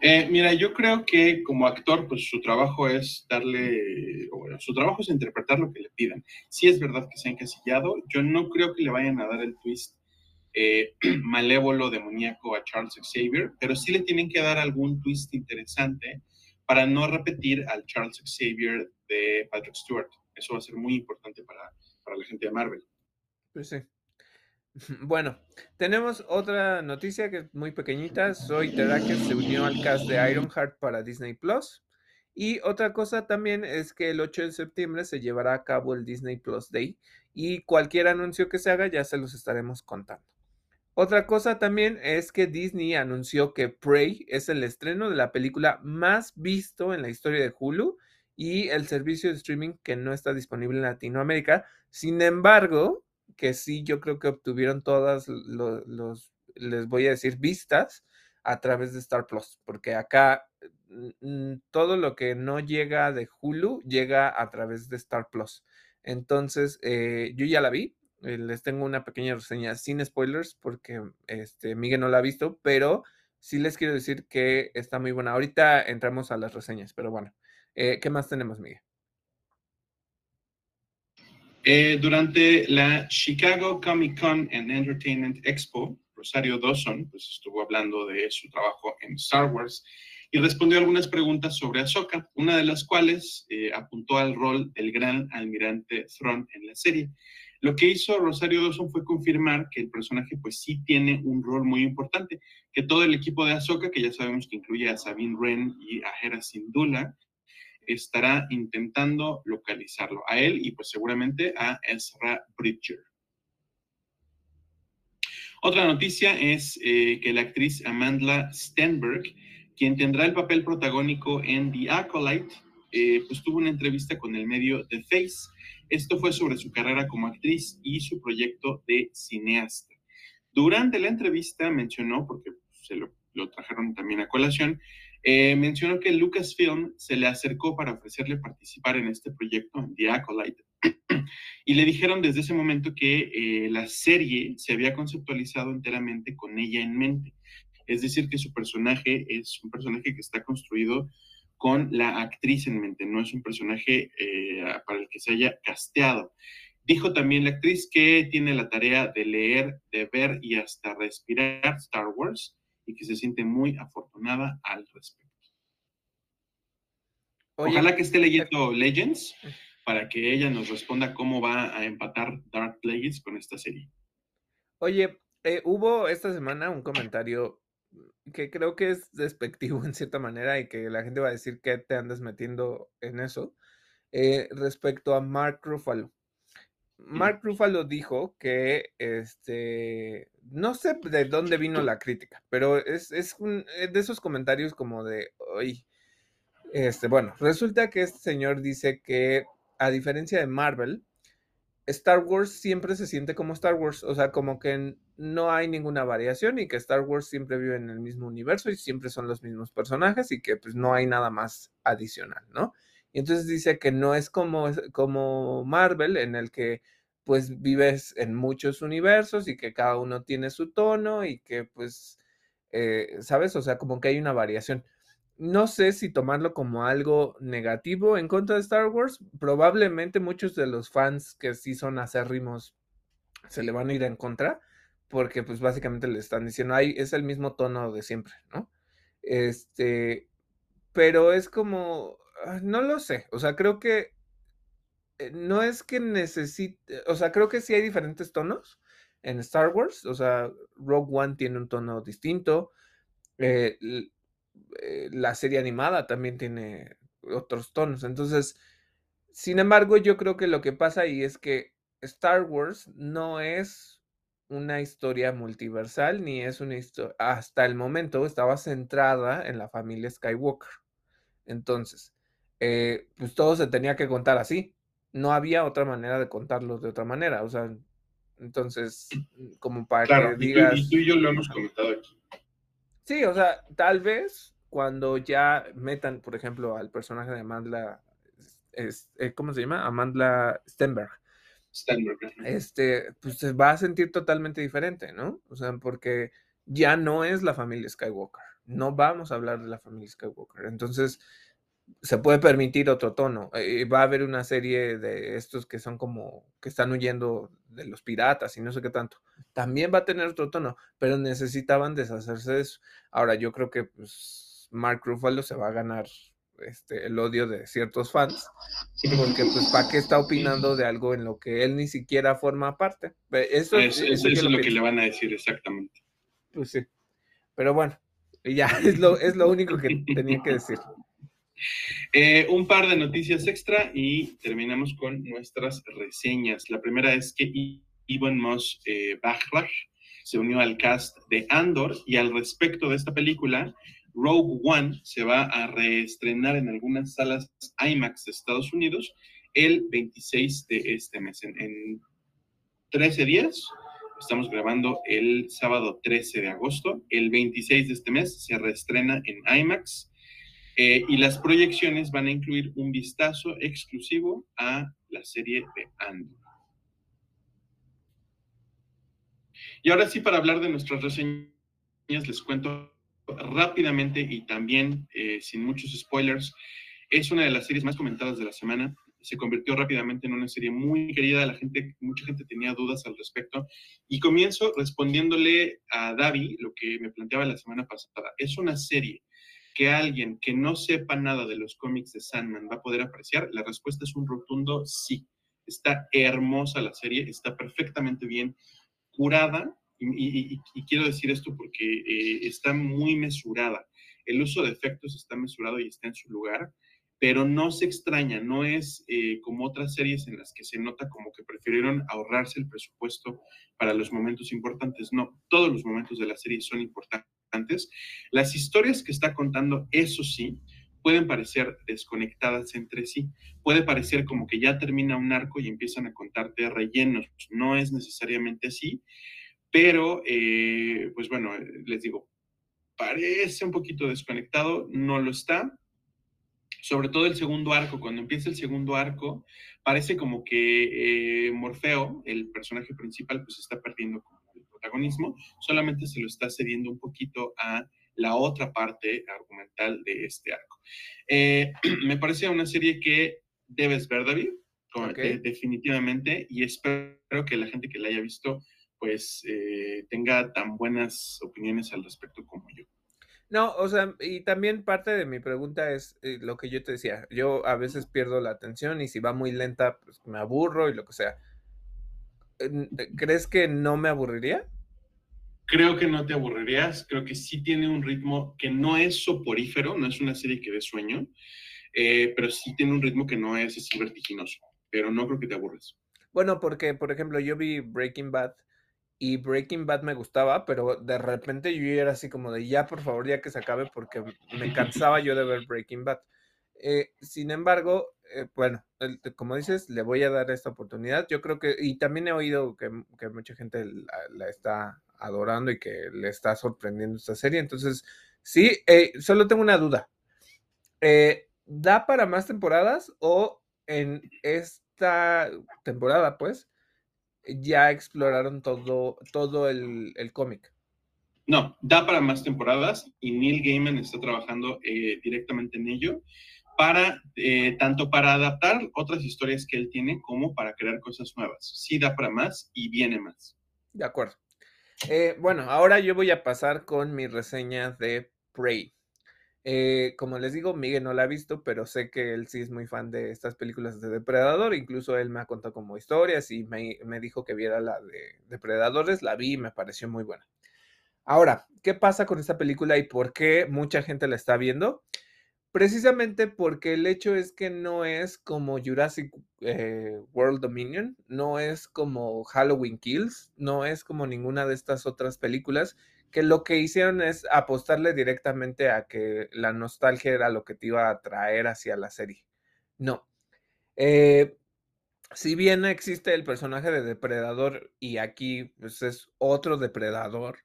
Eh, mira, yo creo que como actor, pues su trabajo es darle, bueno, su trabajo es interpretar lo que le pidan. Si es verdad que se ha encasillado, yo no creo que le vayan a dar el twist eh, *clears throat* malévolo, demoníaco a Charles Xavier, pero sí le tienen que dar algún twist interesante para no repetir al Charles Xavier de Patrick Stewart. Eso va a ser muy importante para, para la gente de Marvel. Pues sí. *laughs* Bueno, tenemos otra noticia que es muy pequeñita. Soy Terraker se unió al cast de Ironheart para Disney Plus. Y otra cosa también es que el 8 de septiembre se llevará a cabo el Disney Plus Day y cualquier anuncio que se haga ya se los estaremos contando. Otra cosa también es que Disney anunció que Prey es el estreno de la película más visto en la historia de Hulu y el servicio de streaming que no está disponible en Latinoamérica. Sin embargo, que sí yo creo que obtuvieron todas los, les voy a decir, vistas a través de Star Plus, porque acá mm, todo lo que no llega de Hulu llega a través de Star Plus. Entonces, eh, yo ya la vi, les tengo una pequeña reseña sin spoilers porque este, Miguel no la ha visto, pero sí les quiero decir que está muy buena. Ahorita entramos a las reseñas, pero bueno, eh, ¿qué más tenemos, Miguel? Eh, durante la Chicago Comic Con and Entertainment Expo, Rosario Dawson pues, estuvo hablando de su trabajo en Star Wars y respondió algunas preguntas sobre Ahsoka, una de las cuales eh, apuntó al rol del gran almirante Thrawn en la serie. Lo que hizo Rosario Dawson fue confirmar que el personaje pues sí tiene un rol muy importante, que todo el equipo de Ahsoka, que ya sabemos que incluye a Sabine Wren y a Hera Syndulla, estará intentando localizarlo, a él y pues seguramente a Ezra Bridger. Otra noticia es eh, que la actriz Amanda Stenberg, quien tendrá el papel protagónico en The Acolyte, eh, pues tuvo una entrevista con el medio The Face. Esto fue sobre su carrera como actriz y su proyecto de cineasta. Durante la entrevista mencionó, porque se lo, trajeron también a colación, eh, mencionó que Lucasfilm se le acercó para ofrecerle participar en este proyecto, en The Acolyte, y le dijeron desde ese momento que eh, la serie se había conceptualizado enteramente con ella en mente. Es decir, que su personaje es un personaje que está construido con la actriz en mente, no es un personaje eh, para el que se haya casteado. Dijo también la actriz que tiene la tarea de leer, de ver y hasta respirar Star Wars y que se siente muy afortunada al respecto. Ojalá que esté leyendo Legends para que ella nos responda cómo va a empatar Dark Legends con esta serie. Oye, eh, hubo esta semana un comentario que creo que es despectivo en cierta manera y que la gente va a decir que te andas metiendo en eso, eh, respecto a Mark Ruffalo. Mark Ruffalo dijo que, este, no sé de dónde vino la crítica, pero es, es un, de esos comentarios como de, hoy, este, bueno, resulta que este señor dice que a diferencia de Marvel, Star Wars siempre se siente como Star Wars, o sea, como que no hay ninguna variación y que Star Wars siempre vive en el mismo universo y siempre son los mismos personajes y que pues no hay nada más adicional, ¿no? Y entonces dice que no es como, como Marvel, en el que pues vives en muchos universos y que cada uno tiene su tono y que pues, eh, ¿sabes? O sea, como que hay una variación. No sé si tomarlo como algo negativo en contra de Star Wars. Probablemente muchos de los fans que sí son acérrimos se le van a ir en contra, porque pues básicamente le están diciendo, ay, es el mismo tono de siempre, ¿no? Este, pero es como, Ah, no lo sé, o sea, creo que eh, no es que necesite, o sea, creo que sí hay diferentes tonos en Star Wars, o sea, Rogue One tiene un tono distinto, eh, eh, la serie animada también tiene otros tonos, entonces, sin embargo, yo creo que lo que pasa ahí es que Star Wars no es una historia multiversal, ni es una historia, hasta el momento estaba centrada en la familia Skywalker. Entonces, eh, pues todo se tenía que contar así. No había otra manera de contarlo de otra manera. O sea, entonces, como para que digas. Y tú, y yo lo hemos comentado aquí. Sí, o sea, tal vez cuando ya metan, por ejemplo, al personaje de Amanda, es, ¿cómo se llama? Amanda Stenberg. Stenberg. Este, pues se va a sentir totalmente diferente, ¿no? O sea, porque ya no es la familia Skywalker. No vamos a hablar de la familia Skywalker. Entonces, se puede permitir otro tono. Eh, va a haber una serie de estos que son como que están huyendo de los piratas y no sé qué tanto. También va a tener otro tono, pero necesitaban deshacerse de eso. Ahora yo creo que pues, Mark Ruffalo se va a ganar este, el odio de ciertos fans, porque pues para qué está opinando de algo en lo que él ni siquiera forma parte. Eso, eso, es lo, que le van a decir exactamente. Pues sí. Pero bueno, ya *laughs* es lo, es lo único que tenía que decir. Eh, un par de noticias extra y terminamos con nuestras reseñas. La primera es que Ivan Moss eh, se unió al cast de Andor y al respecto de esta película, Rogue One se va a reestrenar en algunas salas IMAX de Estados Unidos el 26 de este mes. En, en 13 días, estamos grabando el sábado 13 de agosto, el 26 de este mes se reestrena en IMAX eh, y las proyecciones van a incluir un vistazo exclusivo a la serie de Andor. Y ahora sí, para hablar de nuestras reseñas, les cuento rápidamente y también eh, sin muchos spoilers. Es una de las series más comentadas de la semana. Se convirtió rápidamente en una serie muy querida. La gente, mucha gente tenía dudas al respecto. Y comienzo respondiéndole a Davi lo que me planteaba la semana pasada. Es una serie que alguien que no sepa nada de los cómics de Sandman va a poder apreciar? La respuesta es un rotundo sí. Está hermosa la serie, está perfectamente bien curada y, quiero decir esto porque eh, está muy mesurada. El uso de efectos está mesurado y está en su lugar, pero no se extraña, no es eh, como otras series en las que se nota como que prefirieron ahorrarse el presupuesto para los momentos importantes. No, todos los momentos de la serie son importantes las historias que está contando, eso sí, pueden parecer desconectadas entre sí. Puede parecer como que ya termina un arco y empiezan a contarte rellenos. No es necesariamente así, pero eh, pues bueno, les digo, parece un poquito desconectado, no lo está. Sobre todo el segundo arco, cuando empieza el segundo arco, parece como que eh, Morfeo, el personaje principal, pues está perdiendo protagonismo, solamente se lo está cediendo un poquito a la otra parte argumental de este arco. Eh, *clears throat* me parece una serie que debes ver, David, definitivamente, y espero que la gente que la haya visto, pues eh, tenga tan buenas opiniones al respecto como yo. No, o sea, y también parte de mi pregunta es eh, lo que yo te decía. Yo a veces pierdo la atención y si va muy lenta, pues me aburro y lo que sea. ¿Crees que no me aburriría? Creo que no te aburrirías, creo que sí tiene un ritmo que no es soporífero, no es una serie que dé sueño, eh, pero sí tiene un ritmo que no es así vertiginoso, pero no creo que te aburres. Bueno, porque, por ejemplo, yo vi Breaking Bad y Breaking Bad me gustaba, pero de repente yo era así como de ya, por favor, ya que se acabe, porque me cansaba yo de ver Breaking Bad. Eh, sin embargo, eh, bueno, como dices, le voy a dar esta oportunidad. Yo creo que, y también he oído que, mucha gente la, está adorando y que le está sorprendiendo esta serie. Entonces, sí, eh, solo tengo una duda. ¿Da para más temporadas o en esta temporada, pues, ya exploraron todo, todo el, el cómic? No, da para más temporadas y Neil Gaiman está trabajando directamente en ello para eh, tanto para adaptar otras historias que él tiene como para crear cosas nuevas. Sí da para más y viene más. De acuerdo. Eh, bueno, ahora yo voy a pasar con mi reseña de Prey. Eh, como les digo, Miguel no la ha visto, pero sé que él sí es muy fan de estas películas de Depredador. Incluso él me ha contado como historias y me, dijo que viera la de Depredadores. La vi y me pareció muy buena. Ahora, ¿qué pasa con esta película y por qué mucha gente la está viendo? Precisamente porque el hecho es que no es como Jurassic eh, World Dominion, no es como Halloween Kills, no es como ninguna de estas otras películas que lo que hicieron es apostarle directamente a que la nostalgia era lo que te iba a traer hacia la serie. No. Eh, si bien existe el personaje de depredador y aquí pues, es otro depredador,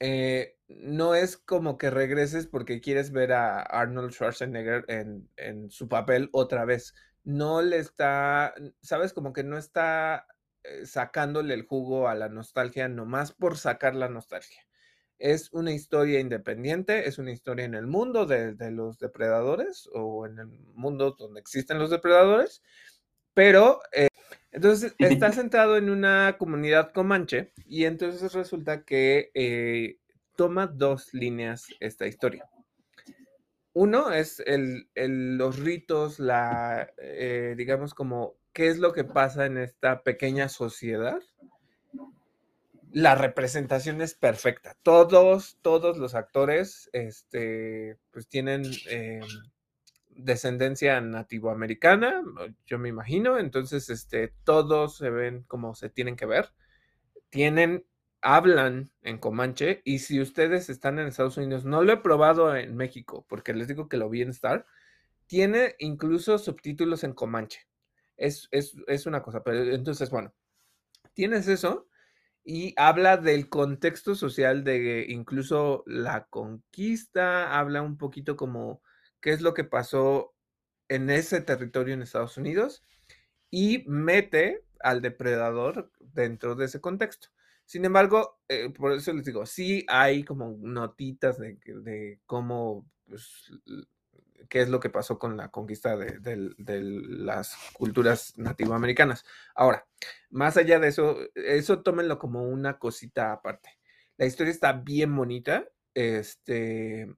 eh, no es como que regreses porque quieres ver a Arnold Schwarzenegger en, su papel otra vez. No le está, sabes, como que no está eh, sacándole el jugo a la nostalgia nomás por sacar la nostalgia. Es una historia independiente, es una historia en el mundo de, los depredadores o en el mundo donde existen los depredadores, pero eh, entonces *laughs* está centrado en una comunidad comanche y entonces resulta que eh, toma dos líneas esta historia. Uno es los ritos, la, eh, digamos como qué es lo que pasa en esta pequeña sociedad. La representación es perfecta. Todos, todos los actores, este, pues tienen eh, descendencia nativoamericana, yo me imagino, entonces este, todos se ven como se tienen que ver, tienen, hablan en Comanche y si ustedes están en Estados Unidos, no lo he probado en México porque les digo que lo vi en Star, tiene incluso subtítulos en Comanche. Es, es, es una cosa, pero entonces, bueno, tienes eso y habla del contexto social de incluso la conquista, habla un poquito como qué es lo que pasó en ese territorio en Estados Unidos y mete al depredador dentro de ese contexto. Sin embargo, eh, por eso les digo, sí hay como notitas de, cómo, pues, qué es lo que pasó con la conquista de, las culturas nativoamericanas. Ahora, más allá de eso, eso tómenlo como una cosita aparte. La historia está bien bonita. Este,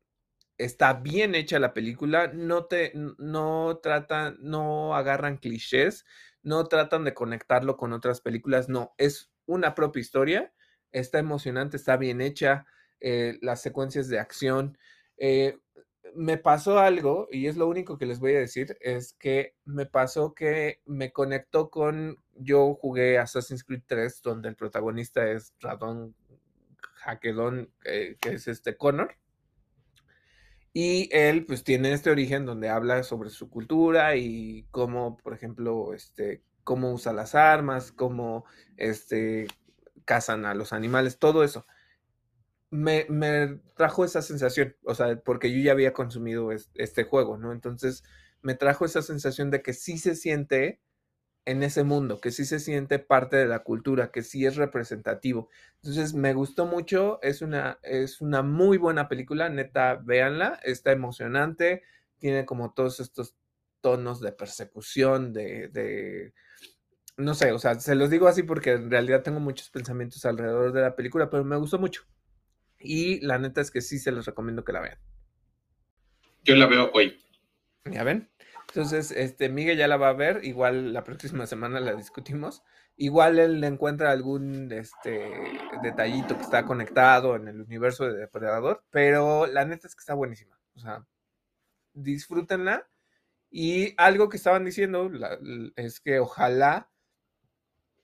está bien hecha la película, no te, no tratan, no agarran clichés, no tratan de conectarlo con otras películas, no, es una propia historia, está emocionante, está bien hecha, eh, las secuencias de acción. Eh, me pasó algo, y es lo único que les voy a decir, es que me pasó que me conectó con, yo jugué Assassin's Creed 3, donde el protagonista es Radon Hackedon, eh, que es este Connor y él pues tiene este origen donde habla sobre su cultura y cómo, por ejemplo, este, cómo usa las armas, cómo este, cazan a los animales, todo eso. Me, trajo esa sensación, o sea, porque yo ya había consumido este juego, ¿no? Entonces me trajo esa sensación de que sí se siente en ese mundo, que sí se siente parte de la cultura, que sí es representativo. Entonces me gustó mucho, es una, es una muy buena película, neta, véanla, está emocionante, tiene como todos estos tonos de persecución, de, de, no sé, o sea, se los digo así porque en realidad tengo muchos pensamientos alrededor de la película, pero me gustó mucho. Y la neta es que sí se los recomiendo que la vean. Yo la veo hoy. Ya ven. Entonces, este, Miguel ya la va a ver, igual la próxima semana la discutimos. Igual él le encuentra algún este, detallito que está conectado en el universo de Depredador, pero la neta es que está buenísima. O sea, disfrútenla. Y algo que estaban diciendo es que ojalá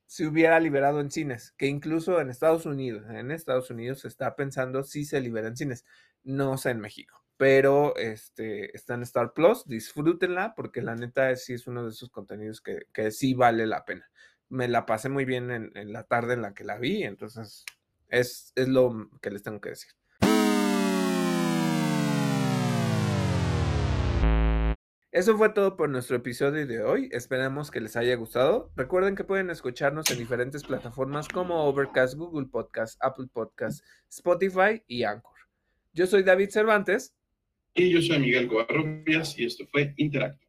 se hubiera liberado en cines, que incluso en Estados Unidos, en Estados Unidos se está pensando si se libera en cines, no sé en México pero este, está en Star Plus, disfrútenla porque la neta sí es uno de esos contenidos que, que sí vale la pena. Me la pasé muy bien en, la tarde en la que la vi, entonces es, es lo que les tengo que decir. Eso fue todo por nuestro episodio de hoy. Esperamos que les haya gustado. Recuerden que pueden escucharnos en diferentes plataformas como Overcast, Google Podcast, Apple Podcast, Spotify y Anchor. Yo soy David Cervantes. Y yo soy Miguel Covarrubias y esto fue Interact.